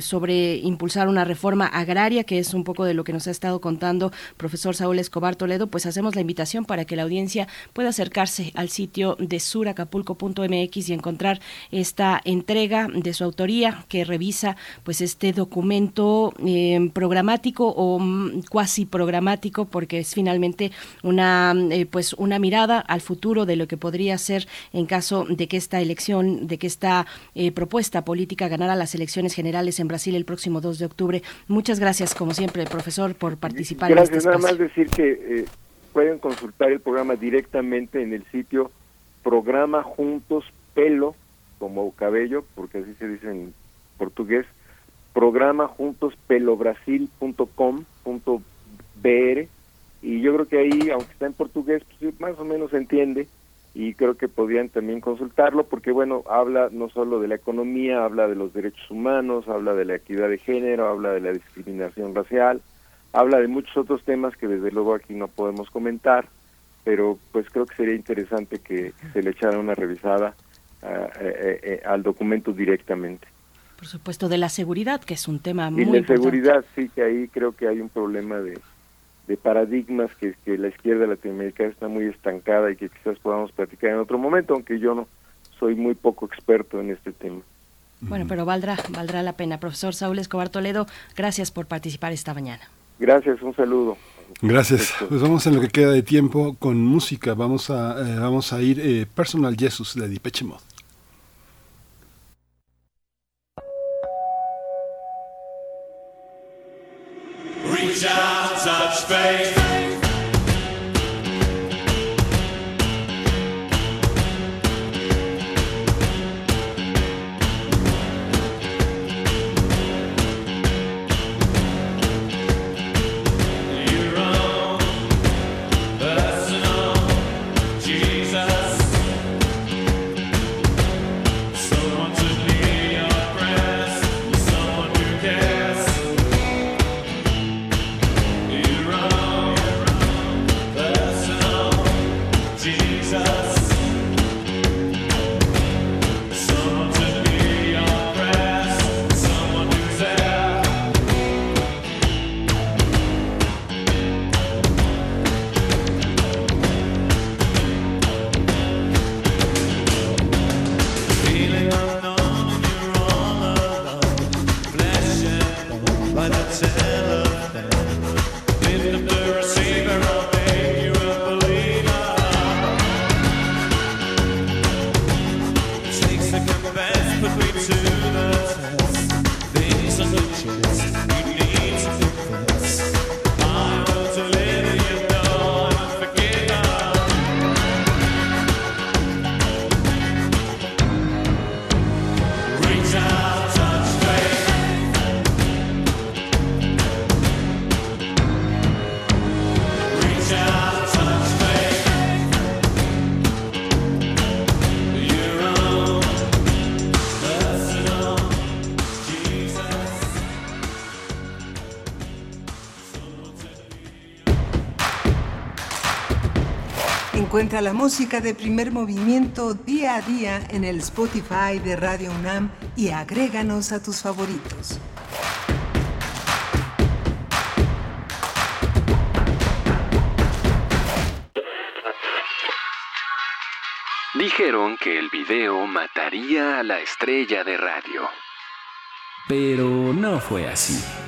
sobre impulsar una reforma agraria, que es un poco de lo que nos ha estado contando profesor Saúl Escobar Toledo, pues pues hacemos la invitación para que la audiencia pueda acercarse al sitio de suracapulco.mx y encontrar esta entrega de su autoría que revisa pues este documento eh, programático o mm, cuasi programático porque es finalmente una eh, pues una mirada al futuro de lo que podría ser en caso de que esta elección, de que esta eh, propuesta política ganara las elecciones generales en Brasil el próximo 2 de octubre. Muchas gracias, como siempre, profesor, por participar en este Gracias, nada más decir que eh, pueden consultar el programa directamente en el sitio programa juntos pelo como cabello, porque así se dice en portugués, programa juntos pelobrasil.com.br y yo creo que ahí, aunque está en portugués, pues más o menos se entiende y creo que podrían también consultarlo porque bueno, habla no solo de la economía, habla de los derechos humanos, habla de la equidad de género, habla de la discriminación racial, habla de muchos otros temas que desde luego aquí no podemos comentar, pero pues creo que sería interesante que se le echara una revisada ah, eh, eh, al documento directamente. Por supuesto, de la seguridad, que es un tema Y muy la importante. seguridad, sí, que ahí creo que hay un problema de, de paradigmas que, que la izquierda latinoamericana está muy estancada y que quizás podamos platicar en otro momento, aunque yo no soy muy poco experto en este tema. Bueno, pero valdrá, valdrá la pena. Profesor Saúl Escobar Toledo, gracias por participar esta mañana. Gracias, un saludo. Gracias. Pues vamos en lo que queda de tiempo con música. Vamos a, eh, vamos a ir eh, Personal Jesus de Depeche Mode. Reach out, touch faith. Encuentra la música de primer movimiento día a día en el Spotify de Radio UNAM y agréganos a tus favoritos. Dijeron que el video mataría a la estrella de radio. Pero no fue así.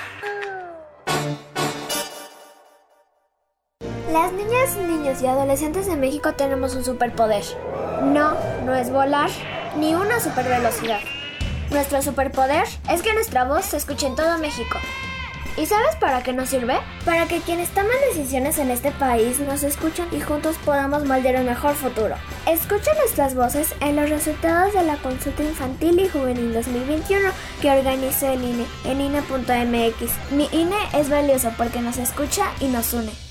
Niños y adolescentes de México tenemos un superpoder. No, no es volar, ni una supervelocidad. Nuestro superpoder es que nuestra voz se escuche en todo México. ¿Y sabes para qué nos sirve? Para que quienes toman decisiones en este país nos escuchen y juntos podamos moldear un mejor futuro. Escucha nuestras voces en los resultados de la consulta infantil y juvenil 2021 que organizó el INE en INE.mx. Mi INE es valioso porque nos escucha y nos une.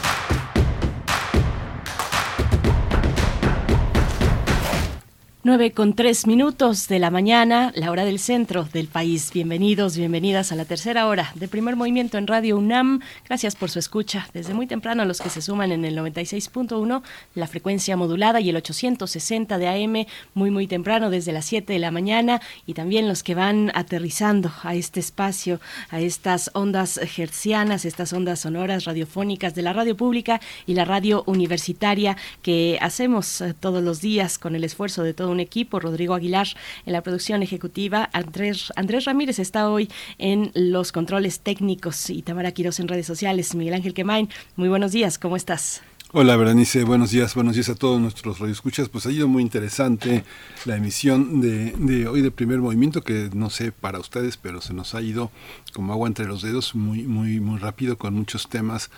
9 con 3 minutos de la mañana, la hora del centro del país. Bienvenidos, bienvenidas a la tercera hora de primer movimiento en Radio UNAM. Gracias por su escucha. Desde muy temprano, los que se suman en el 96.1, la frecuencia modulada y el 860 de AM, muy, muy temprano, desde las 7 de la mañana. Y también los que van aterrizando a este espacio, a estas ondas hercianas, estas ondas sonoras radiofónicas de la radio pública y la radio universitaria que hacemos eh, todos los días con el esfuerzo de un equipo, Rodrigo Aguilar en la producción ejecutiva, Andrés, Andrés Ramírez está hoy en los controles técnicos y Tamara Quiroz en redes sociales, Miguel Ángel Quemain, muy buenos días, ¿cómo estás? Hola Berenice, buenos días, buenos días a todos nuestros radioescuchas. Pues ha ido muy interesante la emisión de, de, hoy de primer movimiento, que no sé para ustedes, pero se nos ha ido como agua entre los dedos, muy, muy, muy rápido, con muchos temas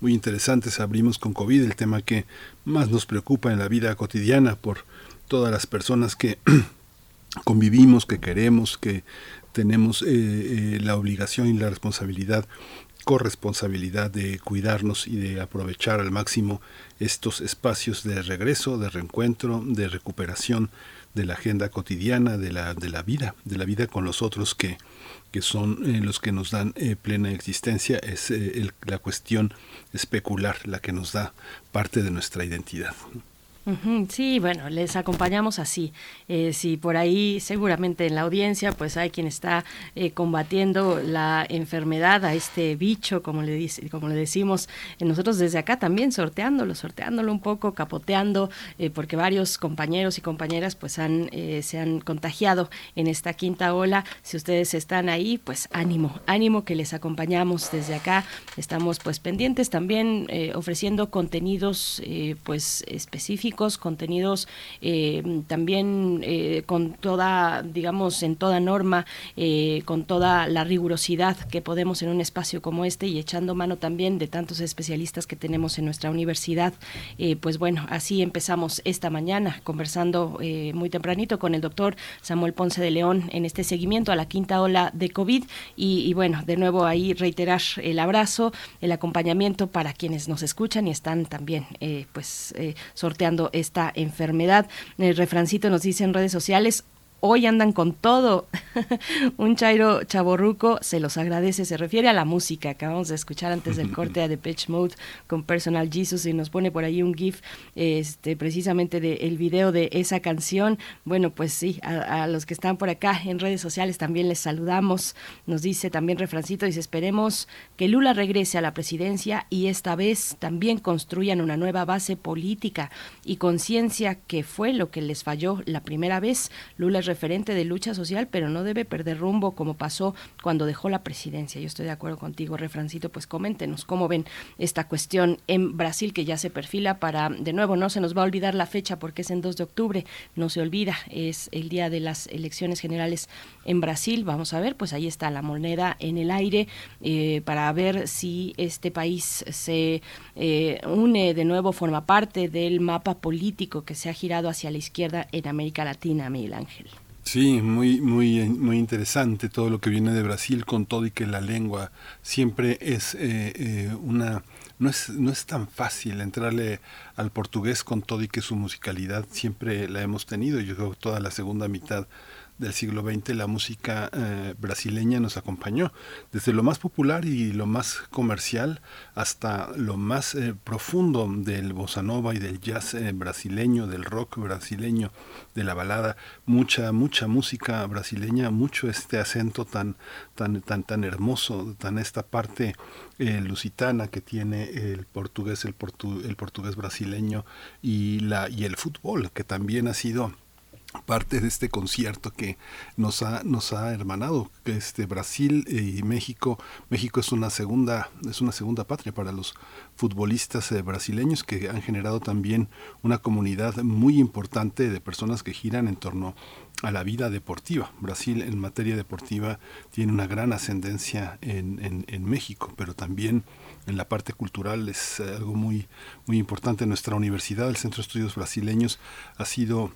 muy interesantes. Abrimos con COVID, el tema que más nos preocupa en la vida cotidiana por todas las personas que (clears throat) convivimos, que queremos, que tenemos eh, eh, la obligación y la responsabilidad, corresponsabilidad de cuidarnos y de aprovechar al máximo estos espacios de regreso, de reencuentro, de recuperación de la agenda cotidiana, de la, de la vida, de la vida con los otros que, que son eh, los que nos dan plena existencia, es la cuestión especular la que nos da parte de nuestra identidad. Sí, bueno, les acompañamos así. Eh, si por ahí seguramente en la audiencia pues hay quien está eh, combatiendo la enfermedad a este bicho, como le, dice, como le decimos, eh, nosotros desde acá también sorteándolo, sorteándolo un poco, capoteando, eh, porque varios compañeros y compañeras pues han, se han contagiado en esta quinta ola. Si ustedes están ahí, pues ánimo, ánimo que les acompañamos desde acá. Estamos pues pendientes también ofreciendo contenidos pues específicos contenidos eh, también eh, con toda, digamos, en toda norma, eh, con toda la rigurosidad que podemos en un espacio como este y echando mano también de tantos especialistas que tenemos en nuestra universidad. Pues bueno, así empezamos esta mañana conversando muy tempranito con el doctor Samuel Ponce de León en este seguimiento a la quinta ola de COVID y, y bueno, de nuevo ahí reiterar el abrazo, el acompañamiento para quienes nos escuchan y están también pues sorteando esta enfermedad. El refrancito nos dice en redes sociales, hoy andan con todo. (laughs) un Chairo Chaborruco se los agradece, se refiere a la música. Acabamos de escuchar antes del (laughs) corte a Depeche Mode con Personal Jesus y nos pone por ahí un GIF este, precisamente del el video de esa canción. Bueno, pues sí, a, a, los que están por acá en redes sociales también les saludamos. Nos dice también Refrancito, dice, esperemos que Lula regrese a la presidencia y esta vez también construyan una nueva base política y conciencia que fue lo que les falló la primera vez. Lula referente de lucha social, pero no debe perder rumbo como pasó cuando dejó la presidencia. Yo estoy de acuerdo contigo, Refrancito, pues coméntenos cómo ven esta cuestión en Brasil que ya se perfila para, de nuevo, no se nos va a olvidar la fecha porque es en 2 de octubre, no se olvida, es el día de las elecciones generales en Brasil. Vamos a ver, pues ahí está la moneda en el aire eh, para ver si este país se eh, une de nuevo, forma parte del mapa político que se ha girado hacia la izquierda en América Latina, Miguel Ángel. Sí, muy, muy, muy interesante todo lo que viene de Brasil con todo y que la lengua siempre es eh, eh, una no es, no es tan fácil entrarle al portugués con todo y que su musicalidad siempre la hemos tenido. Yo creo que toda la segunda mitad del siglo XX la música eh, brasileña nos acompañó, desde lo más popular y lo más comercial hasta lo más eh, profundo del bossa nova y del jazz eh, brasileño, del rock brasileño, de la balada, mucha mucha música brasileña, mucho este acento tan tan tan tan hermoso, tan esta parte lusitana que tiene el portugués, el, portu, el portugués brasileño y la y el fútbol que también ha sido parte de este concierto que nos ha nos ha hermanado este Brasil y México México es una segunda es una segunda patria para los futbolistas eh, brasileños que han generado también una comunidad muy importante de personas que giran en torno a la vida deportiva. Brasil en materia deportiva tiene una gran ascendencia en, en, en México, pero también en la parte cultural es algo muy, muy importante. Nuestra universidad, el Centro de Estudios Brasileños, ha sido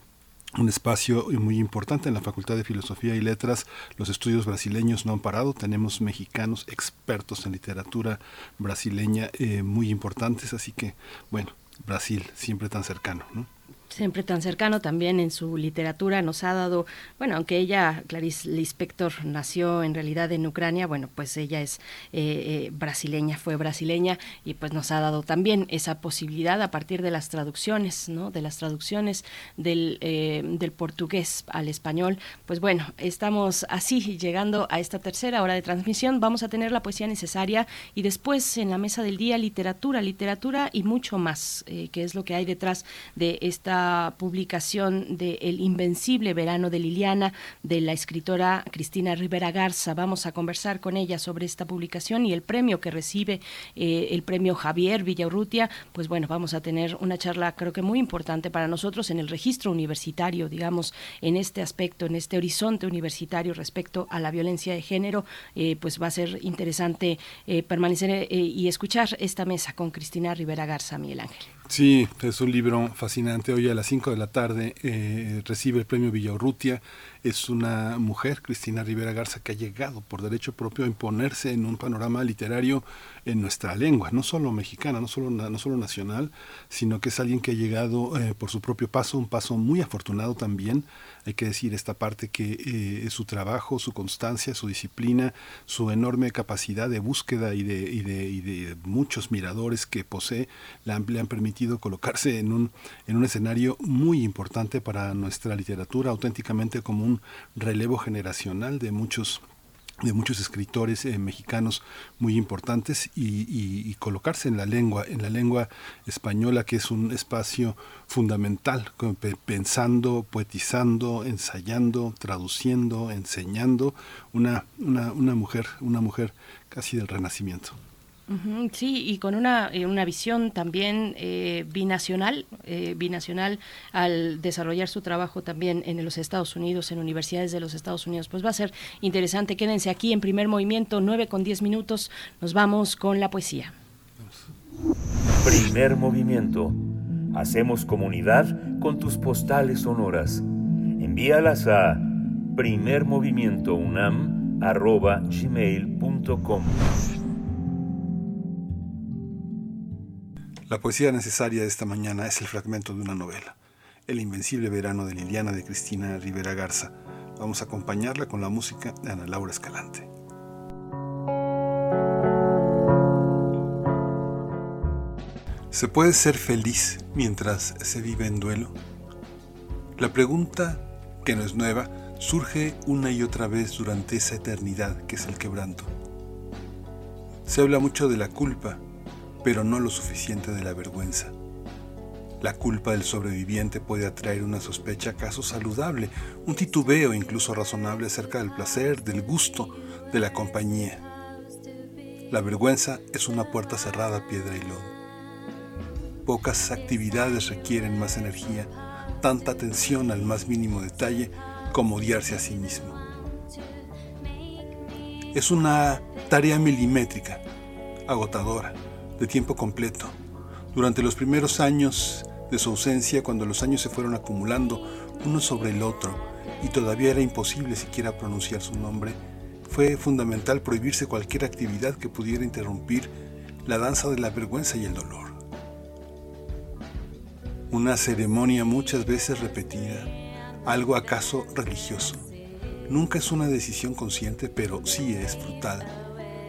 un espacio muy importante en la Facultad de Filosofía y Letras. Los estudios brasileños no han parado. Tenemos mexicanos expertos en literatura brasileña eh, muy importantes. Así que, bueno, Brasil siempre tan cercano. ¿no? Siempre tan cercano también en su literatura nos ha dado, bueno, aunque ella, Clarice Lispector, nació en realidad en Ucrania, bueno, pues ella es eh, eh, brasileña, fue brasileña y pues nos ha dado también esa posibilidad a partir de las traducciones, ¿no? De las traducciones del, eh, del portugués al español. Pues bueno, estamos así llegando a esta tercera hora de transmisión. Vamos a tener la poesía necesaria y después en la mesa del día literatura, literatura y mucho más, que es lo que hay detrás de esta publicación de El Invencible Verano de Liliana de la escritora Cristina Rivera Garza. Vamos a conversar con ella sobre esta publicación y el premio que recibe eh, el premio Javier Villaurrutia. Pues bueno, vamos a tener una charla creo que muy importante para nosotros en el registro universitario, digamos, en este aspecto, en este horizonte universitario respecto a la violencia de género. Eh, pues va a ser interesante eh, permanecer y escuchar esta mesa con Cristina Rivera Garza, Miguel Ángel. Sí, es un libro fascinante. Hoy a las 5 de la tarde eh, recibe el premio Villaurrutia. Es una mujer, Cristina Rivera Garza, que ha llegado por derecho propio a imponerse en un panorama literario en nuestra lengua, no solo mexicana, no solo, no solo nacional, sino que es alguien que ha llegado eh, por su propio paso, un paso muy afortunado también. Hay que decir esta parte que eh, su trabajo, su constancia, su disciplina, su enorme capacidad de búsqueda y de, y de, muchos miradores que posee, le han, han permitido colocarse en un, en un escenario muy importante para nuestra literatura, auténticamente como un relevo generacional de muchos de muchos escritores eh, mexicanos muy importantes y, colocarse en la lengua, en la lengua española, que es un espacio fundamental, pensando, poetizando, ensayando, traduciendo, enseñando, una, una mujer, una mujer casi del renacimiento. Sí, y con una, eh, una visión también eh, binacional, eh, binacional al desarrollar su trabajo también en los Estados Unidos, en universidades de los Estados Unidos. Pues va a ser interesante. Quédense aquí en primer movimiento, 9 con 10 minutos. Nos vamos con la poesía. Primer movimiento. Hacemos comunidad con tus postales sonoras. Envíalas a primermovimientounam.gmail.com La poesía necesaria de esta mañana es el fragmento de una novela, El Invencible Verano de Liliana de Cristina Rivera Garza. Vamos a acompañarla con la música de Ana Laura Escalante. ¿Se puede ser feliz mientras se vive en duelo? La pregunta, que no es nueva, surge una y otra vez durante esa eternidad que es el quebranto. Se habla mucho de la culpa, pero no lo suficiente de la vergüenza. La culpa del sobreviviente puede atraer una sospecha acaso saludable, un titubeo incluso razonable acerca del placer, del gusto, de la compañía. La vergüenza es una puerta cerrada a piedra y lodo. Pocas actividades requieren más energía, tanta atención al más mínimo detalle como odiarse a sí mismo. Es una tarea milimétrica, agotadora, de tiempo completo. Durante los primeros años de su ausencia, cuando los años se fueron acumulando uno sobre el otro y todavía era imposible siquiera pronunciar su nombre, fue fundamental prohibirse cualquier actividad que pudiera interrumpir la danza de la vergüenza y el dolor. Una ceremonia muchas veces repetida, algo acaso religioso. Nunca es una decisión consciente, pero sí es brutal.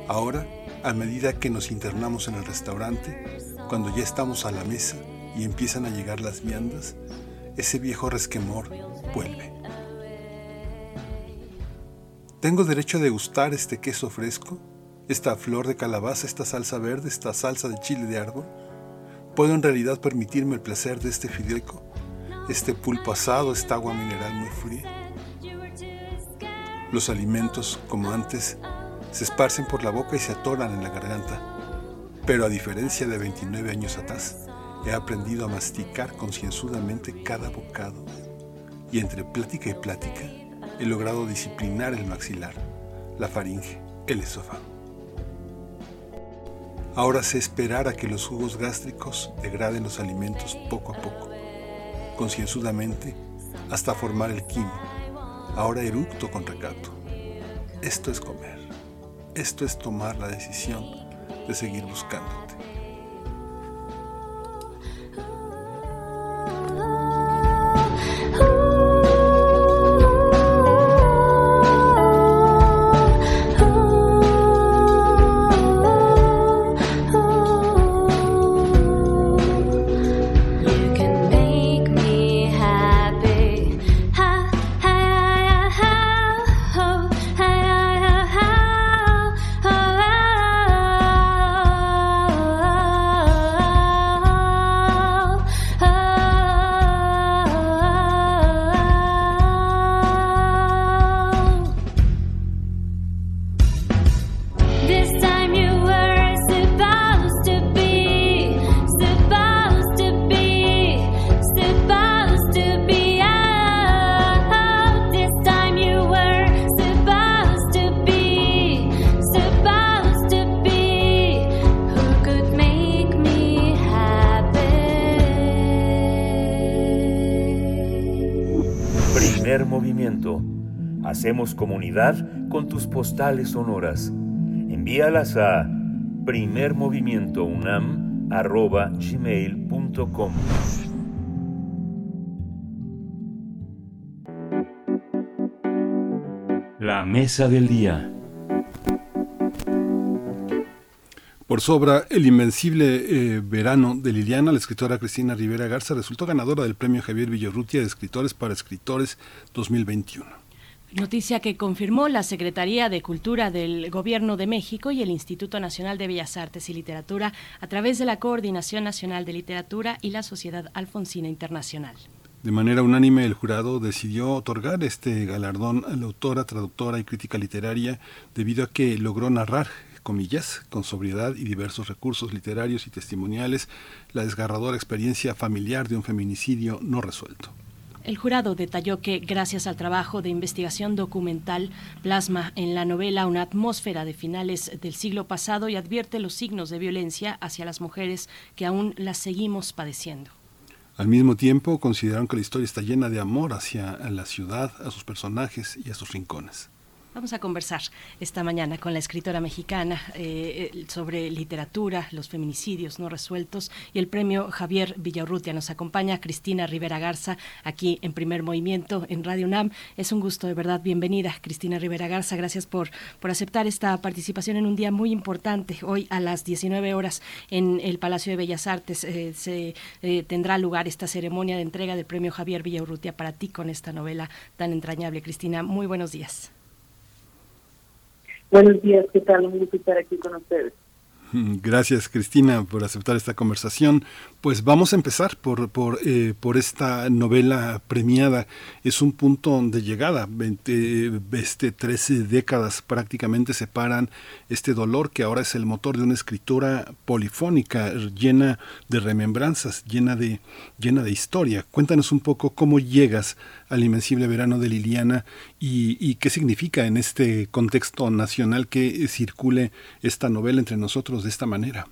Ahora, a medida que nos internamos en el restaurante, cuando ya estamos a la mesa y empiezan a llegar las viandas, ese viejo resquemor vuelve. ¿Tengo derecho a degustar este queso fresco? ¿Esta flor de calabaza, esta salsa verde, esta salsa de chile de árbol? ¿Puedo en realidad permitirme el placer de este fideico? ¿Este pulpo asado, esta agua mineral muy fría? Los alimentos, como antes, se esparcen por la boca y se atoran en la garganta. Pero a diferencia de 29 años atrás, he aprendido a masticar concienzudamente cada bocado y entre plática y plática he logrado disciplinar el maxilar, la faringe, el esófago. Ahora sé esperar a que los jugos gástricos degraden los alimentos poco a poco, concienzudamente, hasta formar el quimo. Ahora eructo con recato. Esto es comer. Esto es tomar la decisión de seguir buscándote. Comunidad con tus postales sonoras. Envíalas a primermovimientounam.gmail.com La mesa del día. Por su obra El Invencible eh, Verano de Liliana, la escritora Cristina Rivera Garza resultó ganadora del premio Javier Villarrutia de Escritores para Escritores 2021. Noticia que confirmó la Secretaría de Cultura del Gobierno de México y el Instituto Nacional de Bellas Artes y Literatura a través de la Coordinación Nacional de Literatura y la Sociedad Alfonsina Internacional. De manera unánime, el jurado decidió otorgar este galardón a la autora, traductora y crítica literaria debido a que logró narrar, comillas, con sobriedad y diversos recursos literarios y testimoniales, la desgarradora experiencia familiar de un feminicidio no resuelto. El jurado detalló que, gracias al trabajo de investigación documental, plasma en la novela una atmósfera de finales del siglo pasado y advierte los signos de violencia hacia las mujeres que aún las seguimos padeciendo. Al mismo tiempo, consideraron que la historia está llena de amor hacia la ciudad, a sus personajes y a sus rincones. Vamos a conversar esta mañana con la escritora mexicana eh, eh, sobre literatura, los feminicidios no resueltos y el premio Javier Villaurrutia. Nos acompaña Cristina Rivera Garza aquí en Primer Movimiento en Radio UNAM. Es un gusto, de verdad. Bienvenida, Cristina Rivera Garza. Gracias por, por aceptar esta participación en un día muy importante. Hoy a las 19 horas en el Palacio de Bellas Artes eh, se eh, tendrá lugar esta ceremonia de entrega del premio Javier Villaurrutia para ti con esta novela tan entrañable. Cristina, muy buenos días. Buenos días, ¿qué tal? Un gusto estar aquí con ustedes. (laughs) Gracias, Cristina, por aceptar esta conversación. Pues vamos a empezar por, por, eh, por esta novela premiada. Es un punto de llegada. 20, este, 13 décadas prácticamente separan este dolor que ahora es el motor de una escritura polifónica, llena de remembranzas, llena de, llena de historia. Cuéntanos un poco cómo llegas al Invencible Verano de Liliana y, y qué significa en este contexto nacional que circule esta novela entre nosotros de esta manera.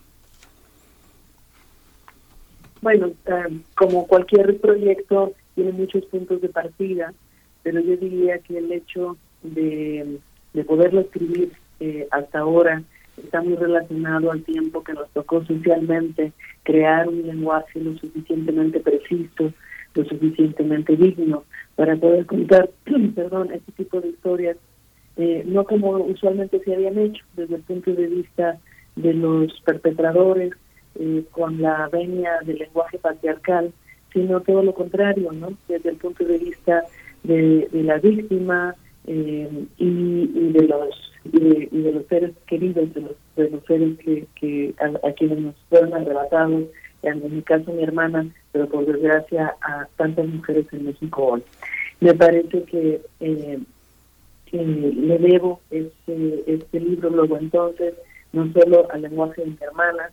Bueno, eh, como cualquier proyecto tiene muchos puntos de partida, pero yo diría que el hecho de, de poderlo escribir eh, hasta ahora está muy relacionado al tiempo que nos tocó socialmente crear un lenguaje lo suficientemente preciso, lo suficientemente digno para poder contar, (clears throat) perdón, este tipo de historias, eh, no como usualmente se habían hecho desde el punto de vista de los perpetradores, eh, con la venia del lenguaje patriarcal, sino todo lo contrario, ¿no? Desde el punto de vista de, la víctima eh, y, y de los y de, y de los seres queridos, de los, de los seres que, a quienes nos fueron arrebatados, en mi caso mi hermana, pero por desgracia a tantas mujeres en México hoy. Me parece que eh, le debo este, este libro luego entonces, no solo al lenguaje de mi hermana,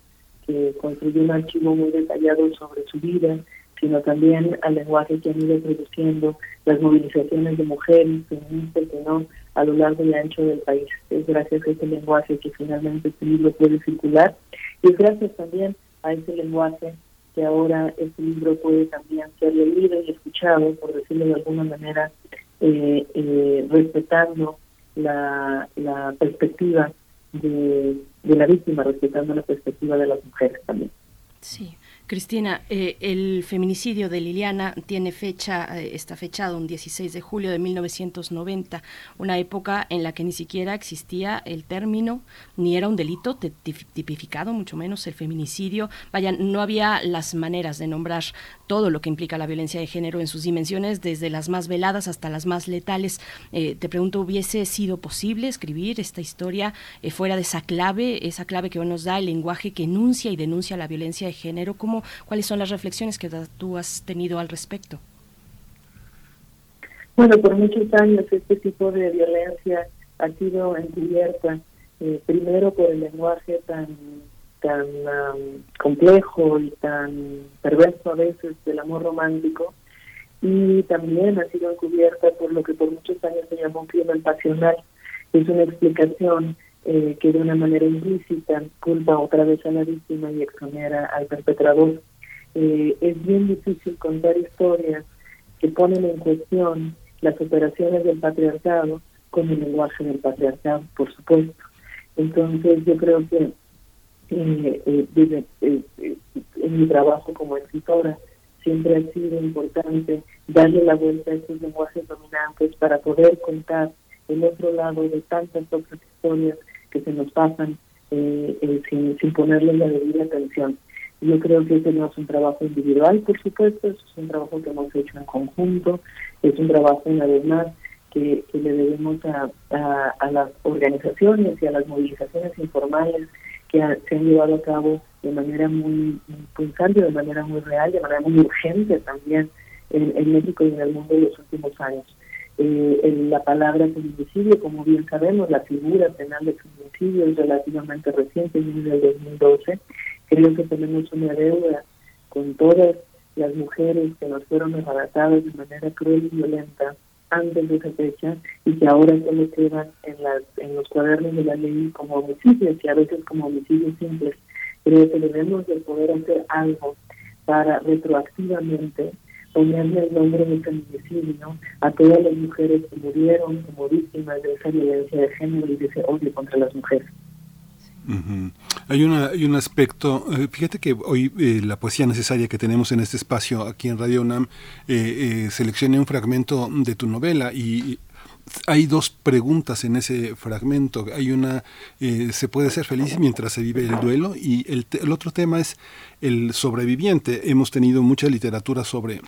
que construyó un archivo muy detallado sobre su vida, sino también al lenguaje que han ido produciendo las movilizaciones de mujeres, feministas, que no, a lo largo y ancho del país. Es gracias a ese lenguaje que finalmente este libro puede circular y es gracias también a ese lenguaje que ahora este libro puede también ser leído y escuchado, por decirlo de alguna manera, eh, eh, respetando la, la perspectiva de, de la víctima, respetando la perspectiva de las mujeres también. Sí. Cristina, eh, el feminicidio de Liliana tiene fecha, eh, está fechado un 16 de julio de 1990, una época en la que ni siquiera existía el término, ni era un delito tipificado, mucho menos el feminicidio. Vaya, no había las maneras de nombrar todo lo que implica la violencia de género en sus dimensiones, desde las más veladas hasta las más letales. Eh, te pregunto, ¿hubiese sido posible escribir esta historia fuera de esa clave, esa clave que nos da el lenguaje que enuncia y denuncia la violencia de género? ¿Cómo cuáles son las reflexiones que tú has tenido al respecto. Bueno, por muchos años este tipo de violencia ha sido encubierta, eh, primero por el lenguaje tan tan um, complejo y tan perverso a veces del amor romántico, y también ha sido encubierta por lo que por muchos años se llamó crimen pasional. Es una explicación eh, que de una manera implícita culpa otra vez a la víctima y exonera al perpetrador. Eh, es bien difícil contar historias que ponen en cuestión las operaciones del patriarcado con el lenguaje del patriarcado, por supuesto. Entonces yo creo que eh, en mi trabajo como escritora siempre ha sido importante darle la vuelta a estos lenguajes dominantes para poder contar el otro lado de tantas otras historias que se nos pasan eh, eh, sin, sin ponerle la debida atención. Yo creo que ese no es un trabajo individual, por supuesto, es un trabajo que hemos hecho en conjunto, es un trabajo, una vez más, que, le debemos a, a, las organizaciones y a las movilizaciones informales que se han llevado a cabo de manera muy pulsante, de manera muy real, de manera muy urgente también en, en México y en el mundo en los últimos años eh, la palabra feminicidio, como bien sabemos, la figura penal de feminicidio es relativamente reciente, desde el 2012. Creo que tenemos una deuda con todas las mujeres que nos fueron arrebatadas de manera cruel y violenta antes de esa fecha y que ahora solo quedan en, las, en los cuadernos de la ley como homicidios y a veces como homicidios simples. Creo que debemos de poder hacer algo para retroactivamente ponerle el nombre de feminicidio a todas las mujeres que murieron como víctimas de esa violencia de género y de ese odio contra las mujeres. Hay, una, hay un aspecto, eh, fíjate que hoy eh, la poesía necesaria que tenemos en este espacio aquí en Radio UNAM, eh, seleccioné un fragmento de tu novela y hay dos preguntas en ese fragmento. Hay una, se puede ser feliz mientras se vive el duelo y el, el otro tema es el sobreviviente. Hemos tenido mucha literatura sobre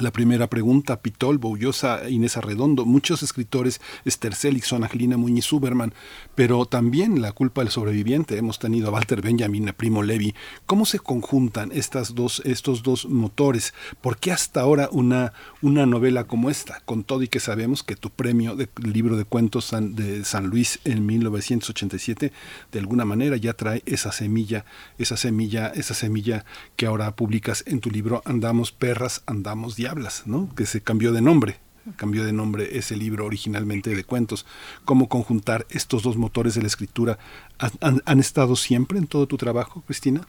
la primera pregunta, Pitol, Boullosa, Inés Arredondo, muchos escritores, Esther Seligson, Angelina Muñiz Uberman, pero también la culpa del sobreviviente. Hemos tenido a Walter Benjamin, a Primo Levi. ¿Cómo se conjuntan estas dos, estos dos motores? ¿Por qué hasta ahora una, una novela como esta? Con todo y que sabemos que tu premio de libro de cuentos de San Luis en 1987, de alguna manera ya trae esa semilla, esa semilla, esa semilla que ahora publicas en tu libro Andamos perras, andamos Hablas, ¿no? que se cambió de nombre cambió de nombre ese libro originalmente de cuentos. ¿Cómo conjuntar estos dos motores de la escritura? ¿Han, estado siempre en todo tu trabajo, Cristina?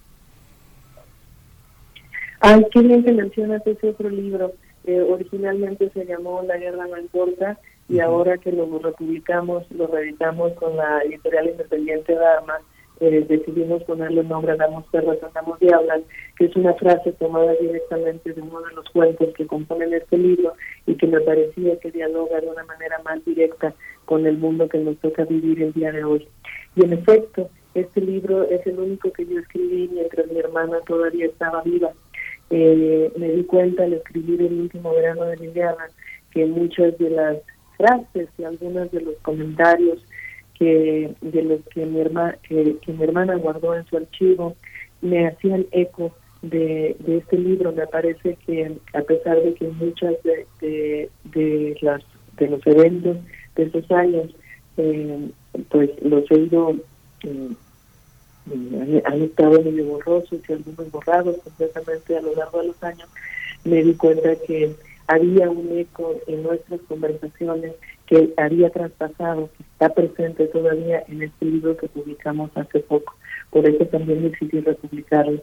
Ay, qué bien que mencionas ese otro libro. Eh, originalmente se llamó La guerra no importa y ahora que lo republicamos, lo reeditamos con la editorial independiente Dharma, eh, decidimos ponerle nombre a Damos Perras, Andamos Diablas, que es una frase tomada directamente de uno de los cuentos que componen este libro y que me parecía que dialoga de una manera más directa con el mundo que nos toca vivir el día de hoy. Y en efecto, este libro es el único que yo escribí mientras mi hermana todavía estaba viva. Eh, me di cuenta al escribir el último verano de Liliana que muchas de las frases y algunos de los comentarios que de los que mi hermana que, mi hermana guardó en su archivo me hacían eco de, de este libro. Me parece que a pesar de que muchas de, de, las de los eventos de esos años eh, pues los he ido eh, han estado medio borrosos y algunos borrados completamente a lo largo de los años me di cuenta que había un eco en nuestras conversaciones que había traspasado, que está presente todavía en este libro que publicamos hace poco. Por eso también decidí republicarlo.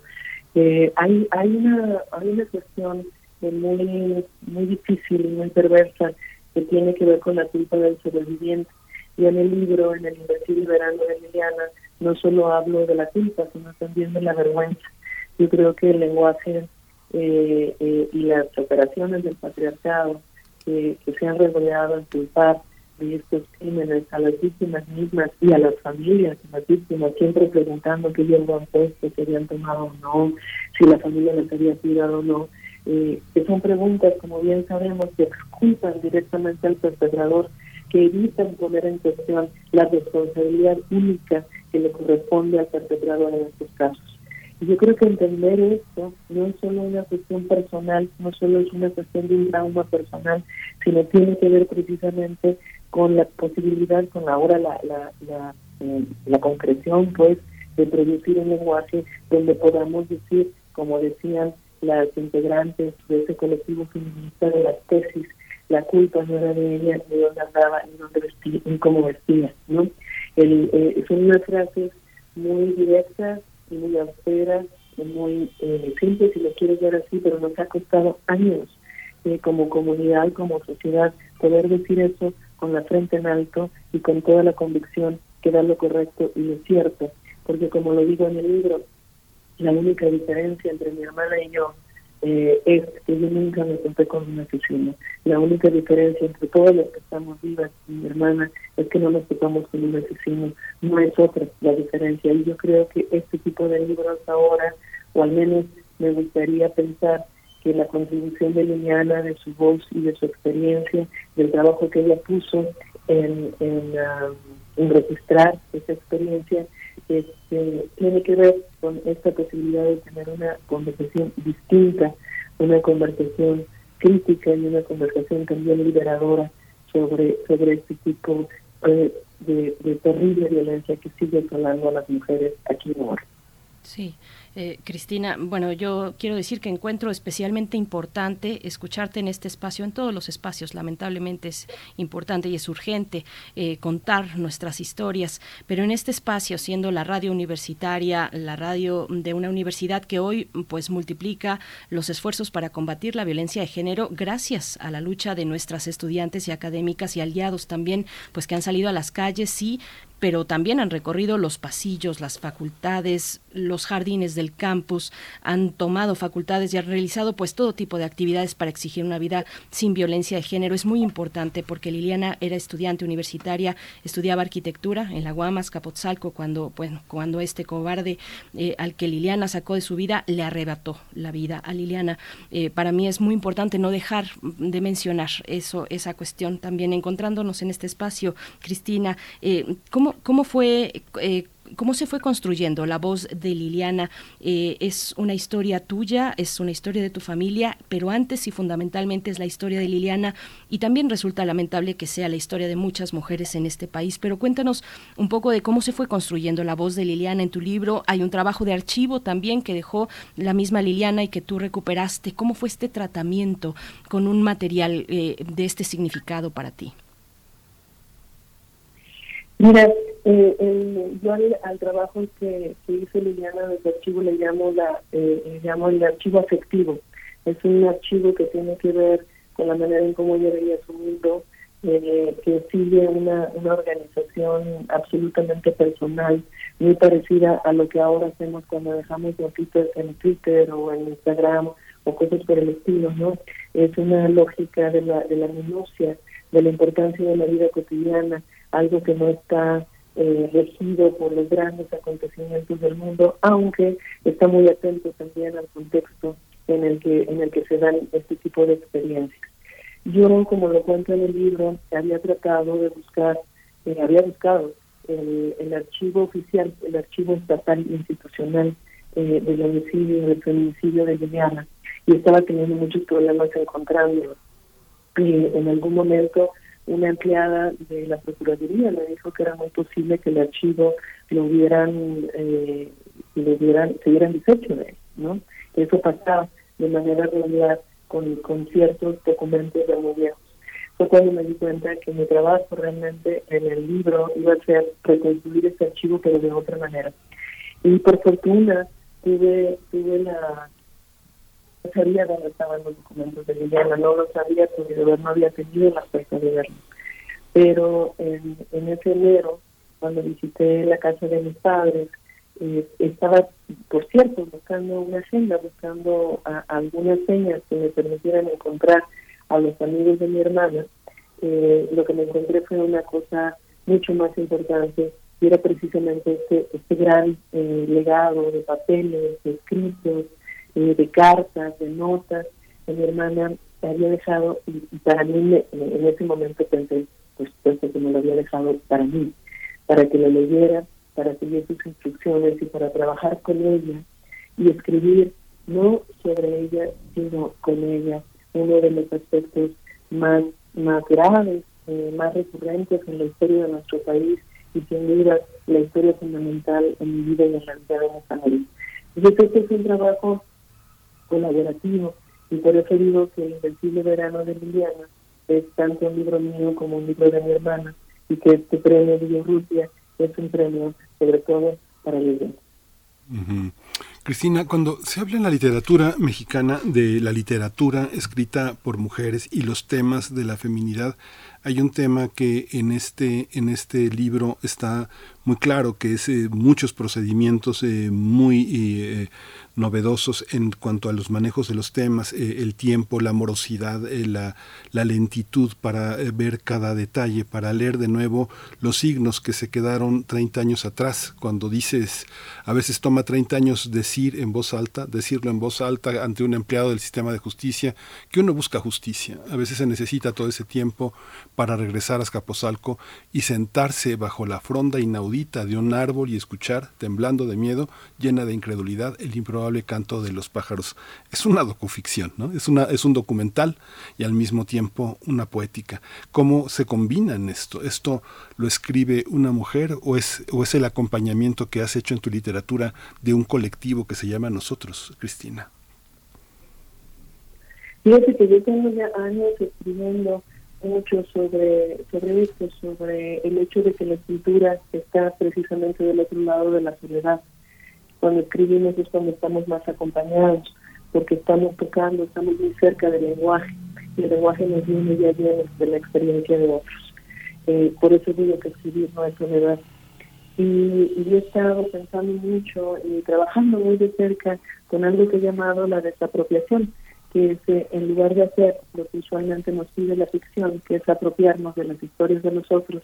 Eh, hay, hay, una, hay una cuestión eh, muy, muy difícil y muy perversa que tiene que ver con la culpa del sobreviviente. Y en el libro, en el Invertido Verano de Liliana, no solo hablo de la culpa, sino también de la vergüenza. Yo creo que el lenguaje eh, eh, y las operaciones del patriarcado que, se han revelado en culpar de estos crímenes a las víctimas mismas y a las familias de las víctimas, siempre preguntando qué habían puesto, si habían tomado o no, si la familia les había tirado o no, eh, que son preguntas, como bien sabemos, que exculpan directamente al perpetrador, que evitan poner en cuestión la responsabilidad única que le corresponde al perpetrador en estos casos. Yo creo que entender esto no es solo una cuestión personal, no solo es una cuestión de un trauma personal, sino tiene que ver precisamente con la posibilidad, con ahora la, la, la, eh, la concreción, pues, de producir un lenguaje donde podamos decir, como decían las integrantes de ese colectivo feminista de las tesis, la culpa no era de ella, de dónde andaba, ni dónde vestía, ni cómo vestía, ¿no? El, eh, son unas frases muy directas, muy austeras, muy eh, simples, si lo quieres ver así, pero nos ha costado años eh, como comunidad, como sociedad, poder decir eso con la frente en alto y con toda la convicción que da lo correcto y lo cierto. Porque como lo digo en el libro, la única diferencia entre mi hermana y yo eh, es que yo nunca me conté con un asesino. La única diferencia entre todas las que estamos vivas y mi hermana es que no nos topamos con un asesino. No es otra la diferencia. Y yo creo que este tipo de libros ahora, o al menos me gustaría pensar que la contribución de Liliana, de su voz y de su experiencia, del trabajo que ella puso en, en, ah, en registrar esa experiencia, este, tiene que ver con esta posibilidad de tener una conversación distinta, una conversación crítica y una conversación también liberadora sobre, sobre este tipo de, de, terrible violencia que sigue asolando a las mujeres aquí en Nueva Sí. Eh, Cristina, bueno, yo quiero decir que encuentro especialmente importante escucharte en este espacio, en todos los espacios, lamentablemente es importante y es urgente eh, contar nuestras historias, pero en este espacio, siendo la radio universitaria, la radio de una universidad que hoy pues multiplica los esfuerzos para combatir la violencia de género, gracias a la lucha de nuestras estudiantes y académicas y aliados también, pues que han salido a las calles, sí, pero también han recorrido los pasillos, las facultades, los jardines del campus, han tomado facultades y han realizado pues todo tipo de actividades para exigir una vida sin violencia de género. Es muy importante porque Liliana era estudiante universitaria, estudiaba arquitectura en la Guamas, Capotzalco, cuando, bueno, cuando este cobarde eh, al que Liliana sacó de su vida le arrebató la vida a Liliana. Eh, para mí es muy importante no dejar de mencionar eso, esa cuestión también encontrándonos en este espacio. Cristina, eh, ¿cómo, ¿Cómo, fue, eh, cómo se fue construyendo la voz de Liliana? Eh, es una historia tuya, es una historia de tu familia, pero antes y fundamentalmente es la historia de Liliana y también resulta lamentable que sea la historia de muchas mujeres en este país. Pero cuéntanos un poco de cómo se fue construyendo la voz de Liliana en tu libro. Hay un trabajo de archivo también que dejó la misma Liliana y que tú recuperaste. ¿Cómo fue este tratamiento con un material eh, de este significado para ti? Mira, eh, yo al, trabajo que, que, hizo Liliana de archivo le llamo, la, eh, llamo el archivo afectivo. Es un archivo que tiene que ver con la manera en cómo ella veía su mundo, eh, que sigue una, una organización absolutamente personal, muy parecida a lo que ahora hacemos cuando dejamos noticias en Twitter o en Instagram o cosas por el estilo, ¿no? Es una lógica de la, de la minucia, de la importancia de la vida cotidiana, algo que no está eh, regido por los grandes acontecimientos del mundo, aunque está muy atento también al contexto en el que en el que se dan este tipo de experiencias. Yo, como lo cuento en el libro, había tratado de buscar, eh, había buscado el, archivo oficial, el archivo estatal institucional eh, del homicidio, del feminicidio de Liliana, y estaba teniendo muchos problemas encontrándolo. Y en algún momento una empleada de la Procuraduría me dijo que era muy posible que el archivo lo hubieran, eh, lo hubieran, se hubieran deshecho de él, ¿no? Eso pasaba de manera regular con, con ciertos documentos de muy viejos. Fue cuando me di cuenta que mi trabajo realmente en el libro iba a ser reconstruir este archivo, pero de otra manera. Y por fortuna tuve, tuve la... No sabía dónde estaban los documentos de Liliana, no lo sabía porque de verdad no había tenido la suerte de verlo. Pero en, en ese enero, cuando visité la casa de mis padres, eh, estaba, por cierto, buscando una agenda, buscando algunas señas que me permitieran encontrar a los amigos de mi hermana. Eh, lo que me encontré fue una cosa mucho más importante y era precisamente este, este gran eh, legado de papeles, de escritos, eh, de cartas, de notas que mi hermana había dejado y, y para mí me- en ese momento pensé, pues supuesto que me lo había dejado para mí, para que lo leyera, para seguir sus instrucciones y para trabajar con ella y escribir no sobre ella, sino con ella, uno de los aspectos más, más graves, eh, más recurrentes en la historia de nuestro país y sin duda la historia fundamental en mi vida y en la vida de mi familia. Yo creo que es un trabajo colaborativo y por eso digo que el Invencible Verano de Liliana es tanto un libro mío como un libro de mi hermana y que este premio de Rusia es un premio sobre todo para ella. Ujú. Cristina, cuando se habla en la literatura mexicana de la literatura escrita por mujeres y los temas de la feminidad, hay un tema que en este en este libro está muy claro, que es eh, muchos procedimientos eh, muy eh, novedosos en cuanto a los manejos de los temas, eh, el tiempo, la morosidad, la, lentitud para ver cada detalle, para leer de nuevo los signos que se quedaron 30 años atrás. Cuando dices, a veces toma 30 años decir en voz alta, decirlo en voz alta ante un empleado del sistema de justicia, que uno busca justicia. A veces se necesita todo ese tiempo para regresar a Escaposalco y sentarse bajo la fronda inaudita de un árbol y escuchar, temblando de miedo, llena de incredulidad, el improbable canto de los pájaros. Es una docuficción, ¿no? Es, una, es un documental y al mismo tiempo una poética. ¿Cómo se combinan esto? ¿Esto lo escribe una mujer o es, o es el acompañamiento que has hecho en tu literatura de un colectivo que se llama Nosotros, Cristina? Fíjate que yo tengo ya años escribiendo mucho sobre, sobre esto, sobre el hecho de que la escritura está precisamente del otro lado de la soledad. Cuando escribimos es cuando estamos más acompañados, porque estamos tocando, estamos muy cerca del lenguaje, y el lenguaje nos viene ya bien de la experiencia de otros. Eh, por eso digo que escribir no es soledad. Y, he estado pensando mucho y trabajando muy de cerca con algo que he llamado la desapropiación, que es eh, en lugar de hacer lo que usualmente nos pide la ficción, que es apropiarnos de las historias de nosotros,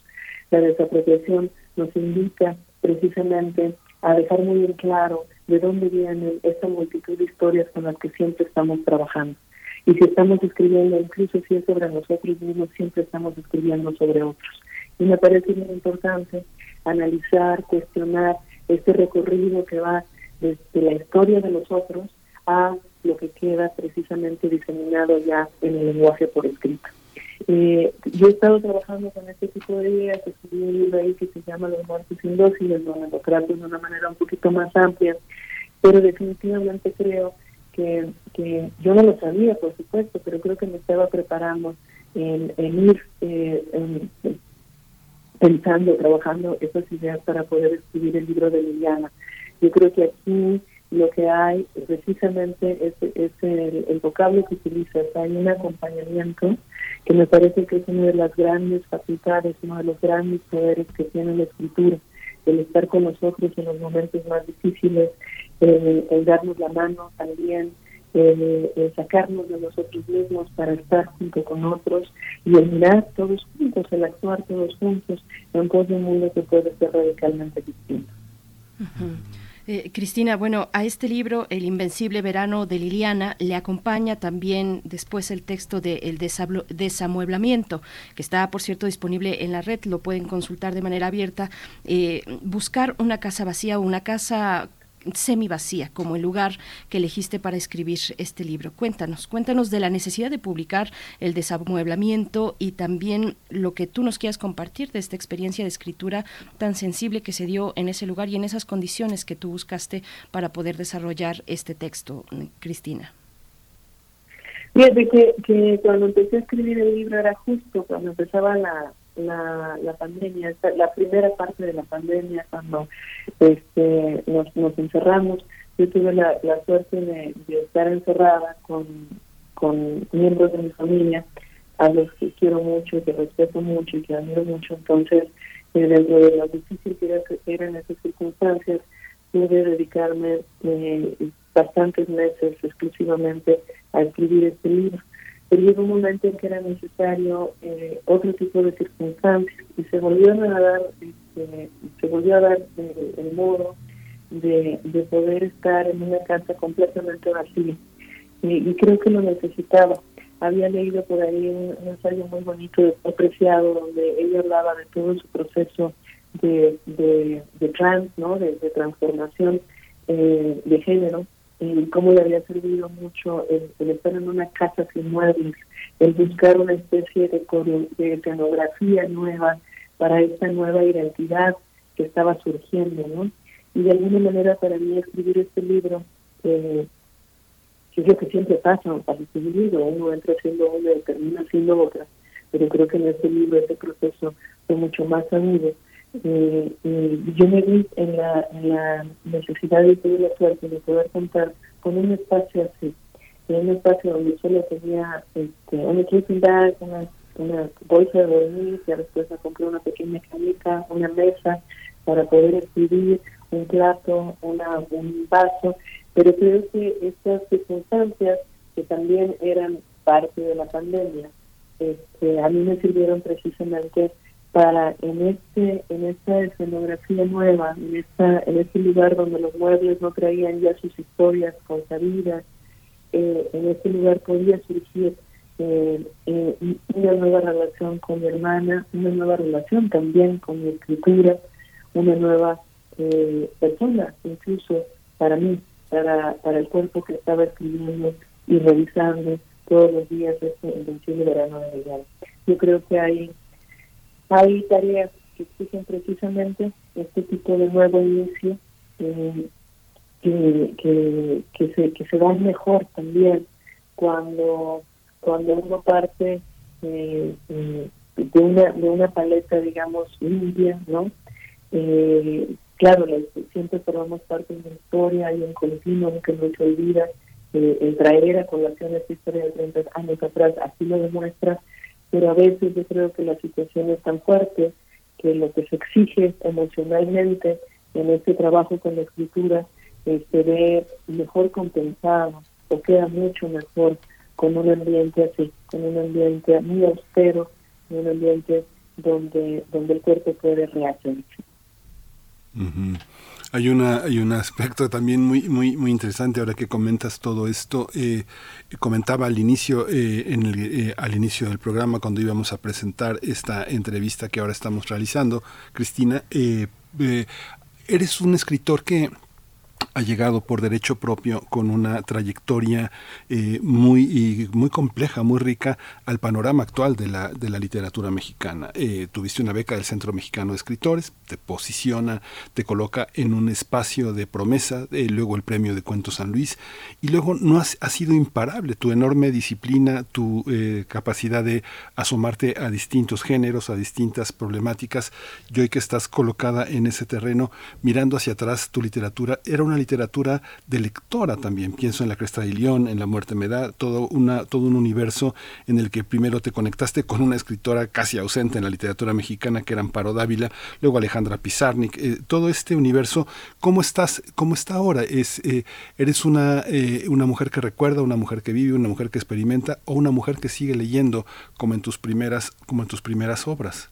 la desapropiación nos invita precisamente a dejar muy en claro de dónde viene esta multitud de historias con las que siempre estamos trabajando. Y si estamos escribiendo, incluso si es sobre nosotros mismos, siempre estamos escribiendo sobre otros. Y me parece muy importante analizar, cuestionar este recorrido que va desde la historia de los otros a lo que queda precisamente diseminado ya en el lenguaje por escrito. Eh, yo he estado trabajando con este tipo de ideas, escribí un libro ahí que se llama Los muertos indóciles, donde lo trato de una manera un poquito más amplia, pero definitivamente creo que, que yo no lo sabía, por supuesto, pero creo que me estaba preparando en, en ir eh, en- pensando, trabajando esas ideas para poder escribir el libro de Liliana. Yo creo que aquí lo que hay precisamente es, es el, el vocablo que utilizas, hay un acompañamiento que me parece que es una de las grandes facultades, uno de los grandes poderes que tiene la escritura, el estar con nosotros en los momentos más difíciles, eh, el darnos la mano también, eh, el sacarnos de nosotros mismos para estar junto con otros y el mirar todos juntos, el actuar todos juntos en pos un mundo que puede ser radicalmente distinto. Eh, Cristina, bueno, a este libro, El Invencible Verano de Liliana, le acompaña también después el texto de El Desamueblamiento, que está, por cierto, disponible en la red, lo pueden consultar de manera abierta. Eh, buscar una casa vacía o una casa semi vacía como el lugar que elegiste para escribir este libro. Cuéntanos, cuéntanos de la necesidad de publicar el desamueblamiento y también lo que tú nos quieras compartir de esta experiencia de escritura tan sensible que se dio en ese lugar y en esas condiciones que tú buscaste para poder desarrollar este texto, Cristina. Fíjate que, cuando empecé a escribir el libro era justo cuando empezaba la, la pandemia, la primera parte de la pandemia, cuando este, nos, nos encerramos. Yo tuve la, la suerte de, de estar encerrada con, con miembros de mi familia, a los que quiero mucho, que respeto mucho y que admiro mucho. Entonces, eh, dentro de lo difícil que era- que eran esas circunstancias, pude dedicarme eh, bastantes meses exclusivamente a escribir este libro. Pero llegó un momento en que era necesario eh, otro tipo de circunstancias y se volvió a dar, este, se volvió a dar eh, el modo de, de poder estar en una casa completamente vacía. Y, y creo que lo necesitaba. Había leído por ahí un, ensayo muy bonito de Paul Preciado donde ella hablaba de todo su proceso de, de, de trans, ¿no? de, de transformación eh, de género y cómo le había servido mucho el, estar en una casa sin muebles, el buscar una especie de, de nueva para esta nueva identidad que estaba surgiendo, ¿no? Y de alguna manera para mí escribir este libro, eh, que es lo que siempre pasa para escribir libro, uno entra siendo uno y termina siendo otra, pero creo que en este libro ese proceso fue mucho más agudo. Eh, y yo me vi en la, necesidad y tuve la suerte de poder contar con un espacio así, en un espacio donde solo tenía este, una bag, una, bolsa de dormir, y después compré una pequeña camita, una mesa para poder escribir, un plato, una, un vaso, pero creo que estas circunstancias que también eran parte de la pandemia, este, a mí me sirvieron precisamente para en este en esta escenografía nueva, en esta en este lugar donde los muebles no traían ya sus historias consabidas, eh, en este lugar podía surgir eh, eh, una nueva relación con mi hermana, una nueva relación también con mi escritura, una nueva eh, persona, incluso para mí, para, para el cuerpo que estaba escribiendo y revisando todos los días este invencible verano de Miguel. Yo creo que hay, hay tareas que exigen precisamente este tipo de nuevo inicio eh, que, que, que, se, que se dan mejor también cuando, cuando uno parte eh, eh, de, una, de una paleta, digamos, limpia, ¿no? Claro, la- siempre formamos parte de una historia, hay un continuo que no se olvida, el traer a colación esta historia de 30 años atrás así lo demuestra, pero a veces yo creo que la situación es tan fuerte que lo que se exige emocionalmente en este trabajo con la escritura eh, se ve mejor compensado o queda mucho mejor con un ambiente así, con un ambiente muy austero, un ambiente donde, donde el cuerpo puede rehacerse. Ujú. Hay una hay un aspecto también muy muy muy interesante ahora que comentas todo esto. Eh, comentaba al inicio eh, en el, eh, al inicio del programa cuando íbamos a presentar esta entrevista que ahora estamos realizando, Cristina. eh, eh, eres un escritor que ha llegado por derecho propio con una trayectoria eh, muy, muy compleja, muy rica al panorama actual de la, de la literatura mexicana. Eh, tuviste una beca del Centro Mexicano de Escritores, te posiciona, te coloca en un espacio de promesa, eh, luego el premio de Cuento San Luis, y luego no has, ha sido imparable tu enorme disciplina, tu capacidad de asomarte a distintos géneros, a distintas problemáticas, y hoy que estás colocada en ese terreno, mirando hacia atrás, tu literatura era una literatura de lectora también. Pienso en La Cresta de León, en La Muerte me da, todo, una, todo un universo en el que primero te conectaste con una escritora casi ausente en la literatura mexicana, que era Amparo Dávila, luego Alejandra Pizarnik. Eh, todo este universo, ¿cómo estás? ¿Cómo está ahora? Es, eh, ¿Eres una, eh, una mujer que recuerda, una mujer que vive, una mujer que experimenta o una mujer que sigue leyendo como en tus primeras, como en tus primeras obras?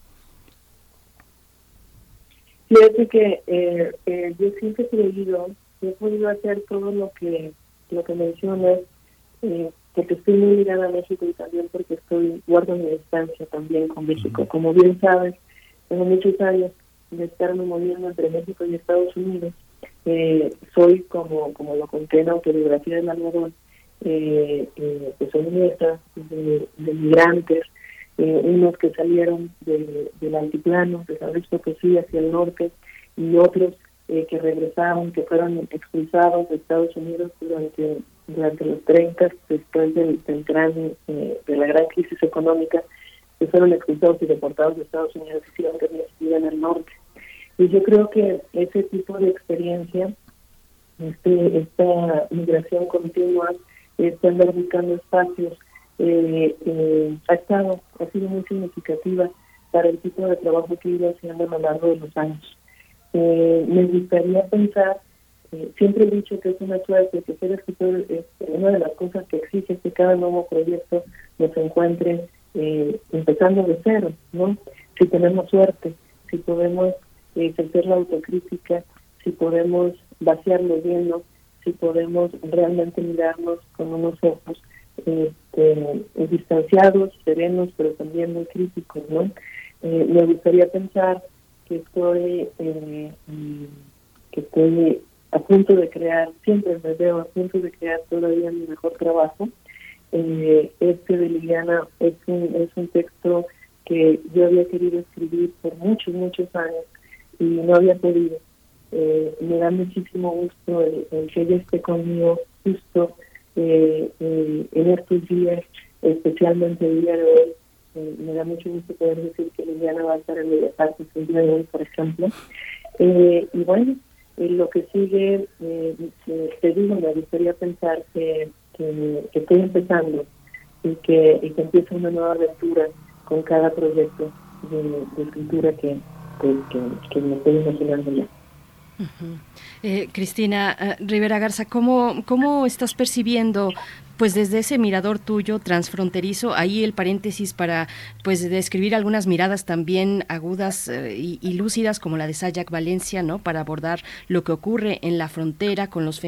Fíjate que eh, eh, yo siempre he creído he podido hacer todo lo que lo que mencionas, eh, porque estoy muy ligada a México y también porque estoy guardo mi distancia también con México. Como bien sabes, tengo muchos años de estarme moviendo entre México y Estados Unidos. Eh, soy, como como lo conté en la autobiografía del algodón, eh, eh, pues soy nieta de, de migrantes, eh, unos que salieron de- del altiplano, de San Luis Potosí hacia el norte, y otros eh, que regresaron, que fueron expulsados de Estados Unidos durante durante los 30, después del, del gran, eh, de la gran crisis económica, que fueron expulsados y deportados de Estados Unidos y que vida en el norte. Y yo creo que ese tipo de experiencia, este, esta migración continua, este andar buscando espacios, eh, eh, ha estado, ha sido muy significativa para el tipo de trabajo que ido haciendo a lo largo de los años. Eh, me gustaría pensar, eh, siempre he dicho que es una suerte que ser escritor es una de las cosas que exige que cada nuevo proyecto nos encuentre eh, empezando de cero, ¿no? Si tenemos suerte, si podemos eh, ejercer la autocrítica, si podemos vaciarlo lleno, si podemos realmente mirarnos con unos ojos este, distanciados, serenos, pero también muy críticos, ¿no? Eh, me gustaría pensar que estoy, eh, que estoy a punto de crear, siempre me veo a punto de crear todavía mi mejor trabajo. Eh, este de Liliana es un, es un texto que yo había querido escribir por muchos, muchos años y no había podido. Eh, me da muchísimo gusto el, el que ella esté conmigo justo eh, eh, en estos días, especialmente el día de hoy. Eh, me da mucho gusto poder decir que Liliana va a estar en el día de hoy, por ejemplo. Eh, y bueno, eh, lo que sigue, eh, te digo, me gustaría pensar que, estoy empezando y que, empieza una nueva aventura con cada proyecto de, de escritura que, me estoy imaginando ya. Cristina Rivera Garza, ¿cómo, ¿cómo estás percibiendo pues desde ese mirador tuyo transfronterizo, ahí el paréntesis para pues describir algunas miradas también agudas eh, y, lúcidas como la de Sayak Valencia, ¿no? Para abordar lo que ocurre en la frontera con los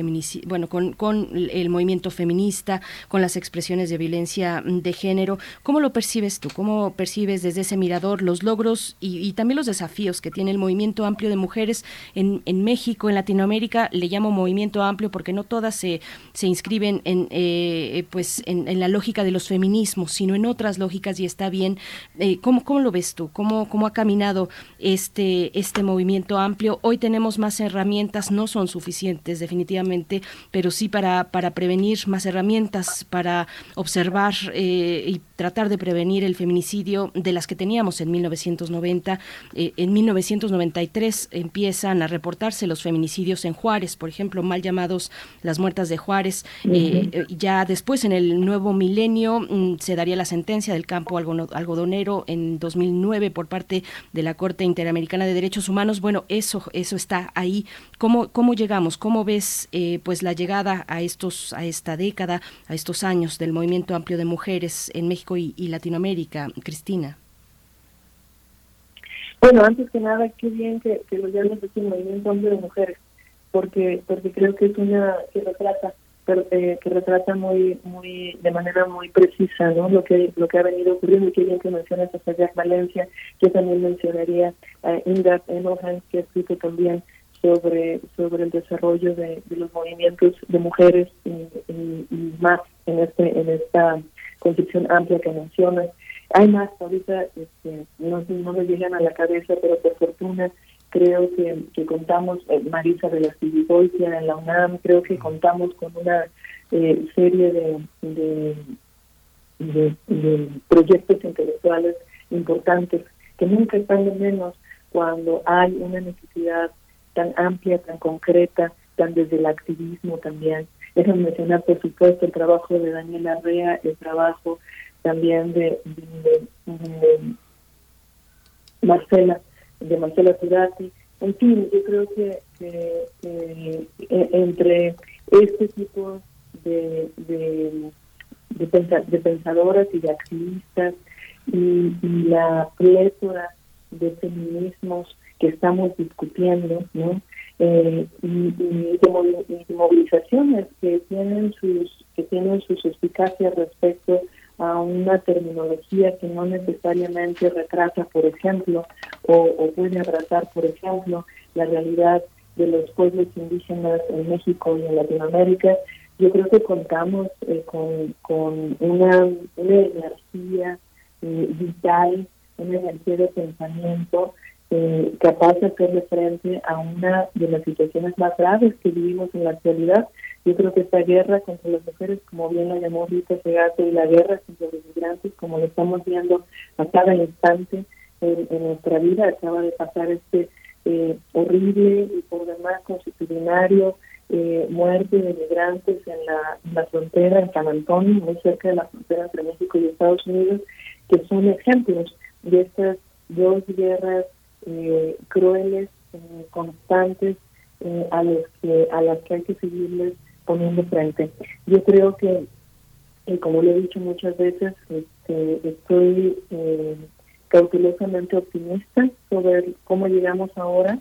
bueno, con, con el movimiento feminista, con las expresiones de violencia de género. ¿Cómo lo percibes tú? ¿Cómo percibes desde ese mirador los logros y, y también los desafíos que tiene el movimiento amplio de mujeres en, en México, en Latinoamérica? Le llamo movimiento amplio porque no todas se, se inscriben en eh, eh, pues en, en la lógica de los feminismos, sino en otras lógicas y está bien. Eh, ¿cómo, ¿Cómo lo ves tú? ¿Cómo, ¿Cómo ha caminado este, este movimiento amplio? Hoy tenemos más herramientas, no son suficientes definitivamente, pero sí para, para prevenir más herramientas, para observar eh, y tratar de prevenir el feminicidio de las que teníamos en 1990. Eh, en 1993 empiezan a reportarse los feminicidios en Juárez, por ejemplo, mal llamados las muertas de Juárez. Eh, eh, ya después, en el nuevo milenio, mm, se daría la sentencia del campo algodonero en 2009 por parte de la Corte Interamericana de Derechos Humanos. Bueno, eso, eso está ahí. ¿Cómo, cómo llegamos? ¿Cómo ves eh, pues la llegada a estos, a esta década, a estos años del movimiento amplio de mujeres en México y, Latinoamérica, Cristina? Bueno, antes que nada, qué bien que, que lo llames así, movimiento hombre de mujeres, porque porque creo que es una que retrata eh, que retrata muy muy de manera muy precisa no lo que lo que ha venido ocurriendo. Y qué bien que mencionas a Sayat Valencia yo también mencionaría a Inga Enohan que ha escrito también sobre sobre el desarrollo de, de los movimientos de mujeres y, y- y más en este en esta concepción amplia que mencionas. Hay más ahorita este, no, no me llegan a la cabeza pero por fortuna creo que, que contamos, eh, Marisa de la Civigoitia en la UNAM, creo que contamos con una eh, serie de, de, de- de proyectos intelectuales importantes que nunca están de menos cuando hay una necesidad tan amplia, tan concreta, están desde el activismo también. Eso mencionar, por supuesto, el trabajo de Daniel Arrea, el trabajo también de Marcela, de Marcela Turati. En fin, yo creo que, eh, entre este tipo de, de, de, pensa- de pensadoras y de activistas y, la plétora de feminismos que estamos discutiendo, ¿no? Eh, y, y movilizaciones que tienen sus que tienen sus eficacias respecto a una terminología que no necesariamente retrata, por ejemplo, o, puede abrazar, por ejemplo, la realidad de los pueblos indígenas en México y en Latinoamérica. Yo creo que contamos eh, con, una energía eh, vital, una energía de pensamiento eh, capaz de hacerle frente a una de las situaciones más graves que vivimos en la actualidad. Yo creo que esta guerra contra las mujeres, como bien la llamó Rita Segato, y la guerra contra los migrantes, como lo estamos viendo a cada instante en, en nuestra vida, acaba de pasar este eh, horrible y por demás constitucionario eh, muerte de migrantes en la, en la frontera, en San Antonio, muy cerca de la frontera entre México y Estados Unidos, que son ejemplos de estas dos guerras eh, crueles, eh, constantes, eh, a, los que, a las que hay que seguirles poniendo frente. Yo creo que, eh, como lo he dicho muchas veces, este, estoy eh, cautelosamente optimista sobre cómo llegamos ahora,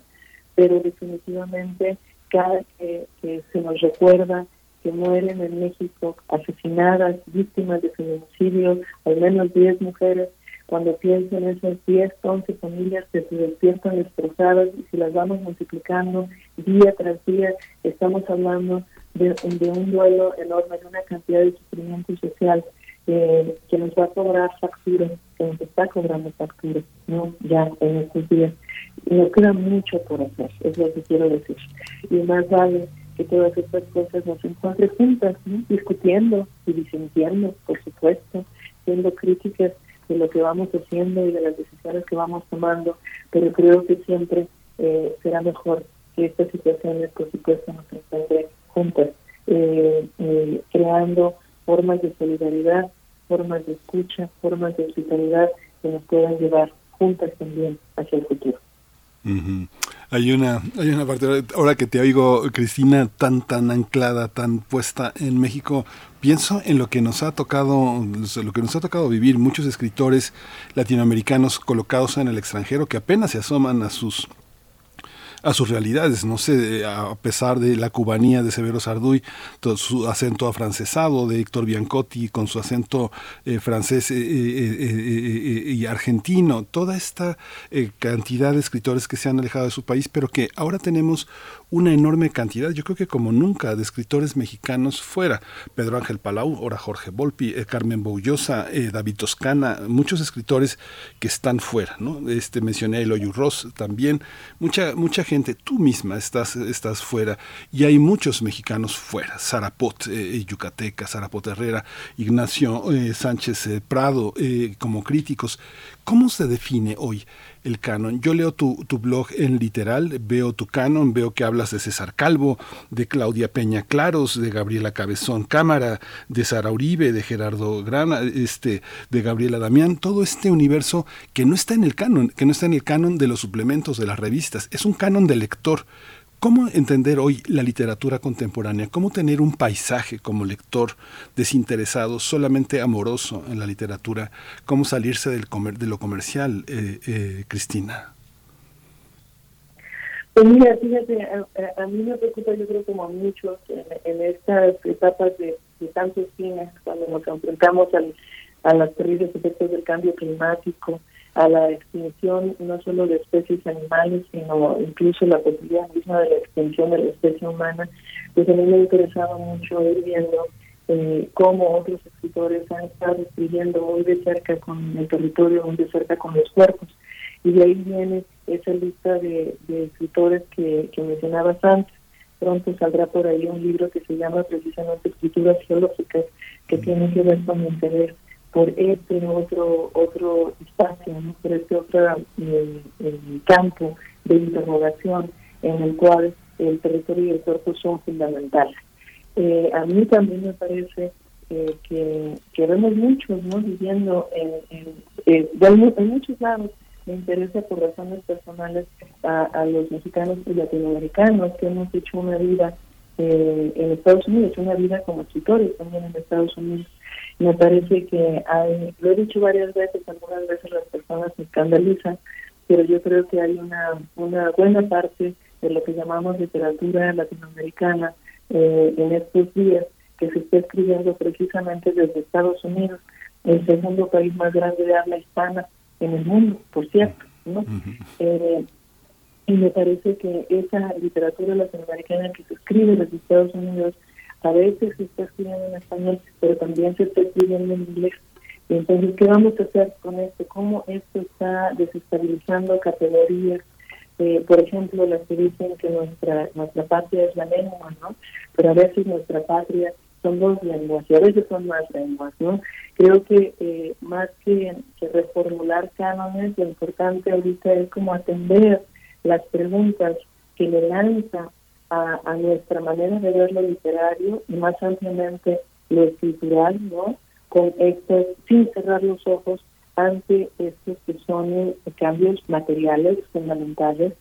pero definitivamente cada que, se nos recuerda que mueren en México asesinadas, víctimas de feminicidio, al menos 10 mujeres, cuando pienso en esas 10, 11 familias que se despiertan destrozadas y si las vamos multiplicando día tras día, estamos hablando de, un duelo enorme, de una cantidad de sufrimiento social eh, que nos va a cobrar factura, que nos está cobrando factura, ¿no? Ya en estos días. Y nos queda mucho por hacer, es lo que quiero decir. Y más vale que todas estas cosas nos encuentren juntas, ¿no? discutiendo y disintiendo, por supuesto, siendo críticas de lo que vamos haciendo y de las decisiones que vamos tomando, pero creo que siempre eh, será mejor que estas situaciones, por supuesto, nos encuentren juntas, eh, eh, creando formas de solidaridad, formas de escucha, formas de hospitalidad que nos puedan llevar juntas también hacia el futuro. Hay una, hay una parte, ahora que te oigo, Cristina, tan, tan anclada, tan puesta en México, pienso en lo que nos ha tocado, lo que nos ha tocado vivir, muchos escritores latinoamericanos colocados en el extranjero que apenas se asoman a sus a sus realidades, no sé, a pesar de la cubanía de Severo Sarduy, su acento afrancesado de Héctor Biancotti con su acento eh, francés eh, eh, y argentino, toda esta cantidad de escritores que se han alejado de su país, pero que ahora tenemos una enorme cantidad, yo creo que como nunca, de escritores mexicanos fuera. Pedro Ángel Palau, ahora Jorge Volpi, eh, Carmen Boullosa, eh, David Toscana, muchos escritores que están fuera, ¿no? Este mencioné a Eloy Ross también, mucha, mucha gente, tú misma estás, estás fuera, y hay muchos mexicanos fuera, Sarapot, eh, Yucateca, Sarapot Herrera, Ignacio eh, Sánchez eh, Prado, eh, como críticos. ¿Cómo se define hoy el canon? Yo leo tu, blog en literal, veo tu canon, veo que hablas de César Calvo, de Claudia Peña Claros, de Gabriela Cabezón Cámara, de Sara Uribe, de Gerardo Grana, este, de Gabriela Damián, todo este universo que no está en el canon, que no está en el canon de los suplementos de las revistas, es un canon de lector. ¿Cómo entender hoy la literatura contemporánea? ¿Cómo tener un paisaje como lector desinteresado, solamente amoroso en la literatura? ¿Cómo salirse del de lo comercial, eh, eh, Cristina? Pues mira, fíjate, a, a- mí me preocupa, yo creo como a muchos, en, en estas etapas de, de tantos fines, cuando nos enfrentamos al, a los terribles efectos del cambio climático, a la extinción no solo de especies animales, sino incluso la posibilidad misma de la extinción de la especie humana, pues a mí me ha interesado mucho ir viendo eh, cómo otros escritores han estado escribiendo muy de cerca con el territorio, muy de cerca con los cuerpos. Y de ahí viene esa lista de, de escritores que, que mencionabas antes. Pronto saldrá por ahí un libro que se llama precisamente Escrituras Geológicas, que tiene que ver con mi interés por este otro otro espacio, ¿no? por este otro eh, eh, campo de interrogación en el cual el territorio y el cuerpo son fundamentales. Eh, a mí también me parece eh, que, que vemos muchos no viviendo en, en, almu- en muchos lados me interesa por razones personales a, a los mexicanos y latinoamericanos que hemos hecho una vida en Estados Unidos, una vida como escritores también en Estados Unidos. Me parece que hay, lo he dicho varias veces, algunas veces las personas se escandalizan, pero yo creo que hay una, una buena parte de lo que llamamos literatura latinoamericana eh, en estos días que se está escribiendo precisamente desde Estados Unidos, el segundo país más grande de habla hispana en el mundo, por cierto, ¿no? Eh, y me parece que esa literatura latinoamericana que se escribe desde Estados Unidos a veces se está escribiendo en español, pero también se está escribiendo en inglés. Entonces, ¿qué vamos a hacer con esto? ¿Cómo esto está desestabilizando categorías? Eh, por ejemplo, las que dicen que nuestra nuestra patria es la lengua, ¿no? Pero a veces nuestra patria son dos lenguas y a veces son más lenguas, ¿no? Creo que eh, más que, que reformular cánones, lo importante ahorita es como atender las preguntas que le lanza a, a nuestra manera de ver lo literario y más ampliamente lo escritural, ¿no? Con estos, sin cerrar los ojos ante estos que son eh, cambios materiales fundamentales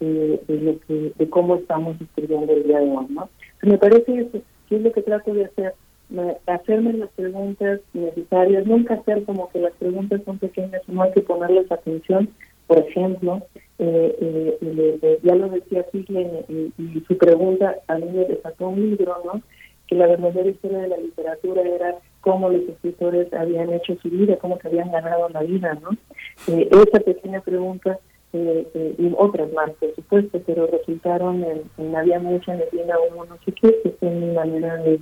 eh, de lo que, de cómo estamos escribiendo el día de hoy, ¿no? Me parece eso, que es lo que trato de hacer, me- hacerme las preguntas necesarias, nunca hacer como que las preguntas son pequeñas, no hay que ponerles atención, por ejemplo, eh, eh, le- le- ya lo decía Figle y, y su pregunta a mí me desató un libro, ¿no? Que la verdadera historia de la literatura era cómo los escritores habían hecho su vida, cómo se habían ganado la vida, ¿no? Eh, esa pequeña pregunta eh, eh, y otras más, por supuesto, pero resultaron en, en había mucha neblina humo, no sé qué, que fue mi manera de,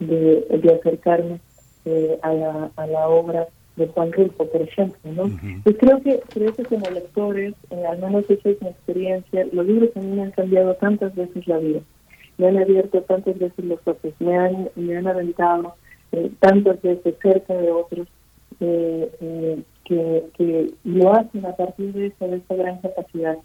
de, de acercarme eh, a, la, a la obra de Juan Rulfo, por ejemplo, ¿no? Pues creo que, creo que como lectores, eh, al menos esa es mi experiencia, los libros a mí me han cambiado tantas veces la vida, me han abierto tantas veces los ojos, me han, me han aventado eh, tantas veces cerca de otros, eh, eh, que, que lo hacen a partir de esa, de esa gran capacidad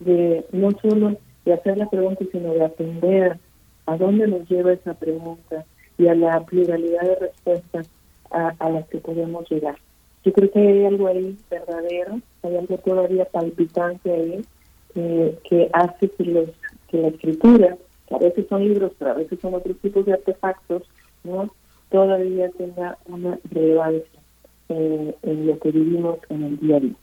de no solo de hacer la pregunta, sino de atender a dónde nos lleva esa pregunta y a la pluralidad de respuestas a, a las que podemos llegar. Yo creo que hay algo ahí verdadero, hay algo todavía palpitante ahí eh, que hace que, los, que la escritura, que a veces son libros, pero a veces son otros tipos de artefactos, ¿no? todavía tenga una relevancia eh, en lo que vivimos en el día a día.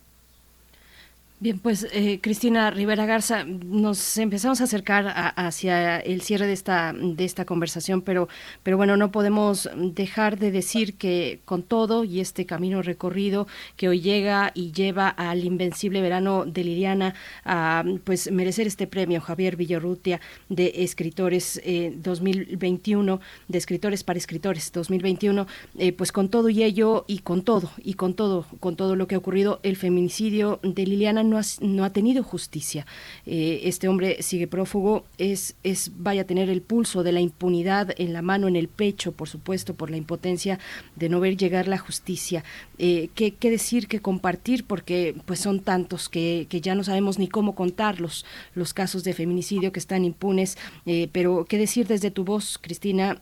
Bien, pues eh, Cristina Rivera Garza, nos empezamos a acercar a- hacia el cierre de esta de esta conversación, pero pero bueno, no podemos dejar de decir que con todo y este camino recorrido que hoy llega y lleva al invencible verano de Liliana a pues merecer este premio Javier Villarrutia de escritores eh, 2021 de escritores para escritores 2021, eh, pues con todo y ello y con todo y con todo con todo lo que ha ocurrido el feminicidio de Liliana no ha, tenido justicia. Eh, este hombre sigue prófugo, es, es vaya a tener el pulso de la impunidad en la mano, en el pecho, por supuesto, por la impotencia de no ver llegar la justicia. Eh, ¿qué, decir, qué compartir? Porque pues son tantos que, ya no sabemos ni cómo contarlos, los casos de feminicidio que están impunes. Eh, pero qué decir desde tu voz, Cristina,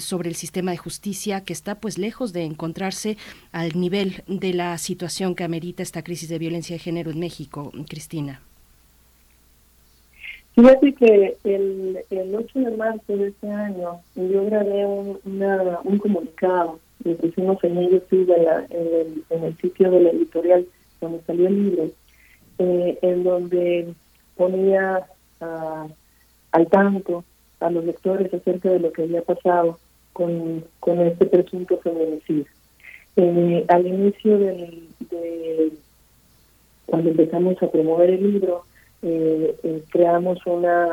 sobre el sistema de justicia que está pues lejos de encontrarse al nivel de la situación que amerita esta crisis de violencia de género en México, Cristina. Fíjate que el, el 8 de marzo de este año yo grabé un, una- un comunicado que pusimos en ello sí, de la- en, el, en el sitio de la editorial donde salió el libro, eh, en donde ponía ah, al tanto a los lectores acerca de lo que había pasado con, con este presunto feminicidio. Eh, al inicio del, de cuando empezamos a promover el libro, eh, eh, creamos una,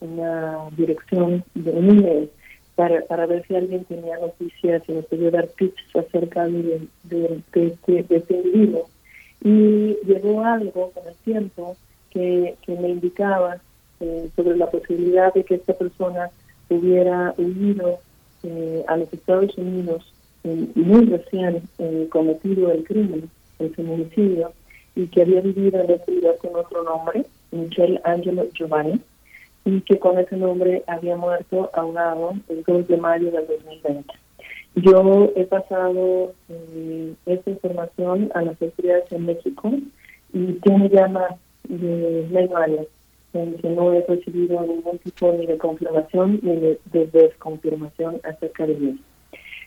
una dirección de un email para, para ver si alguien tenía noticias y nos podía dar tips acerca de, de, de este, de este individuo. Y llegó algo con el tiempo que, me indicaba eh, sobre la posibilidad de que esta persona hubiera huido eh, a los Estados Unidos muy recién cometido el crimen, el feminicidio, y que había vivido en este lugar con otro nombre, Michelle Angelo Giovanni, y que con ese nombre había muerto ahogado el 2 de mayo del 2020. Yo he pasado eh, esta información a las autoridades en México y tiene ya más de medio año en que no he recibido ningún tipo ni de confirmación ni de, de desconfirmación acerca de mí.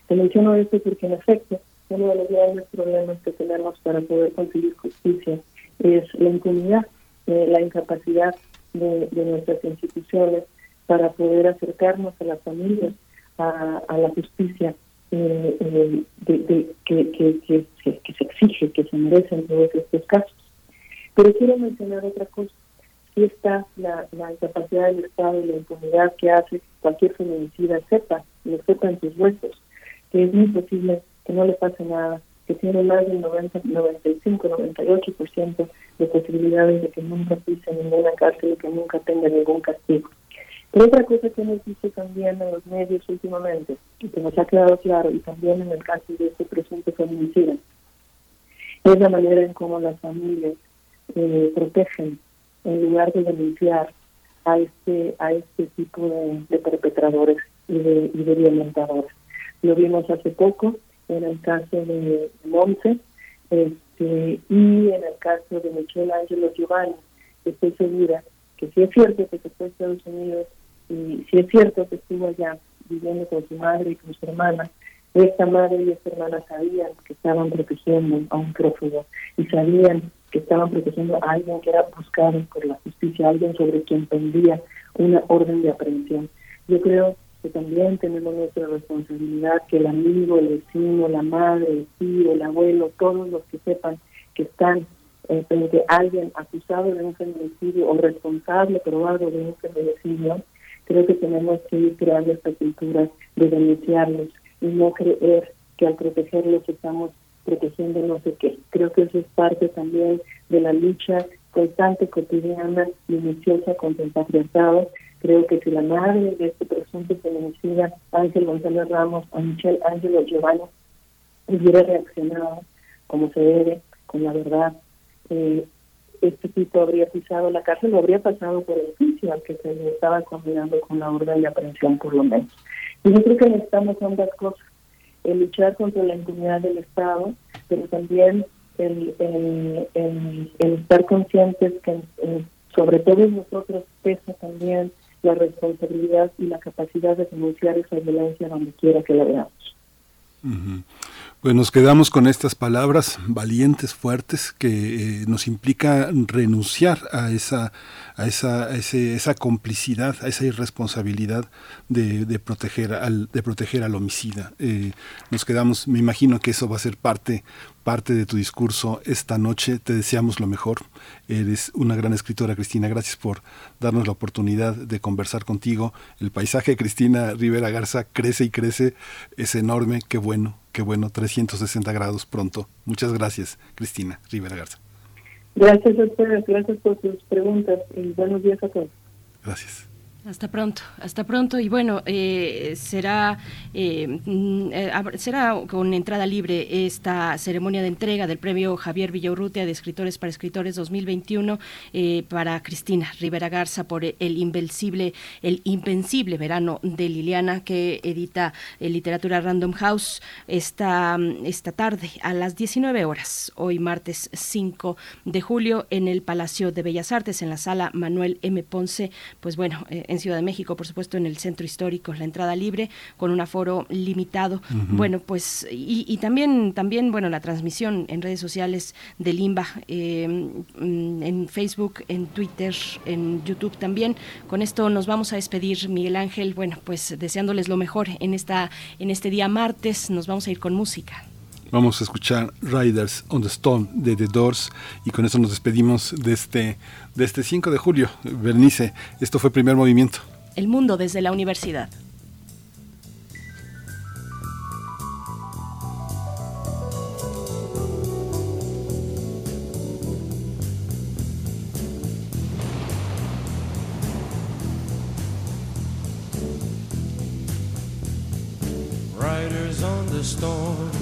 Te menciono esto porque en efecto uno de los grandes problemas que tenemos para poder conseguir justicia es la impunidad, eh, la incapacidad de, de nuestras instituciones para poder acercarnos a las familias, a, a la justicia eh, eh, de, de- que, que, que, que- se exige, que se merecen todos estos casos. Pero quiero mencionar otra cosa. Sí está la, la incapacidad del Estado y la impunidad que hace cualquier feminicida sepa, lo sepa en sus huesos, que es muy posible que no le pase nada, que tiene más del 90, 95, 98% de posibilidades de que nunca pise ninguna cárcel y que nunca tenga ningún castigo. Pero otra cosa que hemos visto también en los medios últimamente, y que nos ha quedado claro, y también en el caso de este presunto feminicida, es la manera en cómo las familias eh, protegen en lugar de denunciar a este a este tipo de, perpetradores y de violentadores. Lo vimos hace poco en el caso de Monse este, y en el caso de Michelle Angelo Giovanni. Estoy segura que sí es cierto que se fue a Estados Unidos y sí es cierto que estuvo allá viviendo con su madre y con su hermana, esta madre y esta hermana sabían que estaban protegiendo a un prófugo y sabían que estaban protegiendo a alguien que era buscado por la justicia, alguien sobre quien pendía una orden de aprehensión. Yo creo que también tenemos nuestra responsabilidad que el amigo, el vecino, la madre, el tío, el abuelo, todos los que sepan que están eh, frente a alguien acusado de un feminicidio o responsable probado de un feminicidio, creo que tenemos que ir creando esta cultura de denunciarlos y no creer que al protegerlos estamos protegiendo no sé qué. Creo que eso es parte también de la lucha constante, cotidiana, minuciosa contra el patriarcado. Creo que si la madre de este presunto feminicida, Ángel González Ramos o Michelle Ángelo Giovanni, hubiera reaccionado como se debe, con la verdad, eh, este tipo habría pisado la cárcel, lo habría pasado por el juicio al que se le estaba condenando con la orden de aprehensión por lo menos. Y yo creo que necesitamos ambas cosas, el luchar contra la impunidad del Estado, pero también el, el, el- el estar conscientes que eh, sobre todos nosotros pesa también la responsabilidad y la capacidad de denunciar esa violencia donde quiera que la veamos. Ujú. Pues nos quedamos con estas palabras valientes, fuertes, que eh, nos implica renunciar a esa, a esa, a ese- esa complicidad, a esa irresponsabilidad de, de proteger al, de proteger al homicida. Eh, nos quedamos, me imagino que eso va a ser parte, parte de tu discurso esta noche. Te deseamos lo mejor. Eres una gran escritora, Cristina. Gracias por darnos la oportunidad de conversar contigo. El paisaje de Cristina Rivera Garza crece y crece. Es enorme. Qué bueno, qué bueno. 360 grados pronto. Muchas gracias, Cristina Rivera Garza. Gracias a ustedes, gracias por sus preguntas y buenos días a todos. Gracias. Hasta pronto, hasta pronto. Y bueno, eh, será, eh, mm, eh, será con entrada libre esta ceremonia de entrega del premio Javier Villaurrutia de Escritores para Escritores 2021 eh, para Cristina Rivera Garza por el invencible, el invencible verano de Liliana que edita Literatura Random House esta, mm, esta tarde a las 19 horas, hoy martes 5 de julio en el Palacio de Bellas Artes en la sala Manuel M. Ponce. Pues bueno, en Ciudad de México, por supuesto, en el centro histórico, la entrada libre, con un aforo limitado. Bueno, pues, y, y también, también, bueno, la transmisión en redes sociales del IMBA, eh, mm, en Facebook, en Twitter, en YouTube también. Con esto nos vamos a despedir, Miguel Ángel. Bueno, pues deseándoles lo mejor en esta, en este día martes. Nos vamos a ir con música. Vamos a escuchar Riders on the Stone de The Doors y con eso nos despedimos de este, de este 5 de julio. Bernice, esto fue primer movimiento. El mundo desde la universidad. Riders on the storm.